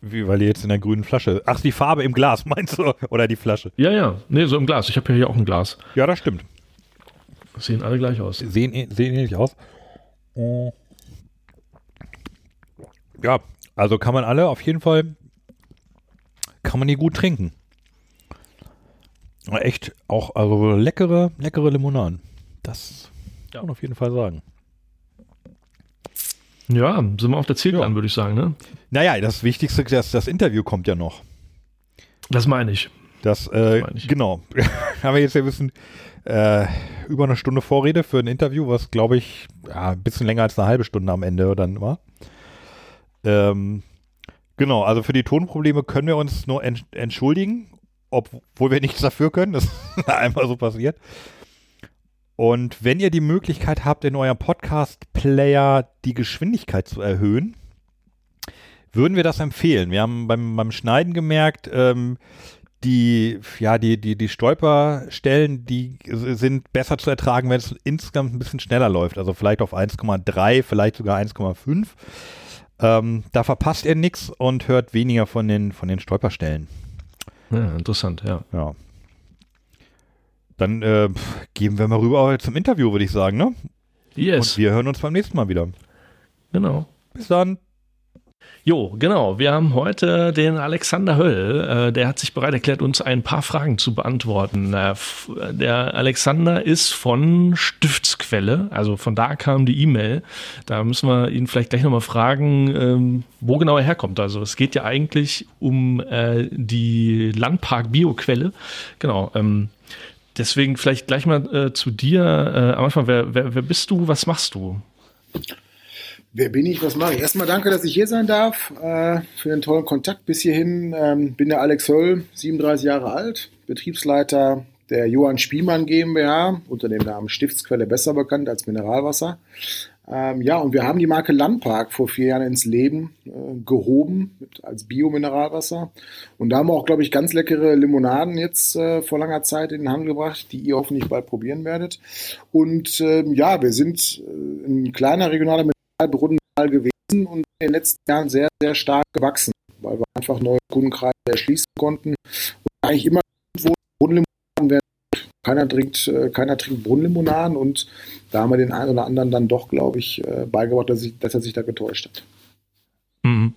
S3: Wie, weil die jetzt in der grünen Flasche. Ach, die Farbe im Glas, meinst du? Oder die Flasche?
S4: Ja, ja. Nee, so im Glas. Ich habe ja hier auch ein Glas.
S3: Ja, das stimmt.
S4: Sehen alle gleich aus.
S3: Sehen, sehen ähnlich aus. Ja, also kann man alle auf jeden Fall, kann man die gut trinken. Echt auch, also leckere, leckere Limonaden. Das
S4: Ja.
S3: kann man auf jeden Fall sagen.
S4: Ja, sind wir auf der Zielgeraden,
S3: Ja.
S4: würde ich sagen, ne?
S3: Naja, das Wichtigste, das, das Interview kommt ja noch.
S4: Das meine ich.
S3: Das, äh,
S4: meine ich.
S3: genau. haben wir jetzt ja ein bisschen äh, über eine Stunde Vorrede für ein Interview, was glaube ich ja, ein bisschen länger als eine halbe Stunde am Ende dann war. Ähm, genau, also für die Tonprobleme können wir uns nur ent entschuldigen, obwohl wir nichts dafür können. Das ist einfach so passiert. Und wenn ihr die Möglichkeit habt, in eurem Podcast-Player die Geschwindigkeit zu erhöhen, würden wir das empfehlen. Wir haben beim, beim Schneiden gemerkt, ähm, die, ja, die, die, die Stolperstellen, die sind besser zu ertragen, wenn es insgesamt ein bisschen schneller läuft. Also vielleicht auf 1,3, vielleicht sogar 1,5. Ähm, da verpasst ihr nichts und hört weniger von den, von den Stolperstellen.
S4: Ja, interessant, ja.
S3: Ja. Dann äh, gehen wir mal rüber zum Interview, würde ich sagen, ne?
S4: Yes,
S3: Und wir hören uns beim nächsten Mal wieder.
S4: genau.
S3: Bis dann.
S4: Jo, genau. Wir haben heute den Alexander Höll. Äh, der hat sich bereit erklärt, uns ein paar Fragen zu beantworten. Äh, der Alexander ist von Stiftsquelle, also von da kam die E-Mail. Da müssen wir ihn vielleicht gleich nochmal fragen, ähm, wo genau er herkommt. Also es geht ja eigentlich um äh, die Landpark Bioquelle. Genau. Ähm, deswegen vielleicht gleich mal äh, zu dir. Äh, am Anfang, wer, wer, wer bist du? Was machst du?
S5: Wer bin ich? Was mache ich? Erstmal danke, dass ich hier sein darf, äh, für den tollen Kontakt bis hierhin. Ähm, bin der Alex Höll, 37 Jahre alt, Betriebsleiter der Johann Spielmann GmbH, unter dem Namen Stiftsquelle besser bekannt als Mineralwasser. Ähm, ja, und wir haben die Marke Landpark vor vier Jahren ins Leben äh, gehoben mit, als Bio-Mineralwasser. Und da haben wir auch, glaube ich, ganz leckere Limonaden jetzt äh, vor langer Zeit in den Handel gebracht, die ihr hoffentlich bald probieren werdet. Und ähm, ja, wir sind äh, ein kleiner regionaler Mineralbrunnen mal gewesen und in den letzten Jahren sehr, sehr stark gewachsen, weil wir einfach neue Kundenkreise erschließen konnten. Und eigentlich immer wo Brunnenlimonaden werden. Keiner trinkt, äh, keiner trinkt Brunnenlimonaden und da haben wir den einen oder anderen dann doch, glaube ich, äh, beigebracht, dass, ich, dass er sich da getäuscht hat.
S4: Mhm.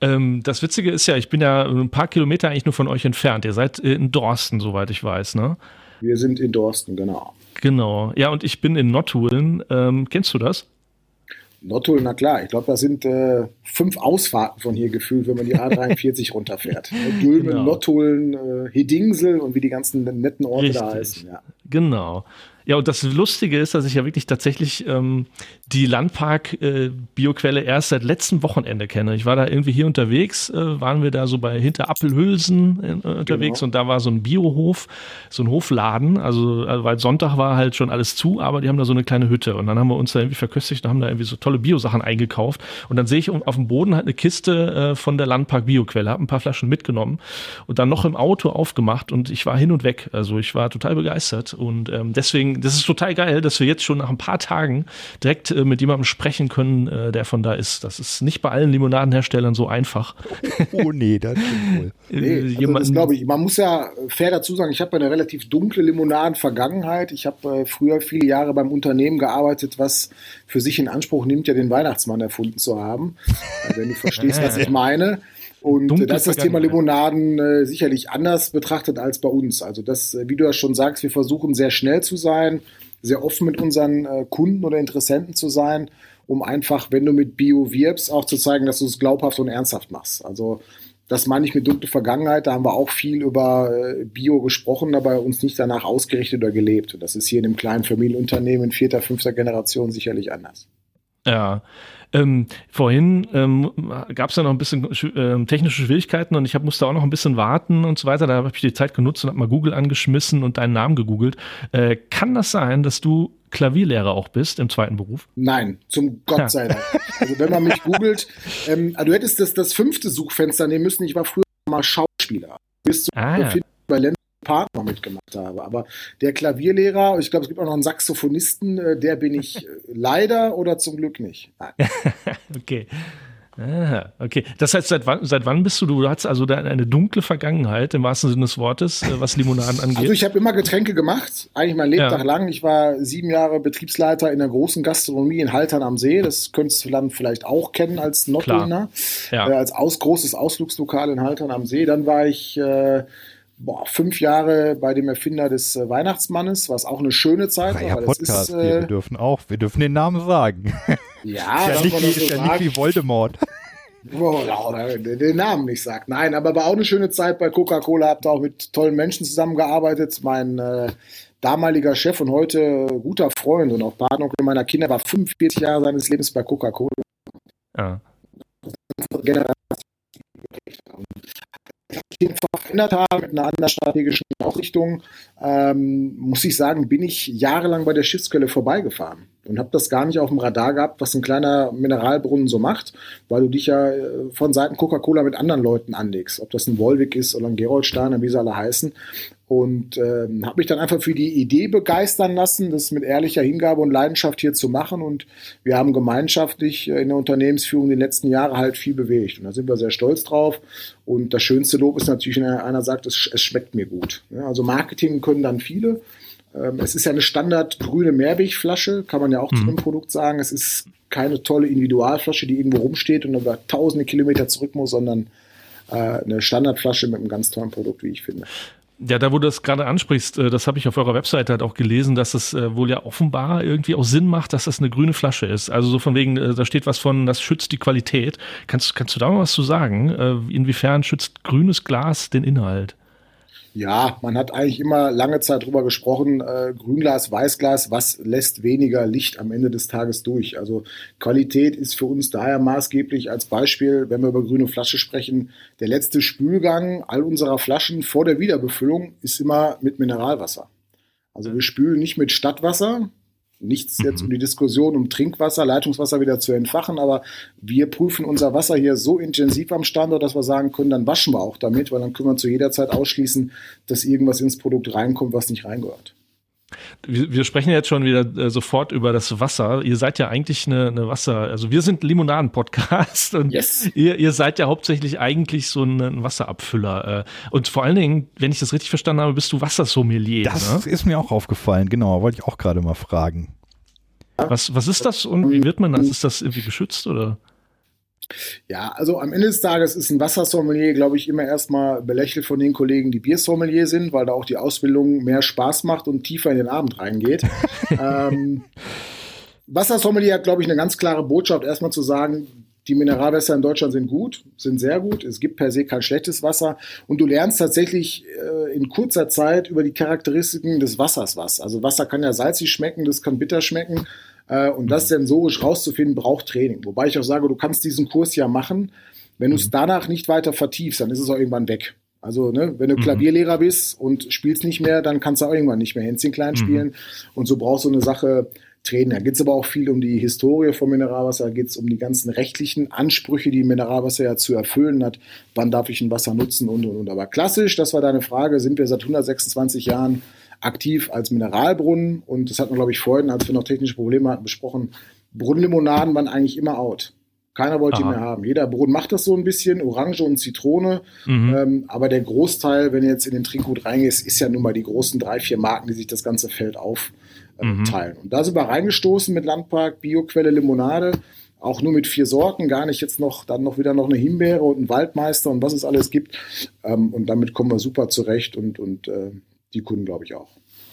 S4: Ähm, das Witzige ist ja, ich bin ja ein paar Kilometer eigentlich nur von euch entfernt. Ihr seid äh, in Dorsten, soweit ich weiß, ne?
S5: Wir sind in Dorsten, genau.
S4: Genau. Ja, und ich bin in Nottuln. Ähm, kennst du das?
S5: Nottuln, na klar, ich glaube, das sind äh, fünf Ausfahrten von hier gefühlt, wenn man die A43 runterfährt. Ne, Dülmen,
S4: Genau.
S5: Nottuln, äh, Hedingsel und wie die ganzen netten Orte da
S4: Richtig.
S5: heißen. Ja.
S4: Genau. Ja, und das Lustige ist, dass ich ja wirklich tatsächlich ähm, die Landpark-Bioquelle erst seit letztem Wochenende kenne. Ich war da irgendwie hier unterwegs, äh, waren wir da so bei hinter Appelhülsen äh, unterwegs
S5: Genau.
S4: und da war so ein Biohof, so ein Hofladen. Also, also, weil Sonntag war halt schon alles zu, aber die haben da so eine kleine Hütte und dann haben wir uns da irgendwie verköstigt und haben da irgendwie so tolle Biosachen eingekauft. Und dann sehe ich auf dem Boden halt eine Kiste äh, von der Landpark-Bioquelle, habe ein paar Flaschen mitgenommen und dann noch im Auto aufgemacht und ich war hin und weg. Also ich war total begeistert und ähm, deswegen, das ist total geil, dass wir jetzt schon nach ein paar Tagen direkt äh, mit jemandem sprechen können, äh, der von da ist. Das ist nicht bei allen Limonadenherstellern so einfach.
S3: Oh nee, das stimmt wohl.
S4: Äh,
S5: Nee, also das glaube ich. Man muss ja fair dazu sagen, ich habe eine relativ dunkle Limonaden-Vergangenheit. Ich habe äh, früher viele Jahre beim Unternehmen gearbeitet, was für sich in Anspruch nimmt, ja den Weihnachtsmann erfunden zu haben. Äh, wenn du verstehst, was ich meine. Und
S4: Dunkle
S5: da ist das Thema. Limonaden äh, sicherlich anders betrachtet als bei uns. Also das, äh, wie du ja schon sagst, wir versuchen sehr schnell zu sein, sehr offen mit unseren äh, Kunden oder Interessenten zu sein, um einfach, wenn du mit Bio wirbst, auch zu zeigen, dass du es glaubhaft und ernsthaft machst. Also das meine ich mit dunkle Vergangenheit. Da haben wir auch viel über äh, Bio gesprochen, aber uns nicht danach ausgerichtet oder gelebt. Und das ist hier in einem kleinen Familienunternehmen vierter, fünfter Generation sicherlich anders.
S4: Ja. Ähm, vorhin ähm, gab es ja noch ein bisschen ähm, technische Schwierigkeiten und ich hab, musste auch noch ein bisschen warten und so weiter. Da habe ich die Zeit genutzt und habe mal Google angeschmissen und deinen Namen gegoogelt. Äh, kann das sein, dass du Klavierlehrer auch bist im zweiten Beruf?
S5: Nein, zum Gott sei Dank. Also wenn man mich googelt, ähm, also du hättest das, das fünfte Suchfenster nehmen müssen. Ich war früher mal Schauspieler. Bis zu
S4: Ah, ja.
S5: bei Partner mitgemacht habe. Aber der Klavierlehrer, ich glaube, es gibt auch noch einen Saxophonisten, äh, der bin ich äh, leider oder zum Glück nicht.
S4: Okay. Ah, okay. Das heißt, seit wann, seit wann bist du, du hast also da eine dunkle Vergangenheit im wahrsten Sinne des Wortes, äh, was Limonaden angeht.
S5: Also ich habe immer Getränke gemacht, eigentlich mein Lebtag
S4: Ja.
S5: lang. Ich war sieben Jahre Betriebsleiter in der großen Gastronomie in Haltern am See. Das könntest du dann vielleicht auch kennen als Nottulner,
S4: Ja.
S5: äh, als aus, großes Ausflugslokal in Haltern am See. Dann war ich äh, boah, fünf Jahre bei dem Erfinder des äh, Weihnachtsmannes, was auch eine schöne Zeit war. das
S3: Podcast
S5: ist,
S3: hier. Wir
S5: äh,
S3: dürfen auch, wir dürfen den Namen sagen.
S5: ja,
S3: ist ja nicht, wie,
S5: das so
S3: ist ja nicht wie Voldemort.
S5: Oh, ja, den Namen nicht sagt. Nein, aber war auch eine schöne Zeit bei Coca-Cola. Hab da auch mit tollen Menschen zusammengearbeitet. Mein äh, damaliger Chef und heute guter Freund und auch Partner meiner Kinder war 45 Jahre seines Lebens bei Coca-Cola.
S4: Ja.
S5: Generation verändert haben mit einer anderen strategischen Ausrichtung, ähm, muss ich sagen, bin ich jahrelang bei der Schiffsquelle vorbeigefahren und habe das gar nicht auf dem Radar gehabt, was ein kleiner Mineralbrunnen so macht, weil du dich ja äh, von Seiten Coca-Cola mit anderen Leuten anlegst, ob das ein Wolwig ist oder ein Geroldsteiner, wie sie alle heißen. Und ähm, habe mich dann einfach für die Idee begeistern lassen, das mit ehrlicher Hingabe und Leidenschaft hier zu machen. Und wir haben gemeinschaftlich äh, in der Unternehmensführung die letzten Jahre halt viel bewegt. Und da sind wir sehr stolz drauf. Und das schönste Lob ist natürlich, wenn einer sagt, es, es schmeckt mir gut. Ja, also Marketing können dann viele. Ähm, es ist ja eine Standard grüne Mehrwegflasche, kann man ja auch zu dem Produkt sagen. Es ist keine tolle Individualflasche, die irgendwo rumsteht und über tausende Kilometer zurück muss, sondern äh, eine Standardflasche mit einem ganz tollen Produkt, wie ich finde.
S4: Ja, da wo du das gerade ansprichst, äh, das habe ich auf eurer Webseite halt auch gelesen, dass es äh, wohl ja offenbar irgendwie auch Sinn macht, dass das eine grüne Flasche ist. Also so von wegen, äh, da steht was von, das schützt die Qualität. Kannst, kannst du da mal was zu sagen? Inwiefern schützt grünes Glas den Inhalt?
S5: Ja, man hat eigentlich immer lange Zeit drüber gesprochen, äh, Grünglas, Weißglas, was lässt weniger Licht am Ende des Tages durch? Also Qualität ist für uns daher maßgeblich als Beispiel, wenn wir über grüne Flasche sprechen, der letzte Spülgang all unserer Flaschen vor der Wiederbefüllung ist immer mit Mineralwasser. Also wir spülen nicht mit Stadtwasser, nichts jetzt um die Diskussion um Trinkwasser, Leitungswasser wieder zu entfachen, aber wir prüfen unser Wasser hier so intensiv am Standort, dass wir sagen können, dann waschen wir auch damit, weil dann können wir zu jeder Zeit ausschließen, dass irgendwas ins Produkt reinkommt, was nicht reingehört.
S4: Wir, wir sprechen jetzt schon wieder äh, sofort über das Wasser. Ihr seid ja eigentlich eine, eine Wasser, also wir sind Limonaden-Podcast und
S5: Yes.
S4: ihr, ihr seid ja hauptsächlich eigentlich so ein, ein Wasserabfüller. Äh, und vor allen Dingen, wenn ich das richtig verstanden habe, bist du Wassersommelier.
S3: Das
S4: ne?
S3: ist mir auch aufgefallen, genau, wollte ich auch gerade mal fragen.
S4: Was, was ist das und wie wird man das? Ist das irgendwie geschützt oder?
S5: Ja, also am Ende des Tages ist ein Wassersommelier, glaube ich, immer erstmal belächelt von den Kollegen, die Biersommelier sind, weil da auch die Ausbildung mehr Spaß macht und tiefer in den Abend reingeht. ähm, Wassersommelier hat, glaube ich, eine ganz klare Botschaft, erstmal zu sagen, die Mineralwässer in Deutschland sind gut, sind sehr gut. Es gibt per se kein schlechtes Wasser. Und du lernst tatsächlich äh, in kurzer Zeit über die Charakteristiken des Wassers was. Also Wasser kann ja salzig schmecken, das kann bitter schmecken. Äh, und das sensorisch rauszufinden, braucht Training. Wobei ich auch sage, du kannst diesen Kurs ja machen. Wenn du es danach nicht weiter vertiefst, dann ist es auch irgendwann weg. Also, ne, wenn du Klavierlehrer bist und spielst nicht mehr, dann kannst du auch irgendwann nicht mehr Hänschen klein spielen. Und so brauchst du eine Sache Training. Da geht es aber auch viel um die Historie von Mineralwasser, da geht es um die ganzen rechtlichen Ansprüche, die Mineralwasser ja zu erfüllen hat. Wann darf ich ein Wasser nutzen und und und. Aber klassisch, das war deine Frage, sind wir seit 126 Jahren aktiv als Mineralbrunnen und das hatten wir, glaube ich, vorhin, als wir noch technische Probleme hatten, besprochen. Brunnenlimonaden waren eigentlich immer out. Keiner wollte die
S4: Aha.
S5: mehr haben. Jeder Brunnen macht das so ein bisschen, Orange und Zitrone.
S4: Mhm.
S5: Ähm, aber der Großteil, wenn du jetzt in den Trinkgut reingehst, ist ja nun mal die großen drei, vier Marken, die sich das ganze Feld aufteilen.
S4: Mhm.
S5: Äh, teilen. Und da sind wir reingestoßen mit Landpark, Bioquelle, Limonade. auch nur mit vier Sorten, gar nicht jetzt noch, dann noch wieder noch eine Himbeere und ein Waldmeister und was es alles gibt. Ähm, und damit kommen wir super zurecht und, und äh, die Kunden, glaube ich, auch.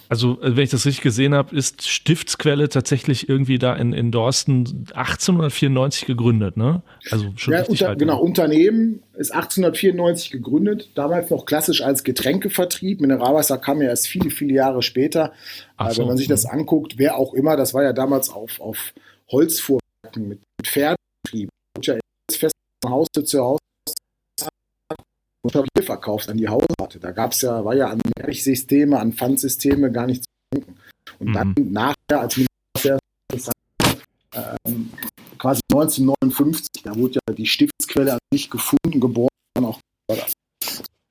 S4: Also, äh, wenn ich das richtig gesehen habe, ist Stiftsquelle tatsächlich irgendwie da in, in Dorsten 1894 gegründet, ne?
S5: Also schon ja, richtig unter, alt, Genau, ne? Unternehmen ist 1894 gegründet, damals noch klassisch als Getränkevertrieb. Mineralwasser kam ja erst viele, viele Jahre später. Ach so, wenn man sich das anguckt, wer auch immer, das war ja damals auf, auf Holzfuhrwerken mit Pferdetrieb. Ja fest von Haus zu Haus Verkauft an die Haushalte. Da gab es ja, war ja an Milchsysteme, an Pfandsysteme gar nichts zu denken. Und mhm. dann nachher, als Minister ähm, quasi 1959, da wurde ja die Stiftsquelle an sich gefunden, geboren und auch gefördert.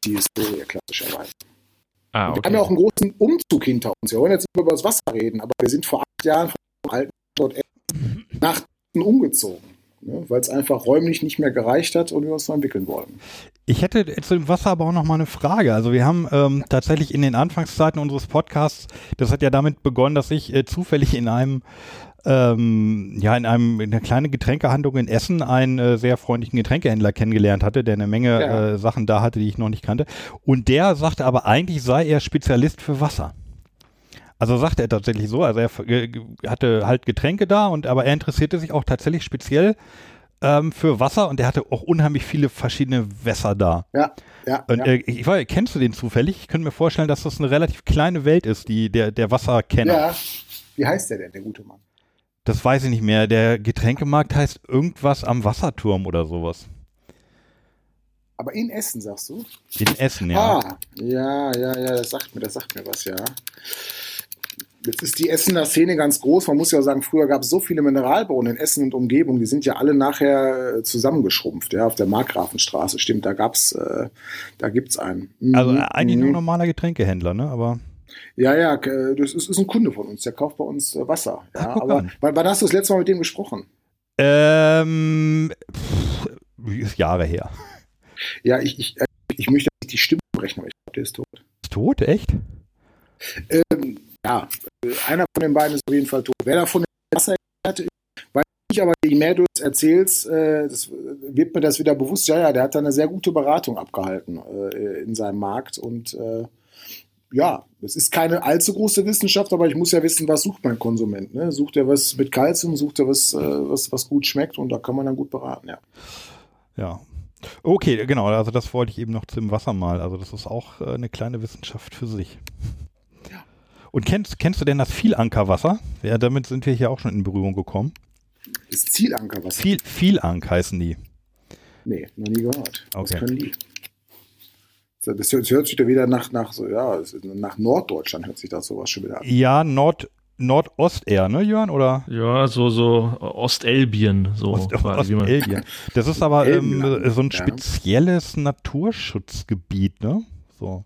S5: Die Historie klassischerweise. Ah, okay. Wir haben ja auch einen großen Umzug hinter uns. Wir wollen jetzt nicht über das Wasser reden, aber wir sind vor acht Jahren vom alten Ort nach umgezogen ne, weil es einfach räumlich nicht mehr gereicht hat und wir uns noch entwickeln wollen.
S3: Ich hätte zu dem Wasser aber auch noch mal eine Frage. Also wir haben ähm, tatsächlich in den Anfangszeiten unseres Podcasts, das hat ja damit begonnen, dass ich äh, zufällig in einem ähm, ja, in einem in einer kleinen Getränkehandlung in Essen einen äh, sehr freundlichen Getränkehändler kennengelernt hatte, der eine Menge ja. äh, Sachen da hatte, die ich noch nicht kannte. Und der sagte aber eigentlich sei er Spezialist für Wasser. Also sagt er tatsächlich so, also er hatte halt Getränke da und aber er interessierte sich auch tatsächlich speziell ähm, für Wasser und er hatte auch unheimlich viele verschiedene Wässer da.
S5: Ja, ja.
S3: Und
S5: ja.
S3: Äh, ich weiß, kennst du den zufällig? Ich könnte mir vorstellen, dass das eine relativ kleine Welt ist, die der, der Wasserkenner. Ja.
S5: Wie heißt der denn, der gute Mann?
S3: Das weiß ich nicht mehr. Der Getränkemarkt heißt irgendwas am Wasserturm oder sowas.
S5: Aber in Essen, sagst du?
S3: In Essen, ja.
S5: Ah, ja, ja, ja, das sagt mir, das sagt mir was, ja. Jetzt ist die Essener Szene ganz groß. Man muss ja sagen, früher gab es so viele Mineralbrunnen in Essen und Umgebung, die sind ja alle nachher äh, zusammengeschrumpft, ja, auf der Markgrafenstraße. Stimmt, da gab's, äh, da gibt's einen.
S3: Mhm. Also eigentlich nur mhm. normaler Getränkehändler, ne? Aber.
S5: Ja, ja, das ist, ist ein Kunde von uns, der kauft bei uns äh, Wasser. Ja, Ach, aber wann, wann hast du das letzte Mal mit dem gesprochen?
S3: Ähm, pff, ist Jahre her.
S5: Ja, ich, ich, ich möchte nicht die Stimme brechen, aber ich glaube, der ist tot.
S3: Ist tot, echt?
S5: Ähm, ja, einer von den beiden ist auf jeden Fall tot. Wer davon Wasser hatte, weiß ich, aber je mehr du es erzählst, äh, das wird mir das wieder bewusst. Ja, ja, der hat da eine sehr gute Beratung abgehalten äh, in seinem Markt und äh, ja, es ist keine allzu große Wissenschaft, aber ich muss ja wissen, was sucht mein Konsument. Ne? Sucht er was mit Kalzium, sucht er was, was, was gut schmeckt und da kann man dann gut beraten, ja.
S3: Ja. Okay, genau, also das wollte ich eben noch zum Wasser mal. Also das ist auch eine kleine Wissenschaft für sich. Und kennst, kennst du denn das Vielankerwasser? Ja, damit sind wir hier auch schon in Berührung gekommen.
S5: Das Zielankerwasser?
S3: Viel, Vielank heißen die.
S5: Nee, noch nie gehört. Okay. Was können die? Das hört, sich da wieder nach, nach, so, ja, nach Norddeutschland hört sich das sowas schon wieder an.
S3: Ja, Nord, Nordost eher, ne, Jörn? Oder?
S4: Ja, so, so Ostelbien, so Ost,
S3: quasi. Ostelbien. Das ist aber ähm, so ein spezielles ja. Naturschutzgebiet, ne? So.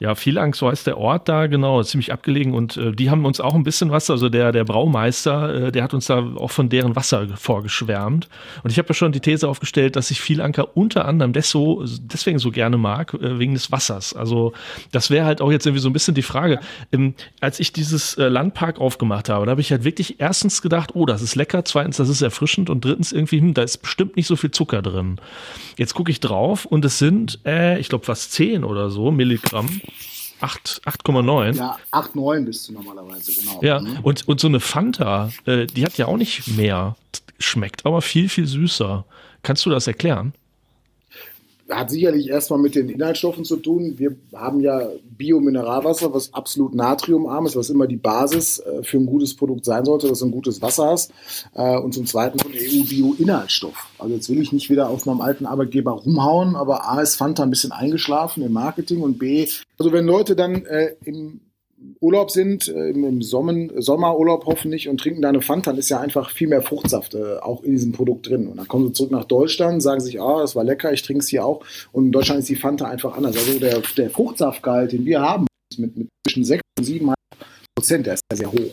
S4: Ja, Vielang, so heißt der Ort da, genau, ziemlich abgelegen und äh, die haben uns auch ein bisschen was, also der, der Braumeister, äh, der hat uns da auch von deren Wasser vorgeschwärmt. Und ich habe ja schon die These aufgestellt, dass ich Vielanker unter anderem des so, deswegen so gerne mag, äh, wegen des Wassers. Also das wäre halt auch jetzt irgendwie so ein bisschen die Frage. Ähm, als ich dieses äh, Landpark aufgemacht habe, da habe ich halt wirklich erstens gedacht, oh, das ist lecker, zweitens, das ist erfrischend und drittens irgendwie, hm, da ist bestimmt nicht so viel Zucker drin. Jetzt gucke ich drauf und es sind, äh, ich glaube, fast 10 oder so Milligramm. 8,9.
S5: Ja, 8,9 bist du normalerweise, genau.
S4: Ja, mhm. und, und so eine Fanta, äh, die hat ja auch nicht mehr. Schmeckt aber viel, viel süßer. Kannst du das erklären?
S5: Hat sicherlich erstmal mit den Inhaltsstoffen zu tun. Wir haben ja Biomineralwasser, was absolut natriumarm ist, was immer die Basis äh, für ein gutes Produkt sein sollte, dass du ein gutes Wasser hast. Äh, und zum Zweiten von EU-Bio-Inhaltsstoff. Also jetzt will ich nicht wieder auf meinem alten Arbeitgeber rumhauen, aber A ist Fanta ein bisschen eingeschlafen im Marketing und B, also wenn Leute dann äh, im Urlaub sind, äh, im Sommer, Sommerurlaub hoffentlich und trinken da eine Fanta, dann ist ja einfach viel mehr Fruchtsaft äh, auch in diesem Produkt drin. Und dann kommen sie zurück nach Deutschland, sagen sich, ah, das war lecker, ich trinke es hier auch. Und in Deutschland ist die Fanta einfach anders. Also der, der Fruchtsaftgehalt, den wir haben, mit, mit zwischen 6 und 7 Prozent, der ist sehr, sehr hoch.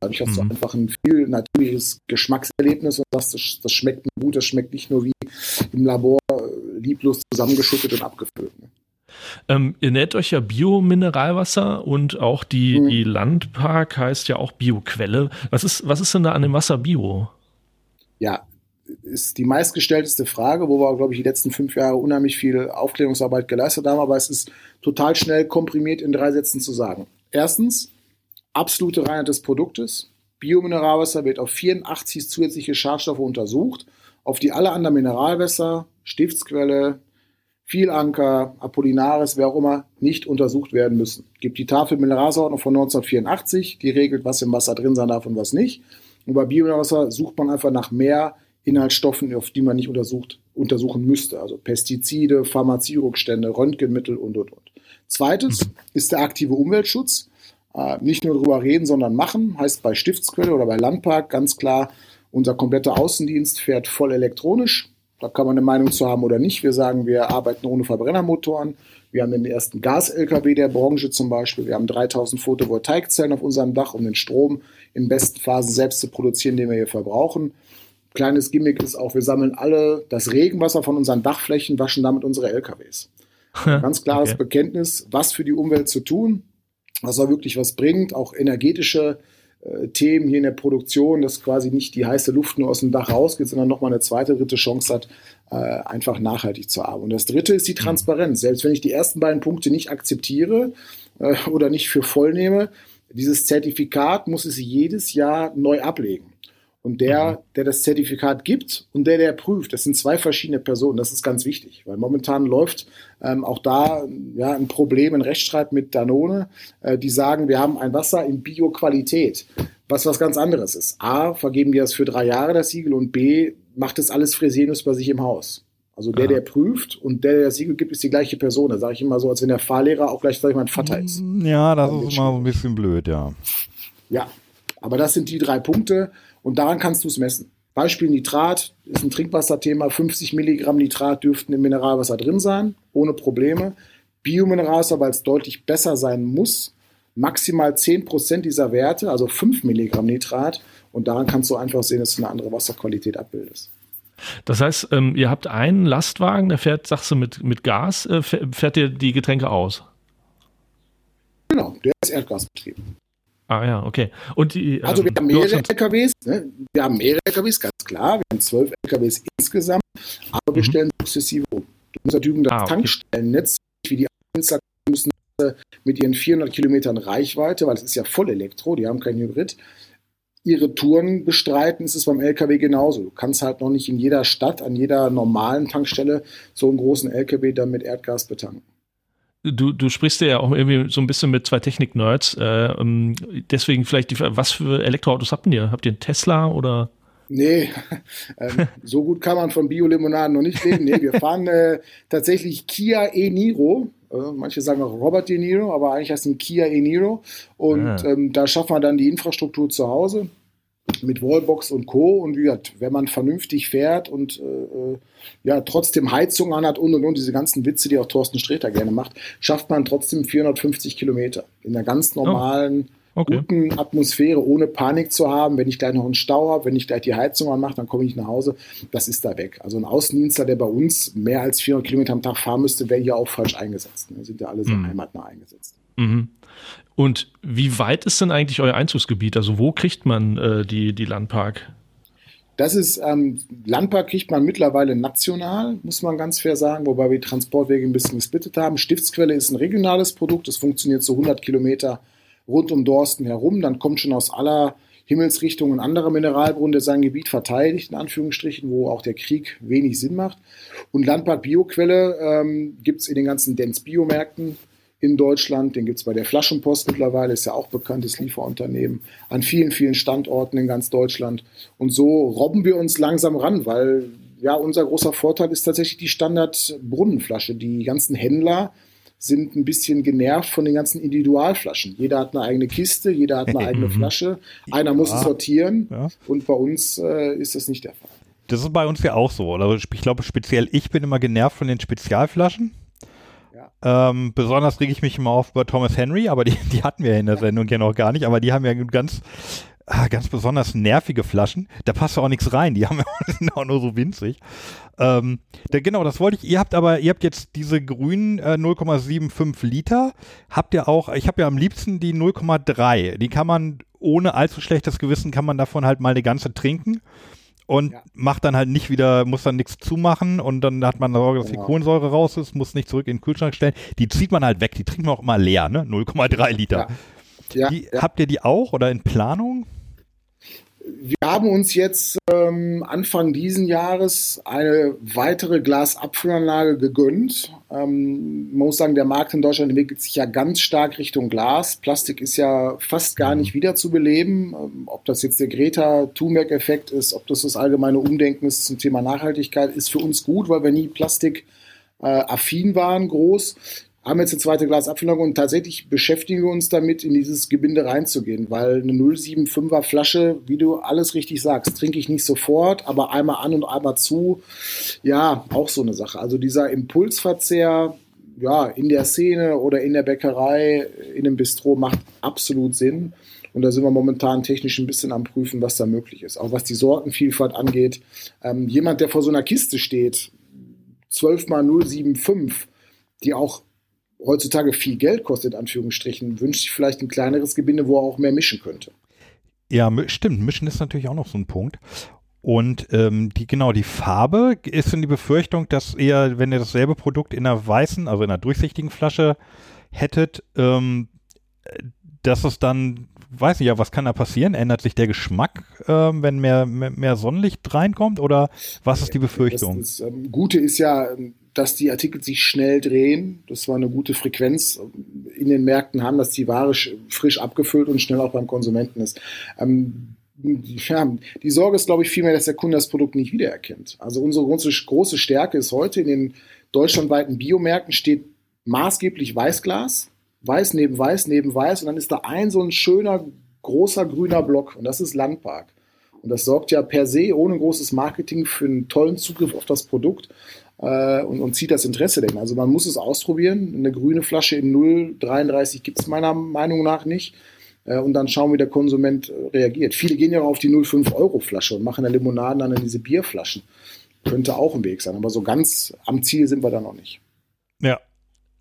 S5: Dadurch hast du mhm. einfach ein viel natürliches Geschmackserlebnis und das, das schmeckt gut, das schmeckt nicht nur wie im Labor äh, lieblos zusammengeschüttet und abgefüllt. Ne?
S4: Ähm, ihr nennt euch ja Bio-Mineralwasser und auch die, mhm. die Landpark heißt ja auch Bioquelle. Was ist, was ist denn da an dem Wasser Bio?
S5: ja, ist die meistgestellteste Frage, wo wir, glaube ich, die letzten fünf Jahre unheimlich viel Aufklärungsarbeit geleistet haben, aber es ist total schnell komprimiert in drei Sätzen zu sagen. Erstens, absolute Reinheit des Produktes. Biomineralwasser wird auf 84 zusätzliche Schadstoffe untersucht, auf die alle anderen Mineralwässer, Stiftsquelle, Vielanker, Apollinaris, wer auch immer, nicht untersucht werden müssen. Es gibt die Tafel Mineralverordnung von 1984, die regelt, was im Wasser drin sein darf und was nicht. Und bei Biomineralwasser sucht man einfach nach mehr Inhaltsstoffen, auf die man nicht untersucht, untersuchen müsste. Also Pestizide, Pharmazierückstände, Röntgenmittel und, und, und. Zweites mhm. ist der aktive Umweltschutz. Äh, nicht nur darüber reden, sondern machen. Heißt bei Stiftsquelle oder bei Landpark ganz klar, unser kompletter Außendienst fährt voll elektronisch. Da kann man eine Meinung zu haben oder nicht. Wir sagen, wir arbeiten ohne Verbrennermotoren. Wir haben den ersten Gas-LKW der Branche zum Beispiel. Wir haben 3000 Photovoltaikzellen auf unserem Dach, um den Strom in besten Phasen selbst zu produzieren, den wir hier verbrauchen. Kleines Gimmick ist auch, wir sammeln alle das Regenwasser von unseren Dachflächen, waschen damit unsere LKWs. Ganz klares okay. Bekenntnis, was für die Umwelt zu tun, was auch wirklich was bringt, auch energetische Themen hier in der Produktion, dass quasi nicht die heiße Luft nur aus dem Dach rausgeht, sondern nochmal eine zweite, dritte Chance hat, äh, einfach nachhaltig zu arbeiten. Und das dritte ist die mhm. Transparenz. Selbst wenn ich die ersten beiden Punkte nicht akzeptiere äh, oder nicht für voll nehme, dieses Zertifikat muss es jedes Jahr neu ablegen. Und der, mhm. der das Zertifikat gibt und der, der prüft, das sind zwei verschiedene Personen. Das ist ganz wichtig, weil momentan läuft ähm, auch da ja, ein Problem, ein Rechtsstreit mit Danone, äh, die sagen, wir haben ein Wasser in Bioqualität, was was ganz anderes ist. A, vergeben die das für drei Jahre, das Siegel, und B, macht das alles Fresenius bei sich im Haus. Also der, der prüft und der, der das Siegel gibt, ist die gleiche Person. Da sage ich immer so, als wenn der Fahrlehrer auch gleich, sag ich, mein Vater ist.
S3: Ja, das ist immer so ein bisschen blöd, ja.
S5: Ja, aber das sind die drei Punkte. Und daran kannst du es messen. Beispiel Nitrat ist ein Trinkwasserthema. 50 Milligramm Nitrat dürften im Mineralwasser drin sein, ohne Probleme. Biomineralwasser, weil es deutlich besser sein muss, maximal 10 Prozent dieser Werte, also 5 Milligramm Nitrat. Und daran kannst du einfach sehen, dass du eine andere Wasserqualität abbildest.
S4: Das heißt, ähm, ihr habt einen Lastwagen, der fährt, sagst du, mit, mit Gas, äh, fährt ihr die Getränke aus?
S5: Genau, der ist erdgasbetrieben.
S4: Ah ja, okay. Und die,
S5: also wir ähm, haben mehrere LKWs, ne? wir haben mehrere LKWs, ganz klar. Wir haben zwölf LKWs insgesamt, aber wir mhm. stellen sukzessive um. Du musst natürlich das ah, okay. Tankstellennetz, wie die Einzelnen müssen mit ihren 400 Kilometern Reichweite, weil es ist ja voll Elektro, die haben kein Hybrid, ihre Touren bestreiten, ist es beim LKW genauso. Du kannst halt noch nicht in jeder Stadt, an jeder normalen Tankstelle so einen großen LKW dann mit Erdgas betanken
S4: du, du sprichst ja auch irgendwie so ein bisschen mit zwei Technik-Nerds. Äh, ähm, deswegen vielleicht, die, was für Elektroautos habt ihr? Habt ihr einen Tesla oder?
S5: Nee, ähm, so gut kann man von Bio-Limonaden noch nicht reden. Nee, wir fahren äh, tatsächlich Kia e-Niro. Äh, manche sagen auch Robert De Niro, aber eigentlich heißt es Kia e-Niro. Und ah. ähm, da schaffen wir dann die Infrastruktur zu Hause mit Wallbox und Co. Und wie gesagt, wenn man vernünftig fährt und äh, äh ja trotzdem Heizung anhat und und und diese ganzen Witze, die auch Thorsten Sträter gerne macht, schafft man trotzdem 450 Kilometer in einer ganz oh, normalen, oh. okay. guten Atmosphäre, ohne Panik zu haben. Wenn ich gleich noch einen Stau habe, wenn ich gleich die Heizung anmache, dann komme ich nach Hause. Das ist da weg. Also ein Außendienstler, der bei uns mehr als 400 Kilometer am Tag fahren müsste, wäre hier auch falsch eingesetzt. Da sind ja alle sehr mhm. heimatnah eingesetzt.
S4: Mhm. Und wie weit ist denn eigentlich euer Einzugsgebiet? Also wo kriegt man äh, die, die Landpark?
S5: Das ist, ähm, Landpark kriegt man mittlerweile national, muss man ganz fair sagen, wobei wir Transportwege ein bisschen gesplittet haben. Stiftsquelle ist ein regionales Produkt, das funktioniert so 100 Kilometer rund um Dorsten herum. Dann kommt schon aus aller Himmelsrichtung ein anderer Mineralbrunnen, der sein Gebiet verteidigt, in Anführungsstrichen, wo auch der Krieg wenig Sinn macht. Und Landpark Bioquelle ähm, gibt es in den ganzen Dance-Biomärkten in Deutschland. Den gibt es bei der Flaschenpost mittlerweile, ist ja auch bekanntes Lieferunternehmen, an vielen, vielen Standorten in ganz Deutschland. Und so robben wir uns langsam ran, weil ja, unser großer Vorteil ist tatsächlich die Standard-Brunnenflasche. Die ganzen Händler sind ein bisschen genervt von den ganzen Individualflaschen. Jeder hat eine eigene Kiste, jeder hat eine eigene Flasche. Einer muss es sortieren ja. und bei uns äh, ist das nicht der Fall.
S3: Das ist bei uns ja auch so. Also ich glaube, speziell ich bin immer genervt von den Spezialflaschen. Ähm, besonders rege ich mich immer auf über Thomas Henry, aber die, die hatten wir in der Sendung ja noch gar nicht, aber die haben ja ganz, ah, ganz besonders nervige Flaschen. Da passt ja auch nichts rein, die haben ja sind auch nur so winzig. Ähm, da, genau, das wollte ich. Ihr habt aber, ihr habt jetzt diese grünen äh, 0,75 Liter. Habt ihr auch, ich habe ja am liebsten die 0,3. Die kann man ohne allzu schlechtes Gewissen, kann man davon halt mal eine ganze trinken. Und
S5: Ja.
S3: macht dann halt nicht wieder, muss dann nichts zumachen und dann hat man Sorge, dass die
S5: Genau.
S3: Kohlensäure raus ist, muss nicht zurück in den Kühlschrank stellen. Die zieht man halt weg, die trinkt man auch immer leer, ne? 0,3 Liter.
S5: Ja,
S3: Die. Habt ihr die auch oder in Planung?
S5: Wir haben uns jetzt ähm, Anfang diesen Jahres eine weitere Glasabfüllanlage gegönnt. Ähm, man muss sagen, der Markt in Deutschland entwickelt sich ja ganz stark Richtung Glas. Plastik ist ja fast gar nicht wiederzubeleben. Ähm, ob das jetzt der Greta Thunberg-Effekt ist, ob das das allgemeine Umdenken ist zum Thema Nachhaltigkeit, ist für uns gut, weil wir nie Plastik äh, affin waren, groß. Haben jetzt eine zweite Glasabfüllung und tatsächlich beschäftigen wir uns damit, in dieses Gebinde reinzugehen, weil eine 075er Flasche, wie du alles richtig sagst, trinke ich nicht sofort, aber einmal an und einmal zu, ja, auch so eine Sache. Also dieser Impulsverzehr, ja, in der Szene oder in der Bäckerei, in einem Bistro macht absolut Sinn. Und da sind wir momentan technisch ein bisschen am Prüfen, was da möglich ist. Auch was die Sortenvielfalt angeht. Ähm, jemand, der vor so einer Kiste steht, 12 mal 075, die auch heutzutage viel Geld kostet, in Anführungsstrichen, wünscht sich vielleicht ein kleineres Gebinde, wo er auch mehr mischen könnte.
S3: Ja, stimmt. Mischen ist natürlich auch noch so ein Punkt. Und ähm, die genau die Farbe ist denn die Befürchtung, dass ihr, wenn ihr dasselbe Produkt in einer weißen, also in einer durchsichtigen Flasche hättet, ähm, äh, dass es dann, weiß ich ja, was kann da passieren? Ändert sich der Geschmack, ähm, wenn mehr, mehr, mehr Sonnenlicht reinkommt? Oder was ist die Befürchtung?
S5: Das, das ähm, Gute ist ja, ähm, dass die Artikel sich schnell drehen. Das war eine gute Frequenz in den Märkten haben, dass die Ware sch- frisch abgefüllt und schnell auch beim Konsumenten ist. Ähm, die- ja, die Sorge ist, glaube ich, vielmehr, dass der Kunde das Produkt nicht wiedererkennt. Also unsere große, große Stärke ist heute in den deutschlandweiten Biomärkten steht maßgeblich Weißglas, Weiß neben Weiß neben Weiß und dann ist da ein so ein schöner großer grüner Block und das ist Landpark. Und das sorgt ja per se ohne großes Marketing für einen tollen Zugriff auf das Produkt äh, und, und zieht das Interesse dahin. Also man muss es ausprobieren. Eine grüne Flasche in 0,33 gibt es meiner Meinung nach nicht. Äh, und dann schauen, wie der Konsument äh, reagiert. Viele gehen ja auch auf die 0,5 Euro Flasche und machen dann Limonaden dann in diese Bierflaschen. Könnte auch ein Weg sein, aber so ganz am Ziel sind wir da noch nicht.
S3: Ja.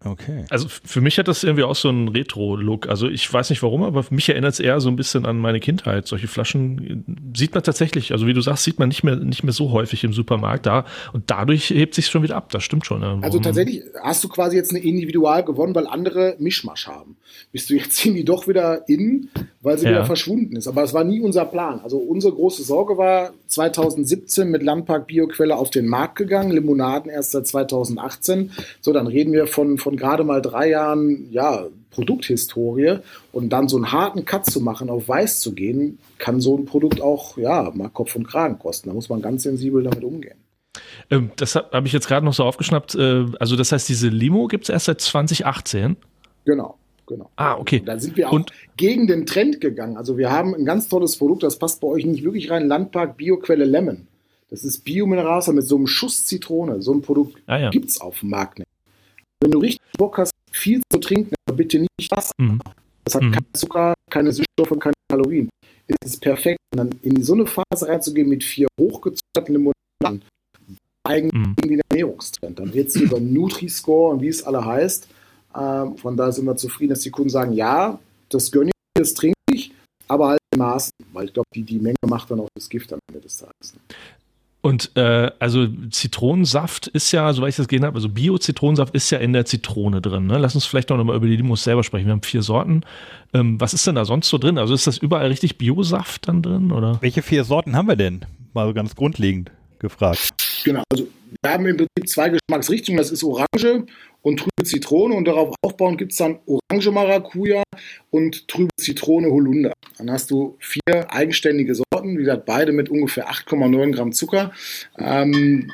S3: Okay.
S4: Also für mich hat das irgendwie auch so einen Retro-Look. Also ich weiß nicht warum, aber für mich erinnert es eher so ein bisschen an meine Kindheit. Solche Flaschen äh, sieht man tatsächlich, also wie du sagst, sieht man nicht mehr, nicht mehr so häufig im Supermarkt da. Und dadurch hebt sich schon wieder ab. Das stimmt schon. ja.
S5: Also tatsächlich hast du quasi jetzt eine Individual gewonnen, weil andere Mischmasch haben. Bist du jetzt ziehen die doch wieder in, weil sie
S4: Ja.
S5: wieder verschwunden ist. Aber es war nie unser Plan. Also unsere große Sorge war 2017 mit Landpark Bioquelle auf den Markt gegangen, Limonaden erst seit 2018. So, dann reden wir von, von gerade mal drei Jahren, ja, Produkthistorie und dann so einen harten Cut zu machen, auf weiß zu gehen, kann so ein Produkt auch, ja, mal Kopf und Kragen kosten. Da muss man ganz sensibel damit umgehen.
S4: Ähm, das habe hab ich jetzt gerade noch so aufgeschnappt. Äh, also das heißt, diese Limo gibt es erst seit 2018.
S5: Genau, genau.
S4: Ah, okay.
S5: Da sind wir auch
S4: Und-
S5: gegen den Trend gegangen. Also wir haben ein ganz tolles Produkt, das passt bei euch nicht wirklich rein. Landpark Bioquelle Lemon. Das ist Biomineralwasser mit so einem Schuss Zitrone. So ein Produkt
S4: Ah, ja.
S5: gibt's auf dem Markt nicht. Wenn du richtig Bock hast, viel zu trinken, aber bitte nicht das.
S4: Mhm.
S5: Das hat
S4: Mhm.
S5: keinen Zucker, keine Süßstoffe, keine Kalorien. Es ist perfekt. Und dann in so eine Phase reinzugehen mit vier hochgezuckerten Limonaden, eigentlich
S4: Mhm.
S5: gegen den Ernährungstrend. Dann wird es über Nutri-Score und wie es alle heißt. Ähm, von daher sind wir zufrieden, dass die Kunden sagen, ja, das gönne ich, das trinke ich, aber halt in Maßen. Weil ich glaube, die, die Menge macht dann auch das Gift am Ende des Tages.
S4: Und äh, also Zitronensaft ist ja, soweit ich das gesehen habe, also Bio-Zitronensaft ist ja in der Zitrone drin. Ne? Lass uns vielleicht noch mal über die Limos selber sprechen. Wir haben vier Sorten. Ähm, was ist denn da sonst so drin? Also ist das überall richtig Biosaft dann drin? Oder?
S3: Welche vier Sorten haben wir denn? Mal so ganz grundlegend gefragt.
S5: Genau, also wir haben im Prinzip zwei Geschmacksrichtungen. Das ist Orange und trübe Zitrone und darauf aufbauend gibt es dann Orange Maracuja und trübe Zitrone Holunder. Dann hast du vier eigenständige Sorten, wie gesagt, beide mit ungefähr 8,9 Gramm Zucker. Ähm,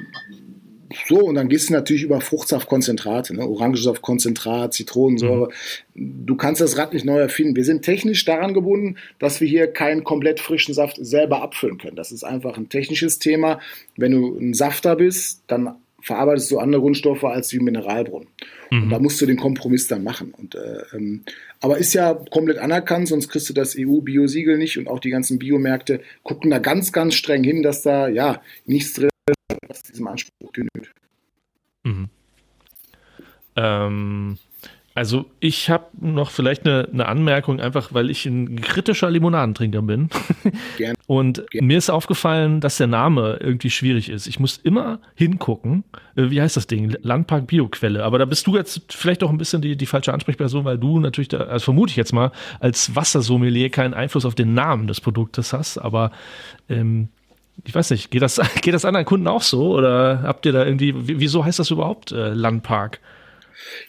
S5: so, und dann gehst du natürlich über Fruchtsaftkonzentrate, ne? Orangensaftkonzentrat, Zitronensäure. Du kannst das Rad nicht neu erfinden. Wir sind technisch daran gebunden, dass wir hier keinen komplett frischen Saft selber abfüllen können. Das ist einfach ein technisches Thema. Wenn du ein Safter bist, dann verarbeitest du andere Grundstoffe als wie Mineralbrunnen. Und da musst du den Kompromiss dann machen. Und, äh, ähm, aber ist ja komplett anerkannt, sonst kriegst du das EU-Biosiegel nicht und auch die ganzen Biomärkte gucken da ganz, ganz streng hin, dass da ja nichts drin ist, was diesem Anspruch genügt.
S4: Mhm. Ähm, Also ich habe noch vielleicht eine, eine, Anmerkung, einfach weil ich ein kritischer Limonadentrinker bin. Gern. Und Gern. mir ist aufgefallen, dass der Name irgendwie schwierig ist. Ich muss immer hingucken, äh, wie heißt das Ding? Landpark Bioquelle. Aber da bist du jetzt vielleicht auch ein bisschen die, die falsche Ansprechperson, weil du natürlich, da, also vermute ich jetzt mal, als Wassersommelier keinen Einfluss auf den Namen des Produktes hast. Aber ähm, ich weiß nicht, geht das, geht das anderen Kunden auch so? Oder habt ihr da irgendwie, wieso heißt das überhaupt äh, Landpark?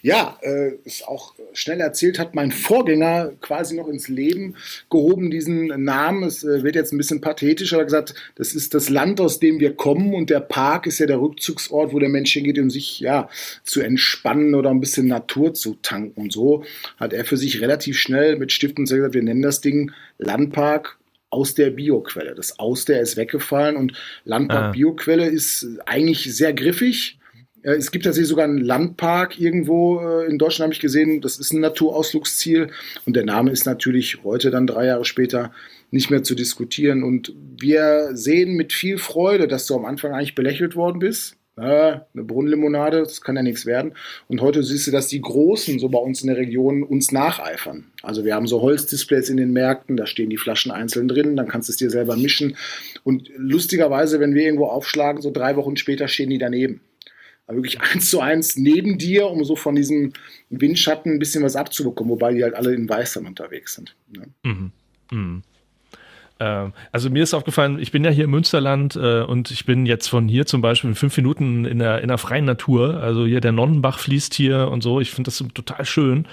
S5: Ja, äh, ist auch schnell erzählt, hat mein Vorgänger quasi noch ins Leben gehoben, diesen Namen. Es äh, wird jetzt ein bisschen pathetisch, aber gesagt, das ist das Land, aus dem wir kommen und der Park ist ja der Rückzugsort, wo der Mensch hingeht, um sich ja zu entspannen oder ein bisschen Natur zu tanken. Und so hat er für sich relativ schnell mit Stift und gesagt, wir nennen das Ding Landpark aus der Bioquelle. Das aus der ist weggefallen und Landpark ah. Bioquelle ist eigentlich sehr griffig es gibt tatsächlich sogar einen Landpark irgendwo äh, in Deutschland, habe ich gesehen. Das ist ein Naturausflugsziel. Und der Name ist natürlich heute, dann drei Jahre später, nicht mehr zu diskutieren. Und wir sehen mit viel Freude, dass du am Anfang eigentlich belächelt worden bist. Eine Brunnenlimonade, das kann ja nichts werden. Und heute siehst du, dass die Großen so bei uns in der Region uns nacheifern. Also wir haben so Holzdisplays in den Märkten, da stehen die Flaschen einzeln drin, dann kannst du es dir selber mischen. Und lustigerweise, wenn wir irgendwo aufschlagen, so drei Wochen später stehen die daneben wirklich eins zu eins neben dir, um so von diesem Windschatten ein bisschen was abzubekommen, wobei die halt alle in Weiß dann unterwegs sind. Ne? Mhm. Mhm.
S4: Ähm, also mir ist aufgefallen, ich bin ja hier im Münsterland äh, und ich bin jetzt von hier zum Beispiel in fünf Minuten in der, in der freien Natur. Also hier der Nonnenbach fließt hier und so. Ich finde das total schön.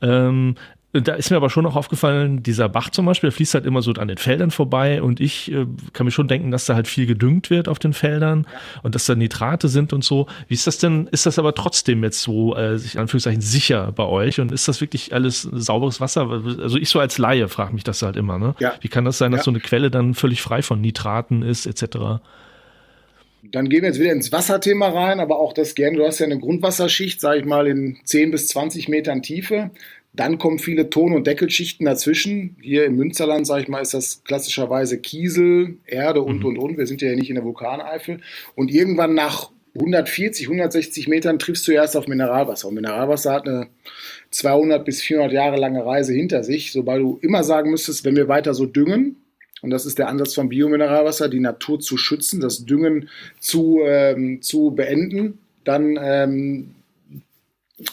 S4: Ähm, da ist mir aber schon noch aufgefallen, dieser Bach zum Beispiel, der fließt halt immer so an den Feldern vorbei und ich äh, kann mir schon denken, dass da halt viel gedüngt wird auf den Feldern ja. und dass da Nitrate sind und so. Wie ist das denn, ist das aber trotzdem jetzt so, äh, in Anführungszeichen, sicher bei euch und ist das wirklich alles sauberes Wasser? Also ich so als Laie frage mich das halt immer, ne? Ja. Wie kann das sein, dass ja. so eine Quelle dann völlig frei von Nitraten ist, etc.?
S5: Dann gehen wir jetzt wieder ins Wasserthema rein, aber auch das gerne. Du hast ja eine Grundwasserschicht, sage ich mal, in 10 bis 20 Metern Tiefe. Dann kommen viele Ton- und Deckelschichten dazwischen. Hier im Münsterland, sage ich mal, ist das klassischerweise Kiesel, Erde und, mhm. und, und. Wir sind ja nicht in der Vulkaneifel. Und irgendwann nach 140, 160 Metern triffst du erst auf Mineralwasser. Und Mineralwasser hat eine 200 bis 400 Jahre lange Reise hinter sich, sobald du immer sagen müsstest, wenn wir weiter so düngen, und das ist der Ansatz von Biomineralwasser, die Natur zu schützen, das Düngen zu, ähm, zu beenden, dann ähm,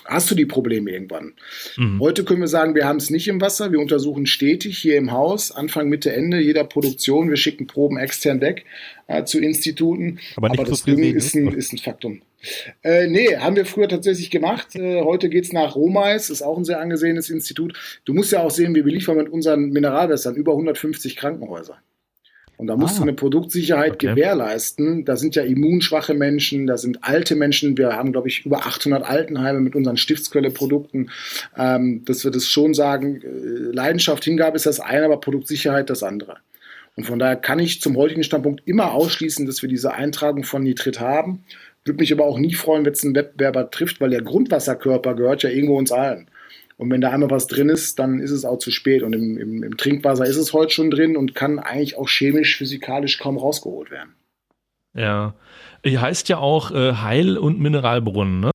S5: hast du die Probleme irgendwann. Mhm. Heute können wir sagen, wir haben es nicht im Wasser. Wir untersuchen stetig hier im Haus, Anfang, Mitte, Ende jeder Produktion. Wir schicken Proben extern weg äh, zu Instituten. Aber, nicht Aber das Düngen ist ein, ist ein Faktum. Äh, nee, haben wir früher tatsächlich gemacht. Äh, heute es nach Romais, ist auch ein sehr angesehenes Institut. Du musst ja auch sehen, wir beliefern mit unseren Mineralwässern über 150 Krankenhäuser. Und da musst ah, du eine Produktsicherheit okay. gewährleisten. Da sind ja immunschwache Menschen, da sind alte Menschen. Wir haben, glaube ich, über 800 Altenheime mit unseren Stiftsquelle-Produkten. Ähm, dass wir das schon sagen, äh, Leidenschaft, Hingabe ist das eine, aber Produktsicherheit das andere. Und von daher kann ich zum heutigen Standpunkt immer ausschließen, dass wir diese Eintragung von Nitrit haben. Würde mich aber auch nie freuen, wenn es einen Wettbewerber trifft, weil der Grundwasserkörper gehört ja irgendwo uns allen. Und wenn da einmal was drin ist, dann ist es auch zu spät. Und im, im, im Trinkwasser ist es heute schon drin und kann eigentlich auch chemisch, physikalisch kaum rausgeholt werden.
S4: Ja. Heißt ja auch äh, Heil- und Mineralbrunnen, ne?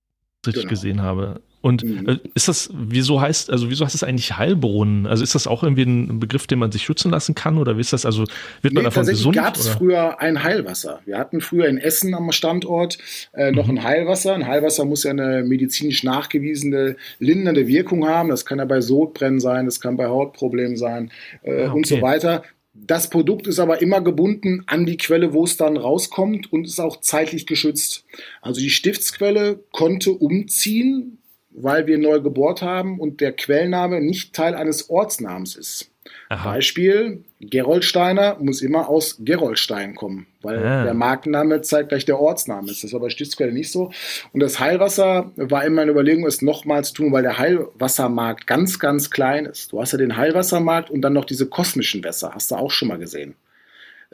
S4: Richtig genau. gesehen habe. Und mhm. äh, ist das, wieso heißt, also wieso heißt es eigentlich Heilbrunnen? Also ist das auch irgendwie ein Begriff, den man sich schützen lassen kann? Oder wie ist das? Also wird man nee, davon gesund?
S5: gab es früher ein Heilwasser. Wir hatten früher in Essen am Standort äh, noch mhm. ein Heilwasser. Ein Heilwasser muss ja eine medizinisch nachgewiesene lindernde Wirkung haben. Das kann ja bei Sodbrennen sein, das kann bei Hautproblemen sein äh, ah, okay. und so weiter. Das Produkt ist aber immer gebunden an die Quelle, wo es dann rauskommt und ist auch zeitlich geschützt. Also die Stiftsquelle konnte umziehen weil wir neu gebohrt haben und der Quellname nicht Teil eines Ortsnamens ist. Aha. Beispiel, Geroldsteiner muss immer aus Geroldstein kommen, weil ah. der Markenname zeigt gleich der Ortsname ist. Das ist aber Stiftsquelle nicht so. Und das Heilwasser war immer eine Überlegung, es nochmal zu tun, weil der Heilwassermarkt ganz, ganz klein ist. Du hast ja den Heilwassermarkt und dann noch diese kosmischen Wässer, hast du auch schon mal gesehen.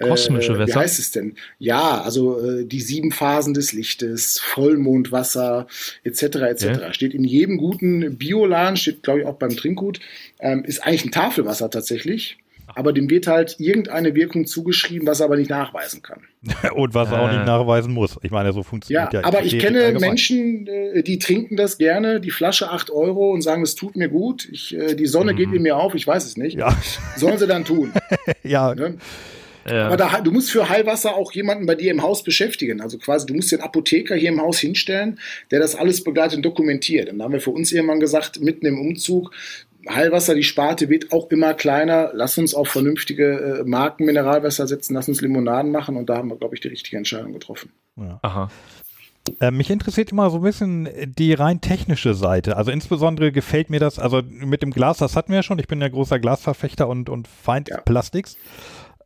S4: Kosmische
S5: äh, Wie heißt es denn? Ja, also äh, die sieben Phasen des Lichtes, Vollmondwasser etc. etc. Ja. Steht in jedem guten Bioladen, steht glaube ich auch beim Trinkgut, ähm, ist eigentlich ein Tafelwasser tatsächlich. aber dem wird halt irgendeine Wirkung zugeschrieben, was er aber nicht nachweisen kann.
S3: Und was er auch nicht nachweisen muss. Ich meine, so funktioniert
S5: Ja,
S3: ja.
S5: aber ich kenne
S3: allgemein.
S5: Menschen, äh, die trinken das gerne, die Flasche 8 Euro und sagen, es tut mir gut, ich, äh, die Sonne geht in mir auf, ich weiß es nicht.
S3: Ja,
S5: Sollen sie dann tun.
S3: ja,
S5: Ne?
S4: Ja.
S5: Aber da, du musst für Heilwasser auch jemanden bei dir im Haus beschäftigen. Also quasi, du musst den Apotheker hier im Haus hinstellen, der das alles begleitet und dokumentiert. Und da haben wir für uns irgendwann gesagt, mitten im Umzug, Heilwasser, die Sparte wird auch immer kleiner. Lass uns auf vernünftige äh, Marken Mineralwasser setzen, lass uns Limonaden machen. Und da haben wir, glaube ich, die richtige Entscheidung getroffen.
S4: Aha.
S3: Äh, mich interessiert immer so ein bisschen die rein technische Seite. Also insbesondere gefällt mir das, also mit dem Glas, das hatten wir ja schon. Ich bin ja großer Glasverfechter und, und Feind
S5: Ja.
S3: Plastiks.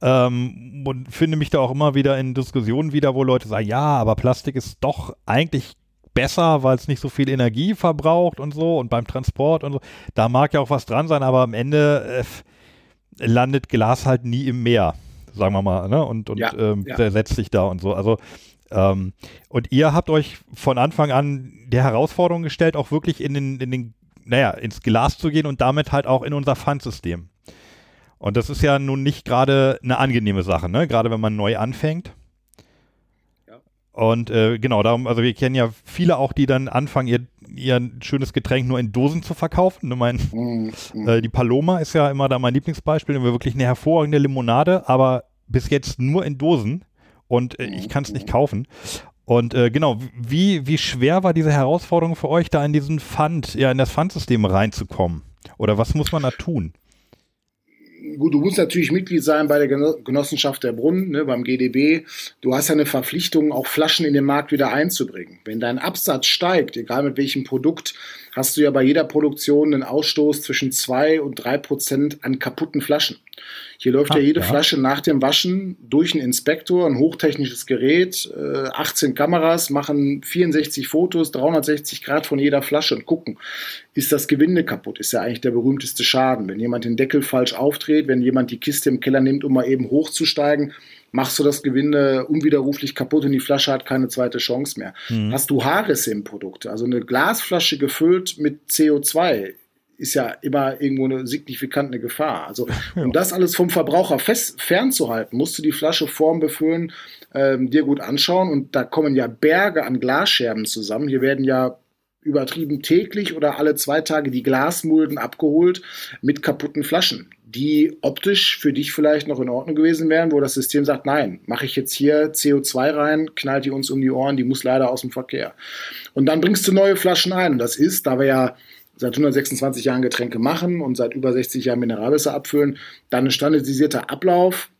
S3: Ähm, und finde mich da auch immer wieder in Diskussionen wieder, wo Leute sagen, ja, aber Plastik ist doch eigentlich besser, weil es nicht so viel Energie verbraucht und so und beim Transport und so. Da mag ja auch was dran sein, aber am Ende äh, landet Glas halt nie im Meer, sagen wir mal, ne? Und, und
S5: Ja,
S3: ähm,
S5: ja.
S3: zersetzt sich da und so. Also ähm, und ihr habt euch von Anfang an der Herausforderung gestellt, auch wirklich in den, in den, naja, ins Glas zu gehen und damit halt auch in unser Pfandsystem. Und das ist ja nun nicht gerade eine angenehme Sache, ne? Gerade wenn man neu anfängt.
S5: Ja.
S3: Und äh, genau, darum, also wir kennen ja viele auch, die dann anfangen, ihr, ihr schönes Getränk nur in Dosen zu verkaufen. Ich meine,
S5: Mhm.
S3: äh, die Paloma ist ja immer da mein Lieblingsbeispiel. Wir wirklich eine hervorragende Limonade, aber bis jetzt nur in Dosen und äh, ich kann es nicht kaufen. Und äh, genau, wie, wie schwer war diese Herausforderung für euch, da in diesen Pfand, ja, in das Pfandsystem reinzukommen? Oder was muss man da tun?
S5: Gut, du musst natürlich Mitglied sein bei der Geno- Genossenschaft der Brunnen, ne, beim GDB. Du hast ja eine Verpflichtung, auch Flaschen in den Markt wieder einzubringen. Wenn dein Absatz steigt, egal mit welchem Produkt, hast du ja bei jeder Produktion einen Ausstoß zwischen zwei und drei Prozent an kaputten Flaschen. Hier läuft
S3: Ah,
S5: ja jede
S3: ja.
S5: Flasche nach dem Waschen durch einen Inspektor, ein hochtechnisches Gerät, äh, 18 Kameras machen 64 Fotos, 360 Grad von jeder Flasche und gucken, ist das Gewinde kaputt? Ist ja eigentlich der berühmteste Schaden. Wenn jemand den Deckel falsch aufdreht, wenn jemand die Kiste im Keller nimmt, um mal eben hochzusteigen, machst du das Gewinde unwiderruflich kaputt und die Flasche hat keine zweite Chance mehr. Hast du Haarrisse im Produkt, also eine Glasflasche gefüllt mit CO2, ist ja immer irgendwo eine signifikante Gefahr. Also um das alles vom Verbraucher fest, fernzuhalten, musst du die Flasche vorm Befüllen ähm, dir gut anschauen und da kommen ja Berge an Glasscherben zusammen. Hier werden ja übertrieben täglich oder alle zwei Tage die Glasmulden abgeholt mit kaputten Flaschen, die optisch für dich vielleicht noch in Ordnung gewesen wären, wo das System sagt, nein, mache ich jetzt hier CO2 rein, knallt die uns um die Ohren, die muss leider aus dem Verkehr. Und dann bringst du neue Flaschen ein. Und das ist, da wir ja seit 126 Jahren Getränke machen und seit über 60 Jahren Mineralwasser abfüllen, dann ein standardisierter Ablauf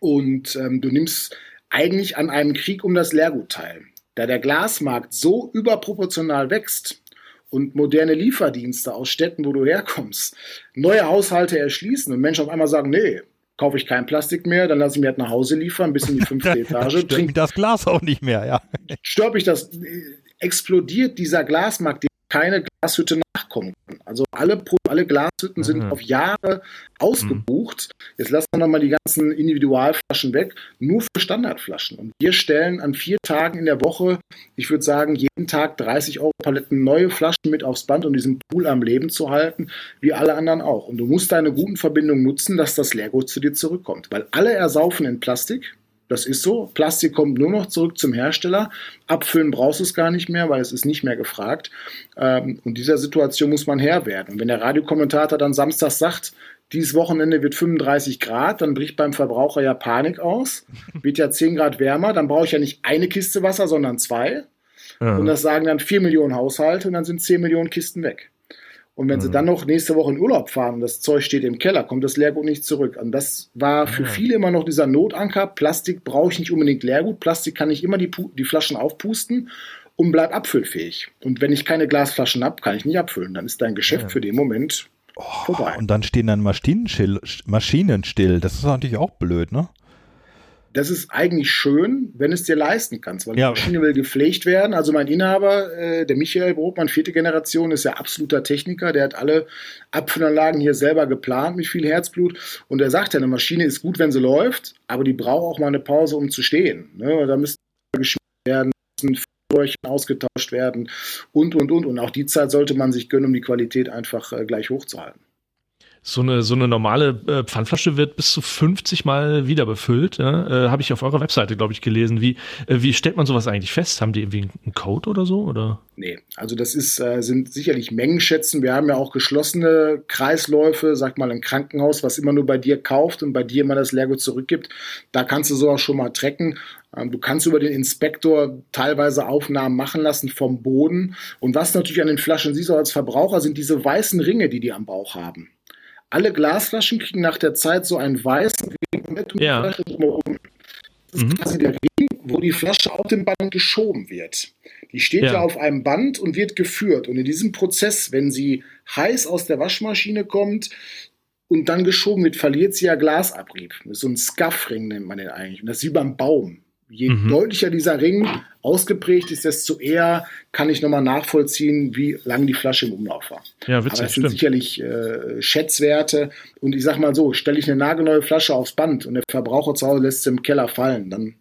S5: und ähm, du nimmst eigentlich an einem Krieg um das Leergut teil. Da der Glasmarkt so überproportional wächst und moderne Lieferdienste aus Städten, wo du herkommst, neue Haushalte erschließen und Menschen auf einmal sagen, nee, kaufe ich kein Plastik mehr, dann lasse ich mir halt nach Hause liefern, bis in die fünfte Etage,
S3: Stört
S5: trink
S3: das Glas auch nicht mehr, ja.
S5: stört mich das, äh, explodiert dieser Glasmarkt, dem keine Glashütte nachkommen kann. Also alle, alle Glashütten sind
S4: Mhm.
S5: auf Jahre ausgebucht. Jetzt lassen wir nochmal die ganzen Individualflaschen weg, nur für Standardflaschen. Und wir stellen an vier Tagen in der Woche, ich würde sagen, jeden Tag 30 Euro Paletten neue Flaschen mit aufs Band, um diesen Pool am Leben zu halten, wie alle anderen auch. Und du musst deine guten Verbindungen nutzen, dass das Leergut zu dir zurückkommt. Weil alle ersaufen in Plastik, das ist so. Plastik kommt nur noch zurück zum Hersteller. Abfüllen brauchst du es gar nicht mehr, weil es ist nicht mehr gefragt. Ähm, und dieser Situation muss man Herr werden. Und wenn der Radiokommentator dann samstags sagt, dieses Wochenende wird 35 Grad, dann bricht beim Verbraucher ja Panik aus. Wird ja 10 Grad wärmer, dann brauche ich ja nicht eine Kiste Wasser, sondern zwei. Und das sagen dann 4 Millionen Haushalte und dann sind 10 Millionen Kisten weg. Und wenn sie dann noch nächste Woche in Urlaub fahren und das Zeug steht im Keller, kommt das Leergut nicht zurück. Und das war für viele immer noch dieser Notanker. Plastik brauche ich nicht unbedingt Leergut. Plastik kann ich immer die, die Flaschen aufpusten und bleib abfüllfähig. Und wenn ich keine Glasflaschen habe, kann ich nicht abfüllen. Dann ist dein Geschäft für den Moment vorbei.
S3: Und dann stehen dann Maschinen, still, Maschinen still. Das ist natürlich auch blöd, ne?
S5: Das ist eigentlich schön, wenn es dir leisten kannst, weil
S3: Ja.
S5: die Maschine will gepflegt werden. Also mein Inhaber, äh, der Michael Brotmann, vierte Generation, ist ja absoluter Techniker. Der hat alle Abfüllanlagen hier selber geplant mit viel Herzblut. Und er sagt ja, eine Maschine ist gut, wenn sie läuft, aber die braucht auch mal eine Pause, um zu stehen. Ne? Da müssen geschmiert werden, müssen Röhrchen ausgetauscht werden und, und, und. Und auch die Zeit sollte man sich gönnen, um die Qualität einfach äh, gleich hochzuhalten.
S4: So eine, so eine normale äh, Pfandflasche wird bis zu 50 Mal wieder befüllt. Ja? Äh, Habe ich auf eurer Webseite, glaube ich, gelesen. Wie, äh, wie stellt man sowas eigentlich fest? Haben die irgendwie einen Code oder so? Oder?
S5: Nee, also das ist, äh, sind sicherlich Mengenschätzen. Wir haben ja auch geschlossene Kreisläufe, sag mal ein Krankenhaus, was immer nur bei dir kauft und bei dir immer das Leergut zurückgibt. Da kannst du sowas schon mal tracken. Ähm, du kannst über den Inspektor teilweise Aufnahmen machen lassen vom Boden. Und was natürlich an den Flaschen siehst du als Verbraucher, sind diese weißen Ringe, die die am Bauch haben. Alle Glasflaschen kriegen nach der Zeit so einen weißen Ring mit
S4: Ja.
S5: die Flasche drumherum. Das ist
S4: Mhm.
S5: quasi der Ring, wo die Flasche auf dem Band geschoben wird. Die steht
S4: Ja.
S5: ja. auf einem Band und wird geführt. Und in diesem Prozess, wenn sie heiß aus der Waschmaschine kommt und dann geschoben wird, verliert sie ja Glasabrieb. So ein Scuff-Ring nennt man den eigentlich. Und das ist wie beim Baum. Je
S4: Mhm.
S5: deutlicher dieser Ring ausgeprägt ist, desto eher kann ich nochmal nachvollziehen, wie lang die Flasche im Umlauf war.
S4: Ja,
S5: Aber
S4: witzig,
S5: das sind sicherlich äh, Schätzwerte. Und ich sag mal so, stelle ich eine nagelneue Flasche aufs Band und der Verbraucher zu Hause lässt sie im Keller fallen, dann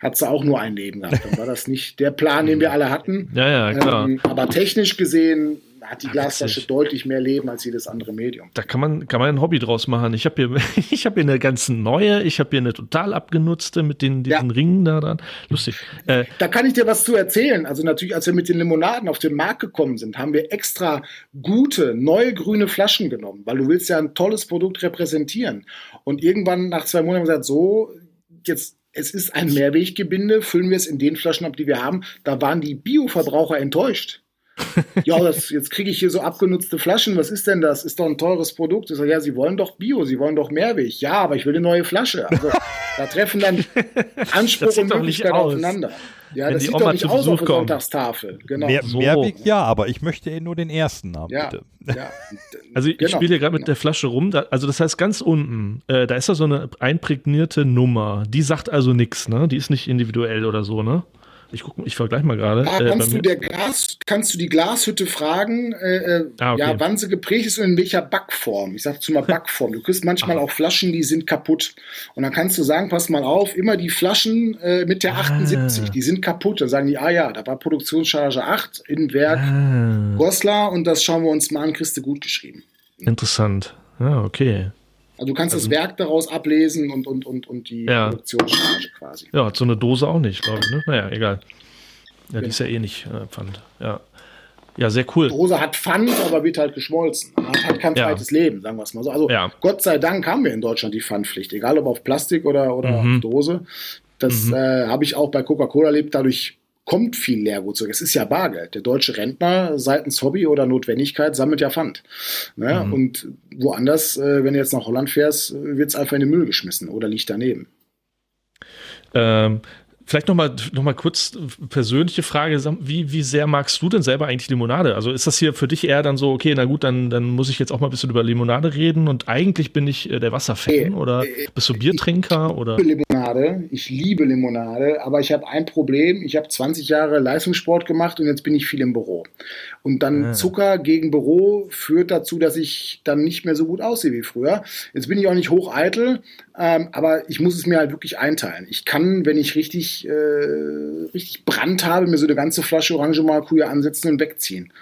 S5: hat sie auch nur ein Leben gehabt. Dann war das nicht der Plan, den wir alle hatten.
S4: Ja, ja, klar.
S5: Ähm, aber technisch gesehen hat die Glasflasche deutlich mehr Leben als jedes andere Medium.
S4: Da kann man, kann man ein Hobby draus machen. Ich habe hier, ich habe hier eine ganz neue, ich habe hier eine total abgenutzte mit den, diesen
S5: Ja.
S4: Ringen da dran. Lustig. Äh,
S5: Da kann ich dir was zu erzählen. Also natürlich, als wir mit den Limonaden auf den Markt gekommen sind, haben wir extra gute, neue grüne Flaschen genommen, weil du willst ja ein tolles Produkt repräsentieren. Und irgendwann nach zwei Monaten haben wir gesagt, so, jetzt, es ist ein Mehrweggebinde, füllen wir es in den Flaschen ab, die wir haben. Da waren die Bioverbraucher enttäuscht. Ja, das, jetzt kriege ich hier so abgenutzte Flaschen. Was ist denn das? Ist doch ein teures Produkt. Ich sage, ja, Sie wollen doch Bio, Sie wollen doch Mehrweg. Ja, aber ich will eine neue Flasche. Also da treffen dann Anspruch und Möglichkeit aufeinander. Ja,
S4: Wenn
S5: das
S4: die
S5: sieht
S4: Oma
S5: doch nicht
S4: zu
S5: aus
S4: Besuch
S5: auf der
S4: kommt.
S5: Sonntagstafel. Genau.
S3: Mehr,
S4: so.
S3: Mehrweg ja, aber ich möchte eh nur den ersten haben,
S5: ja,
S3: bitte.
S5: ja.
S4: Also ich
S5: Genau,
S4: spiele hier gerade mit
S5: genau.
S4: der Flasche rum. Da, also das heißt ganz unten, äh, da ist da so eine einprägnierte Nummer. Die sagt also nichts, ne? Die ist nicht individuell oder so, ne? Ich guck, ich vergleich mal gerade.
S5: Da
S4: Äh,
S5: kannst du
S4: mir-
S5: der Glas, kannst du die Glashütte fragen, äh, äh,
S4: Ah, okay.
S5: ja, wann sie geprägt ist und in welcher Backform. Ich sag zu mal Backform. Du kriegst manchmal auch Flaschen, die sind kaputt. Und dann kannst du sagen, pass mal auf, immer die Flaschen äh, mit der 78, die sind kaputt. Dann sagen die, ah ja, da war Produktionscharge 8 in Werk
S4: ah,
S5: Goslar und das schauen wir uns mal an, kriegst du gut geschrieben.
S4: interessant. Ja, okay.
S5: Also du kannst das Werk daraus ablesen und, und, und, und die
S4: Ja.
S5: Produktionscharge quasi.
S4: Ja, hat so eine Dose auch nicht, glaube ich, ne? Naja, egal. Ja, die
S5: Genau.
S4: ist ja eh nicht äh, Pfand. Ja. Ja, sehr cool.
S5: Die Hose hat Pfand, aber wird halt geschmolzen. Hat halt kein
S4: Ja.
S5: zweites Leben, sagen wir es mal so. Also
S4: Ja.
S5: Gott sei Dank haben wir in Deutschland die Pfandpflicht, egal ob auf Plastik oder, oder
S4: Mhm.
S5: auf Dose. Das äh, habe ich auch bei Coca-Cola erlebt. Dadurch kommt viel Leergut zurück. Es ist ja Bargeld. Der deutsche Rentner seitens Hobby oder Notwendigkeit sammelt ja Pfand. Ne?
S4: Mhm.
S5: Und woanders, äh, wenn du jetzt nach Holland fährst, wird es einfach in den Müll geschmissen oder liegt daneben.
S4: Ähm, vielleicht nochmal noch mal kurz persönliche Frage. Wie, wie sehr magst du denn selber eigentlich Limonade? Also ist das hier für dich eher dann so, okay, na gut, dann, dann muss ich jetzt auch mal ein bisschen über Limonade reden und eigentlich bin ich äh, der Wasserfan oder bist du Biertrinker oder?
S5: liebe Limonade, ich liebe Limonade, aber ich habe ein Problem. Ich habe 20 Jahre Leistungssport gemacht und jetzt bin ich viel im Büro. Und dann
S4: Ah.
S5: Zucker gegen Büro führt dazu, dass ich dann nicht mehr so gut aussehe wie früher. Jetzt bin ich auch nicht hocheitel, ähm, aber ich muss es mir halt wirklich einteilen. Ich kann, wenn ich richtig, äh, richtig Brand habe, mir so eine ganze Flasche Orange Maracuja ansetzen und wegziehen.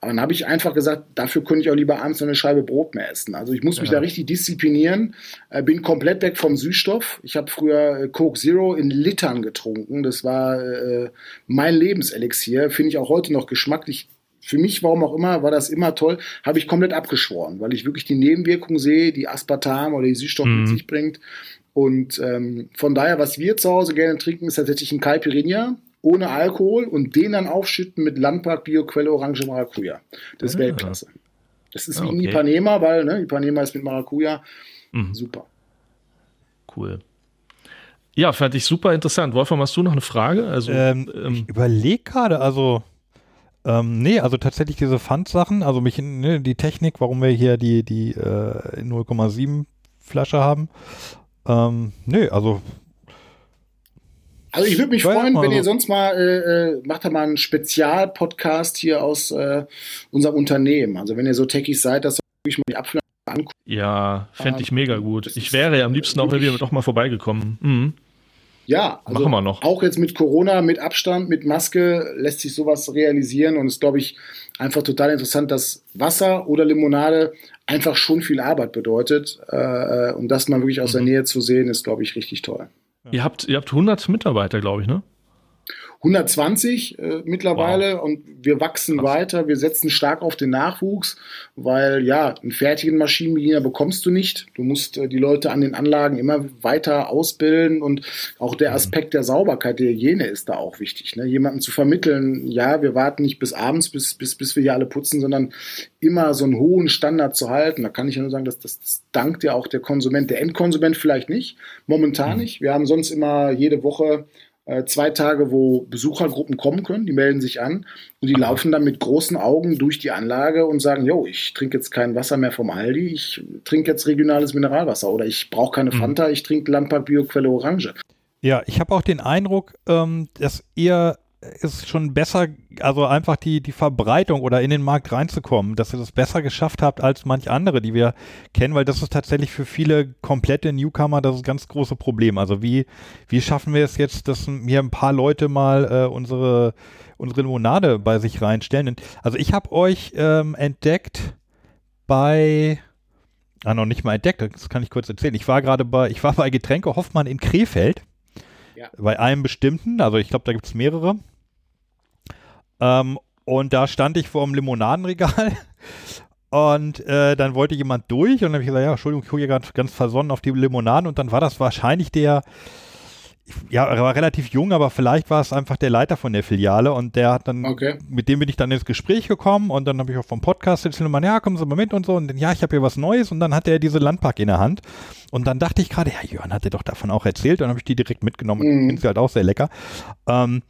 S5: Aber dann habe ich einfach gesagt, dafür könnte ich auch lieber abends noch eine Scheibe Brot mehr essen. Also ich muss mich
S4: Ja.
S5: da richtig disziplinieren, äh, bin komplett weg vom Süßstoff. Ich habe früher äh, Coke Zero in Litern getrunken. Das war äh, mein Lebenselixier. Finde ich auch heute noch geschmacklich. Für mich, warum auch immer, war das immer toll. Habe ich komplett abgeschworen, weil ich wirklich die Nebenwirkungen sehe, die Aspartam oder die Süßstoff
S4: Mhm.
S5: mit sich bringt. Und ähm, von daher, was wir zu Hause gerne trinken, ist tatsächlich ein Caipirinha ohne Alkohol und den dann aufschütten mit Landpark Bioquelle Orange Maracuja. Das ist
S4: Ah.
S5: Weltklasse. Das ist
S4: Ah,
S5: wie ein. Ipanema, weil ne, Ipanema ist mit Maracuja.
S4: Mhm.
S5: Super.
S4: Cool. Ja, fand ich super interessant. Wolfram, hast du noch eine Frage? Also,
S3: Ähm,
S4: ähm,
S3: ich überlege gerade, also ähm, nee, also tatsächlich diese Pfandsachen, also mich, ne, die Technik, warum wir hier die, die äh, 0,7 Flasche haben. Ähm, nee, also
S5: Also ich würde mich freuen, wenn ihr sonst mal, äh, äh, macht da mal einen Spezialpodcast hier aus äh, unserem Unternehmen. Also wenn ihr so Techies seid, dass wirklich mal die Abfüller anguckt.
S4: ja, fände ich mega gut. Ich wäre ja am liebsten auch irgendwie
S5: wirklich-
S4: doch mal vorbeigekommen. Mhm.
S5: Ja, also
S4: Machen wir noch.
S5: auch jetzt mit Corona, mit Abstand, mit Maske lässt sich sowas realisieren und es ist, glaube ich, einfach total interessant, dass Wasser oder Limonade einfach schon viel Arbeit bedeutet äh, und das mal wirklich aus der
S4: Mhm.
S5: Nähe zu sehen, ist, glaube ich, richtig toll.
S4: Ihr habt, ihr habt 100 Mitarbeiter, glaube ich, ne?
S5: 120 äh, mittlerweile und wir wachsen
S4: Krass.
S5: weiter. Wir setzen stark auf den Nachwuchs, weil ja, einen fertigen Maschinenbediener bekommst du nicht. Du musst äh, die Leute an den Anlagen immer weiter ausbilden und auch der Aspekt der Sauberkeit, der Hygiene ist da auch wichtig. Ne? Jemanden zu vermitteln, ja, wir warten nicht bis abends, bis, bis, bis wir hier alle putzen, sondern immer so einen hohen Standard zu halten. Da kann ich ja nur sagen, dass das, das dankt ja auch der Konsument, der Endkonsument vielleicht nicht, momentan nicht. Wir haben sonst immer jede Woche zwei Tage, wo Besuchergruppen kommen können, die melden sich an und die laufen dann mit großen Augen durch die Anlage und sagen, yo, ich trinke jetzt kein Wasser mehr vom Aldi, ich trinke jetzt regionales Mineralwasser oder ich brauche keine
S4: Mhm.
S5: Fanta, ich trinke Landpark Bioquelle Orange.
S3: Ja, ich habe auch den Eindruck, ähm, dass ihr es schon besser, also einfach die, die Verbreitung oder in den Markt reinzukommen, dass ihr das besser geschafft habt als manch andere, die wir kennen, weil das ist tatsächlich für viele komplette Newcomer das ganz große Problem. Also wie, wie schaffen wir es jetzt, dass mir ein paar Leute mal äh, unsere, unsere Limonade bei sich reinstellen? Also ich habe euch ähm, entdeckt bei, ah, noch nicht mal entdeckt, das kann ich kurz erzählen. Ich war gerade bei, ich war bei Getränke Hoffmann in Krefeld.
S5: Ja.
S3: Bei einem bestimmten, also ich glaube, da gibt es mehrere. Ähm, und da stand ich vor dem Limonadenregal und äh, dann wollte jemand durch und dann habe ich gesagt, ja, Entschuldigung, ich gucke hier ganz, ganz versonnen auf die Limonaden und dann war das wahrscheinlich der, ja, er war relativ jung, aber vielleicht war es einfach der Leiter von der Filiale und der hat dann,
S5: Okay.
S3: mit dem bin ich dann ins Gespräch gekommen und dann habe ich auch vom Podcast erzählt, und meinte, ja, kommen Sie mal mit und so und dann, ja, ich habe hier was Neues und dann hat er diese Landpark in der Hand und dann dachte ich gerade, ja, Jörn hat er doch davon auch erzählt und dann habe ich die direkt mitgenommen und
S5: Mhm.
S3: finde sie halt auch sehr lecker. Ähm,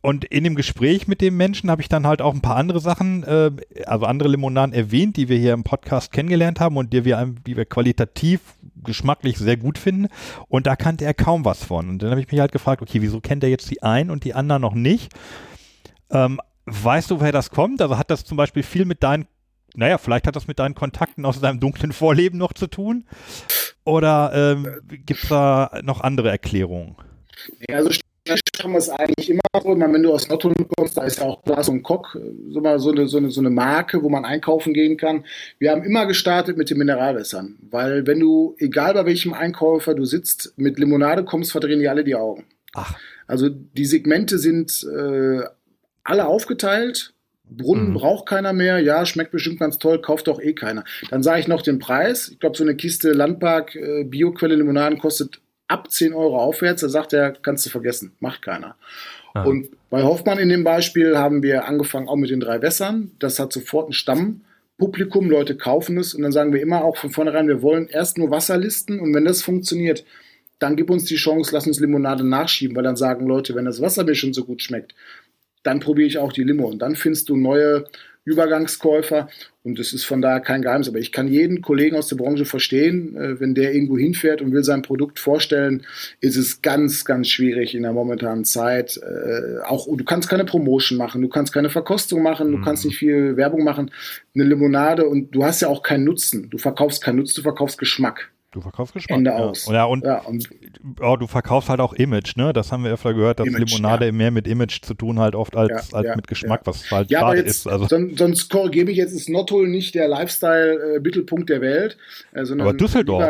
S3: und in dem Gespräch mit dem Menschen habe ich dann halt auch ein paar andere Sachen, äh, also andere Limonaden erwähnt, die wir hier im Podcast kennengelernt haben und die wir, die wir qualitativ, geschmacklich sehr gut finden. Und da kannte er kaum was von. Und dann habe ich mich halt gefragt, okay, wieso kennt er jetzt die einen und die anderen noch nicht? Ähm, weißt du, woher das kommt? Also hat das zum Beispiel viel mit deinen, naja, vielleicht hat das mit deinen Kontakten aus deinem dunklen Vorleben noch zu tun? Oder ähm, gibt es da noch andere Erklärungen?
S5: Ja, also machen wir es eigentlich immer so. Ich meine, wenn du aus Nordholm kommst, da ist ja auch Glas und Kock so, mal so, eine, so, eine, so eine Marke, wo man einkaufen gehen kann. Wir haben immer gestartet mit den Mineralwässern, weil wenn du, egal bei welchem Einkäufer du sitzt, mit Limonade kommst, verdrehen die alle die Augen.
S3: Ach.
S5: Also die Segmente sind äh, alle aufgeteilt. Brunnen
S4: Mhm.
S5: braucht keiner mehr. Ja, schmeckt bestimmt ganz toll, kauft doch eh keiner. Dann sage ich noch den Preis. Ich glaube, so eine Kiste Landpark äh, Bioquelle Limonaden kostet ab 10 Euro aufwärts. Da sagt er, kannst du vergessen, macht keiner.
S4: Ah.
S5: Und bei Hoffmann in dem Beispiel haben wir angefangen auch mit den drei Wässern. Das hat sofort einen Stammpublikum, Leute kaufen es und dann sagen wir immer auch von vornherein, wir wollen erst nur Wasserlisten und wenn das funktioniert, dann gib uns die Chance, lass uns Limonade nachschieben, weil dann sagen Leute, wenn das Wasser mir schon so gut schmeckt, dann probiere ich auch die Limo und dann findest du neue Übergangskäufer und es ist von daher kein Geheimnis. Aber ich kann jeden Kollegen aus der Branche verstehen, äh, wenn der irgendwo hinfährt und will sein Produkt vorstellen, ist es ganz, ganz schwierig in der momentanen Zeit. Äh, auch du kannst keine Promotion machen, du kannst keine Verkostung machen, du
S4: Mhm.
S5: kannst nicht viel Werbung machen. Eine Limonade und du hast ja auch keinen Nutzen. Du verkaufst keinen Nutzen, du verkaufst Geschmack.
S3: Du verkaufst Geschmack.
S5: Ende
S3: ja.
S5: aus.
S3: Ja, und
S5: Ja, und
S3: oh, du verkaufst halt auch Image, ne? Das haben wir öfter gehört, dass
S5: Image,
S3: Limonade
S5: ja.
S3: mehr mit Image zu tun hat, oft als, als mit Geschmack, was halt
S5: Ja,
S3: schade
S5: jetzt,
S3: ist. Also,
S5: son- sonst korrigiere mich, jetzt ist Nottol nicht der Lifestyle-Mittelpunkt der Welt, äh,
S3: Aber Düsseldorf.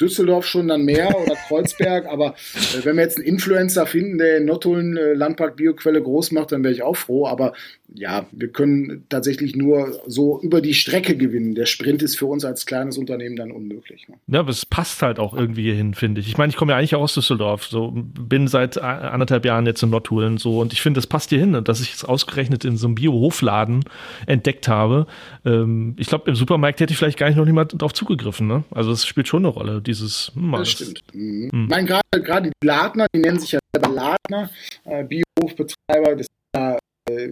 S5: Düsseldorf schon dann mehr oder Kreuzberg, aber äh, wenn wir jetzt einen Influencer finden, der in Nottol äh, Landpark Bioquelle groß macht, dann wäre ich auch froh, aber ja, wir können tatsächlich nur so über die Strecke gewinnen. Der Sprint ist für uns als kleines Unternehmen dann unmöglich. Ne?
S4: Ja, aber es passt halt auch irgendwie hierhin, finde ich. Ich meine, ich komme ja eigentlich auch aus Düsseldorf, so bin seit anderthalb Jahren jetzt in Nordhulen so und ich finde, das passt hier hin, dass ich es ausgerechnet in so einem Bio-Hofladen entdeckt habe. Ähm, ich glaube, im Supermarkt hätte ich vielleicht gar nicht noch niemand drauf zugegriffen. Ne? Also es spielt schon eine Rolle, dieses. Hm,
S5: Das stimmt. Mhm. Ich meine, gerade die Ladner, die nennen sich ja selber Ladner, äh, Biohofbetreiber, das ist ja, äh,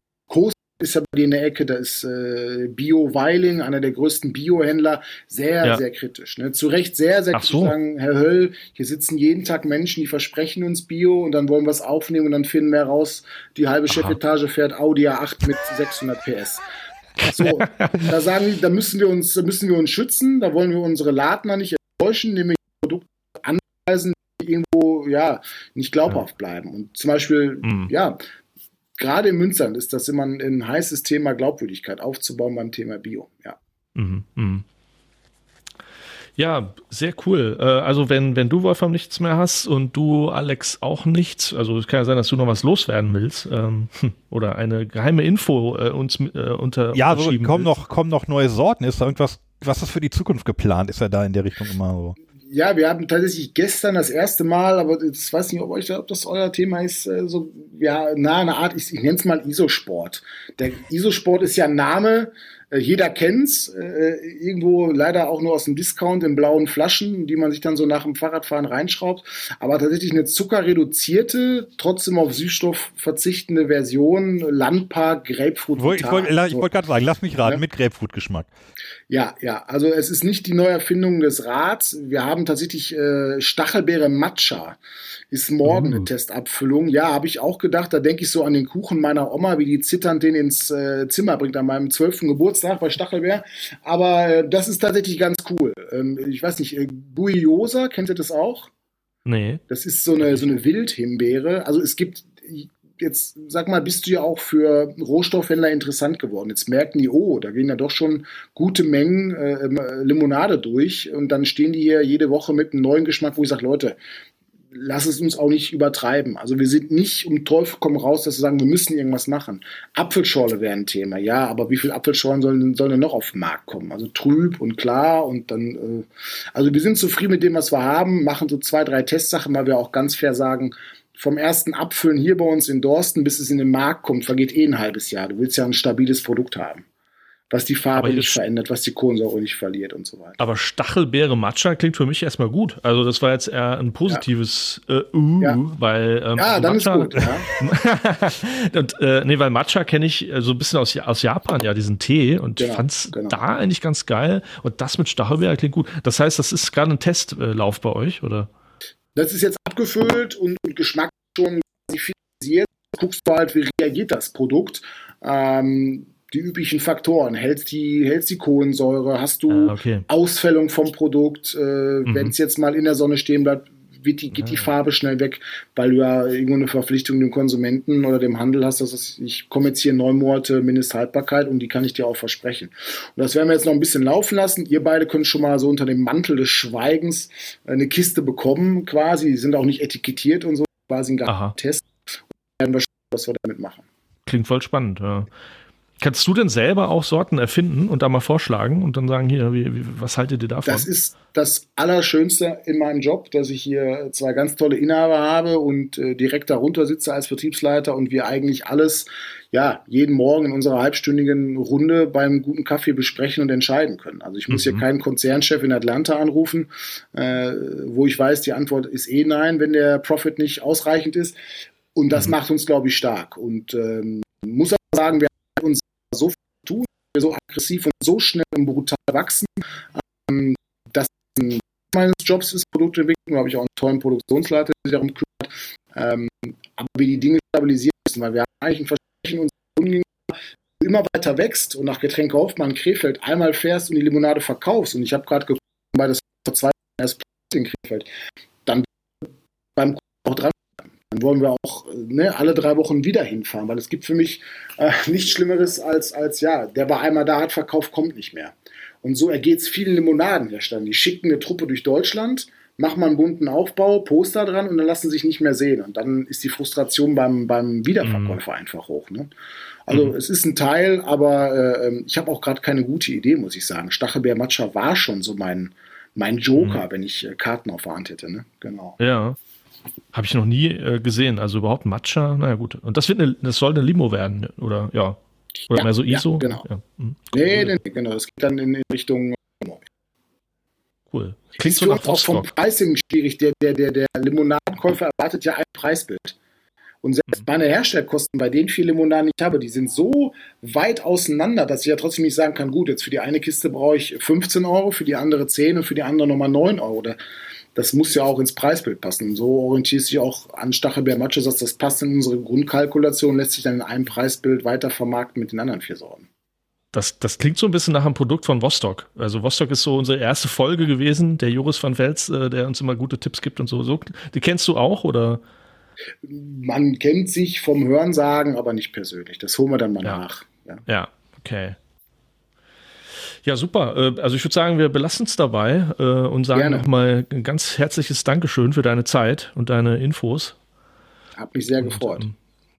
S5: ist ja bei dir in der Ecke, da ist äh, Bio Weiling, einer der größten Biohändler, sehr,
S4: Ja.
S5: sehr kritisch. Ne? Zu Recht sehr, sehr
S4: Ach
S5: kritisch
S4: so.
S5: sagen, Herr Höll, hier sitzen jeden Tag Menschen, die versprechen uns Bio und dann wollen wir es aufnehmen und dann finden wir raus, die halbe Chefetage fährt Audi A8 mit 600 PS. So, da sagen die, da müssen wir uns, da müssen wir uns schützen, da wollen wir unsere Ladner nicht enttäuschen, wir Produkte anweisen, die irgendwo ja, nicht glaubhaft bleiben. Und zum Beispiel, mhm. ja, gerade in Münstern ist das immer ein, ein, heißes Thema, Glaubwürdigkeit aufzubauen beim Thema Bio, ja. Mhm. Mhm.
S4: Ja, sehr cool. Äh, also wenn, wenn du, Wolfram, nichts mehr hast und du, Alex, auch nichts, also es kann ja sein, dass du noch was loswerden willst ähm, oder eine geheime Info äh, uns äh, unter
S3: Ja, so, kommen noch, kommen noch neue Sorten. Ist da irgendwas, was ist für die Zukunft geplant? Ist er da in der Richtung immer so?
S5: Ja, wir haben tatsächlich gestern das erste Mal, aber ich weiß nicht, ob, euch, ob das euer Thema ist, äh, so, ja, na, eine Art, ich, ich nenne es mal Isosport. Der Isosport ist ja ein Name, jeder kennt's, äh, irgendwo leider auch nur aus dem Discount in blauen Flaschen, die man sich dann so nach dem Fahrradfahren reinschraubt. Aber tatsächlich eine zuckerreduzierte, trotzdem auf Süßstoff verzichtende Version, Landpark Grapefruit.
S3: Ich wollte wollt, so. wollt gerade sagen, lass mich raten, ja. mit Grapefruit-Geschmack.
S5: Ja, ja, also es ist nicht die Neuerfindung des Rads. Wir haben tatsächlich äh, Stachelbeere Matcha ist morgen mhm. eine Testabfüllung. Ja, habe ich auch gedacht. Da denke ich so an den Kuchen meiner Oma, wie die zitternd den ins äh, Zimmer bringt an meinem zwölften Geburtstag bei Stachelbeer. Aber äh, das ist tatsächlich ganz cool. Ähm, ich weiß nicht, äh, Buiosa, kennt ihr das auch?
S4: Nee.
S5: Das ist so eine, so eine Wildhimbeere. Also es gibt jetzt sag mal, bist du ja auch für Rohstoffhändler interessant geworden. Jetzt merken die, oh, da gehen ja doch schon gute Mengen äh, Limonade durch und dann stehen die hier jede Woche mit einem neuen Geschmack, wo ich sage, Leute, lass es uns auch nicht übertreiben. Also wir sind nicht um Teufel komm raus, dass wir sagen, wir müssen irgendwas machen. Apfelschorle wäre ein Thema, ja, aber wie viele Apfelschorlen sollen, sollen denn noch auf den Markt kommen? Also trüb und klar und dann, äh, also wir sind zufrieden mit dem, was wir haben, machen so zwei, drei Testsachen, weil wir auch ganz fair sagen, vom ersten Abfüllen hier bei uns in Dorsten, bis es in den Markt kommt, vergeht eh ein halbes Jahr. Du willst ja ein stabiles Produkt haben was die Farbe nicht verändert, was die Kohlensäure nicht verliert und so weiter.
S4: Aber Stachelbeere Matcha klingt für mich erstmal gut. Also das war jetzt eher ein positives ja. äh, uh, ja. weil ähm,
S5: ja, dann Matcha, ist gut.
S4: Ja. und, äh, nee, weil Matcha kenne ich äh, so ein bisschen aus, aus Japan, ja, diesen Tee und genau, fand's genau. da eigentlich ganz geil. Und das mit Stachelbeere klingt gut. Das heißt, das ist gerade ein Testlauf bei euch, oder?
S5: Das ist jetzt abgefüllt und, und Geschmack schon finalisiert. Guckst du halt, wie reagiert das Produkt. Ähm, die üblichen Faktoren. Hältst die, hältst die Kohlensäure, hast du ah, okay. Ausfällung vom Produkt, äh, mhm. wenn es jetzt mal in der Sonne stehen bleibt, wird die, geht die ah. Farbe schnell weg, weil du ja irgendwo eine Verpflichtung dem Konsumenten oder dem Handel hast, dass ich komme jetzt hier neun Monate Mindesthaltbarkeit und die kann ich dir auch versprechen. Und das werden wir jetzt noch ein bisschen laufen lassen. Ihr beide könnt schon mal so unter dem Mantel des Schweigens eine Kiste bekommen, quasi. Die sind auch nicht etikettiert und so, quasi ein Test. Und werden wir schauen, was wir damit machen.
S4: Klingt voll spannend, ja. Kannst du denn selber auch Sorten erfinden und da mal vorschlagen und dann sagen, hier, wie, wie, was haltet ihr davon?
S5: Das ist das Allerschönste in meinem Job, dass ich hier zwei ganz tolle Inhaber habe und äh, direkt darunter sitze als Vertriebsleiter und wir eigentlich alles, ja, jeden Morgen in unserer halbstündigen Runde beim guten Kaffee besprechen und entscheiden können. Also ich muss mhm. hier keinen Konzernchef in Atlanta anrufen, äh, wo ich weiß, die Antwort ist eh nein, wenn der Profit nicht ausreichend ist. Und das mhm. macht uns, glaube ich, stark. Und ähm, muss aber sagen, wir uns so viel tun, wir so aggressiv und so schnell und brutal wachsen, ähm, dass meines Jobs ist Produktentwicklung, da habe ich auch einen tollen Produktionsleiter, der sich darum kümmert, ähm, aber wir die Dinge stabilisieren müssen, weil wir haben eigentlich ein Versprechen unserer Kunden immer weiter wächst und nach Getränke Hoffmann Krefeld einmal fährst und die Limonade verkaufst. Und ich habe gerade geguckt, weil das vor zwei Jahren erst in Krefeld, dann beim Kunden dann wollen wir auch ne, alle drei Wochen wieder hinfahren, weil es gibt für mich äh, nichts Schlimmeres als, als, ja, der war einmal da, hat verkauft, kommt nicht mehr. Und so ergeht es vielen Limonadenherstellern. Die schicken eine Truppe durch Deutschland, machen mal einen bunten Aufbau, Poster dran und dann lassen sie sich nicht mehr sehen. Und dann ist die Frustration beim, beim Wiederverkäufer mhm. einfach hoch. Ne? Also mhm. es ist ein Teil, aber äh, ähm, ich habe auch gerade keine gute Idee, muss ich sagen. Stachelbeer Matcha war schon so mein, mein Joker, mhm. wenn ich äh, Karten auf der Hand hätte. Ne? Genau.
S4: Ja. Habe ich noch nie äh, gesehen. Also überhaupt Matcha, naja gut. Und das wird eine, das soll eine Limo werden, oder ja. Oder ja, mehr so ISO? Ja,
S5: genau. Ja. Mhm. Nee, nee, genau. Das geht dann in, Richtung
S4: Cool.
S5: Klingt so nach auch vom Pricing schwierig. Der, der, der, der Limonadenkäufer erwartet ja ein Preisbild. Und selbst mhm. meine Herstellkosten bei den vier Limonaden, die ich habe, die sind so weit auseinander, dass ich ja trotzdem nicht sagen kann, gut, jetzt für die eine Kiste brauche ich 15 Euro, für die andere 10 und für die andere nochmal 9 Euro das muss ja auch ins Preisbild passen. Und so orientiert sich auch an Stachelbeer Matcha, dass das passt in unsere Grundkalkulation, lässt sich dann in einem Preisbild weiter vermarkten mit den anderen vier Sorten.
S4: Das, das klingt so ein bisschen nach einem Produkt von Vostok. Also Vostok ist so unsere erste Folge gewesen, der Joris van Vels, äh, der uns immer gute Tipps gibt und so. so. Die kennst du auch, oder?
S5: Man kennt sich vom Hörensagen, aber nicht persönlich. Das holen wir dann mal
S4: Ja.
S5: nach. Ja.
S4: Ja, okay. Ja, super. Äh, Also ich würde sagen, wir belassen es dabei äh, und sagen nochmal ein ganz herzliches Dankeschön für deine Zeit und deine Infos.
S5: Hab mich sehr gefreut.
S4: Ähm,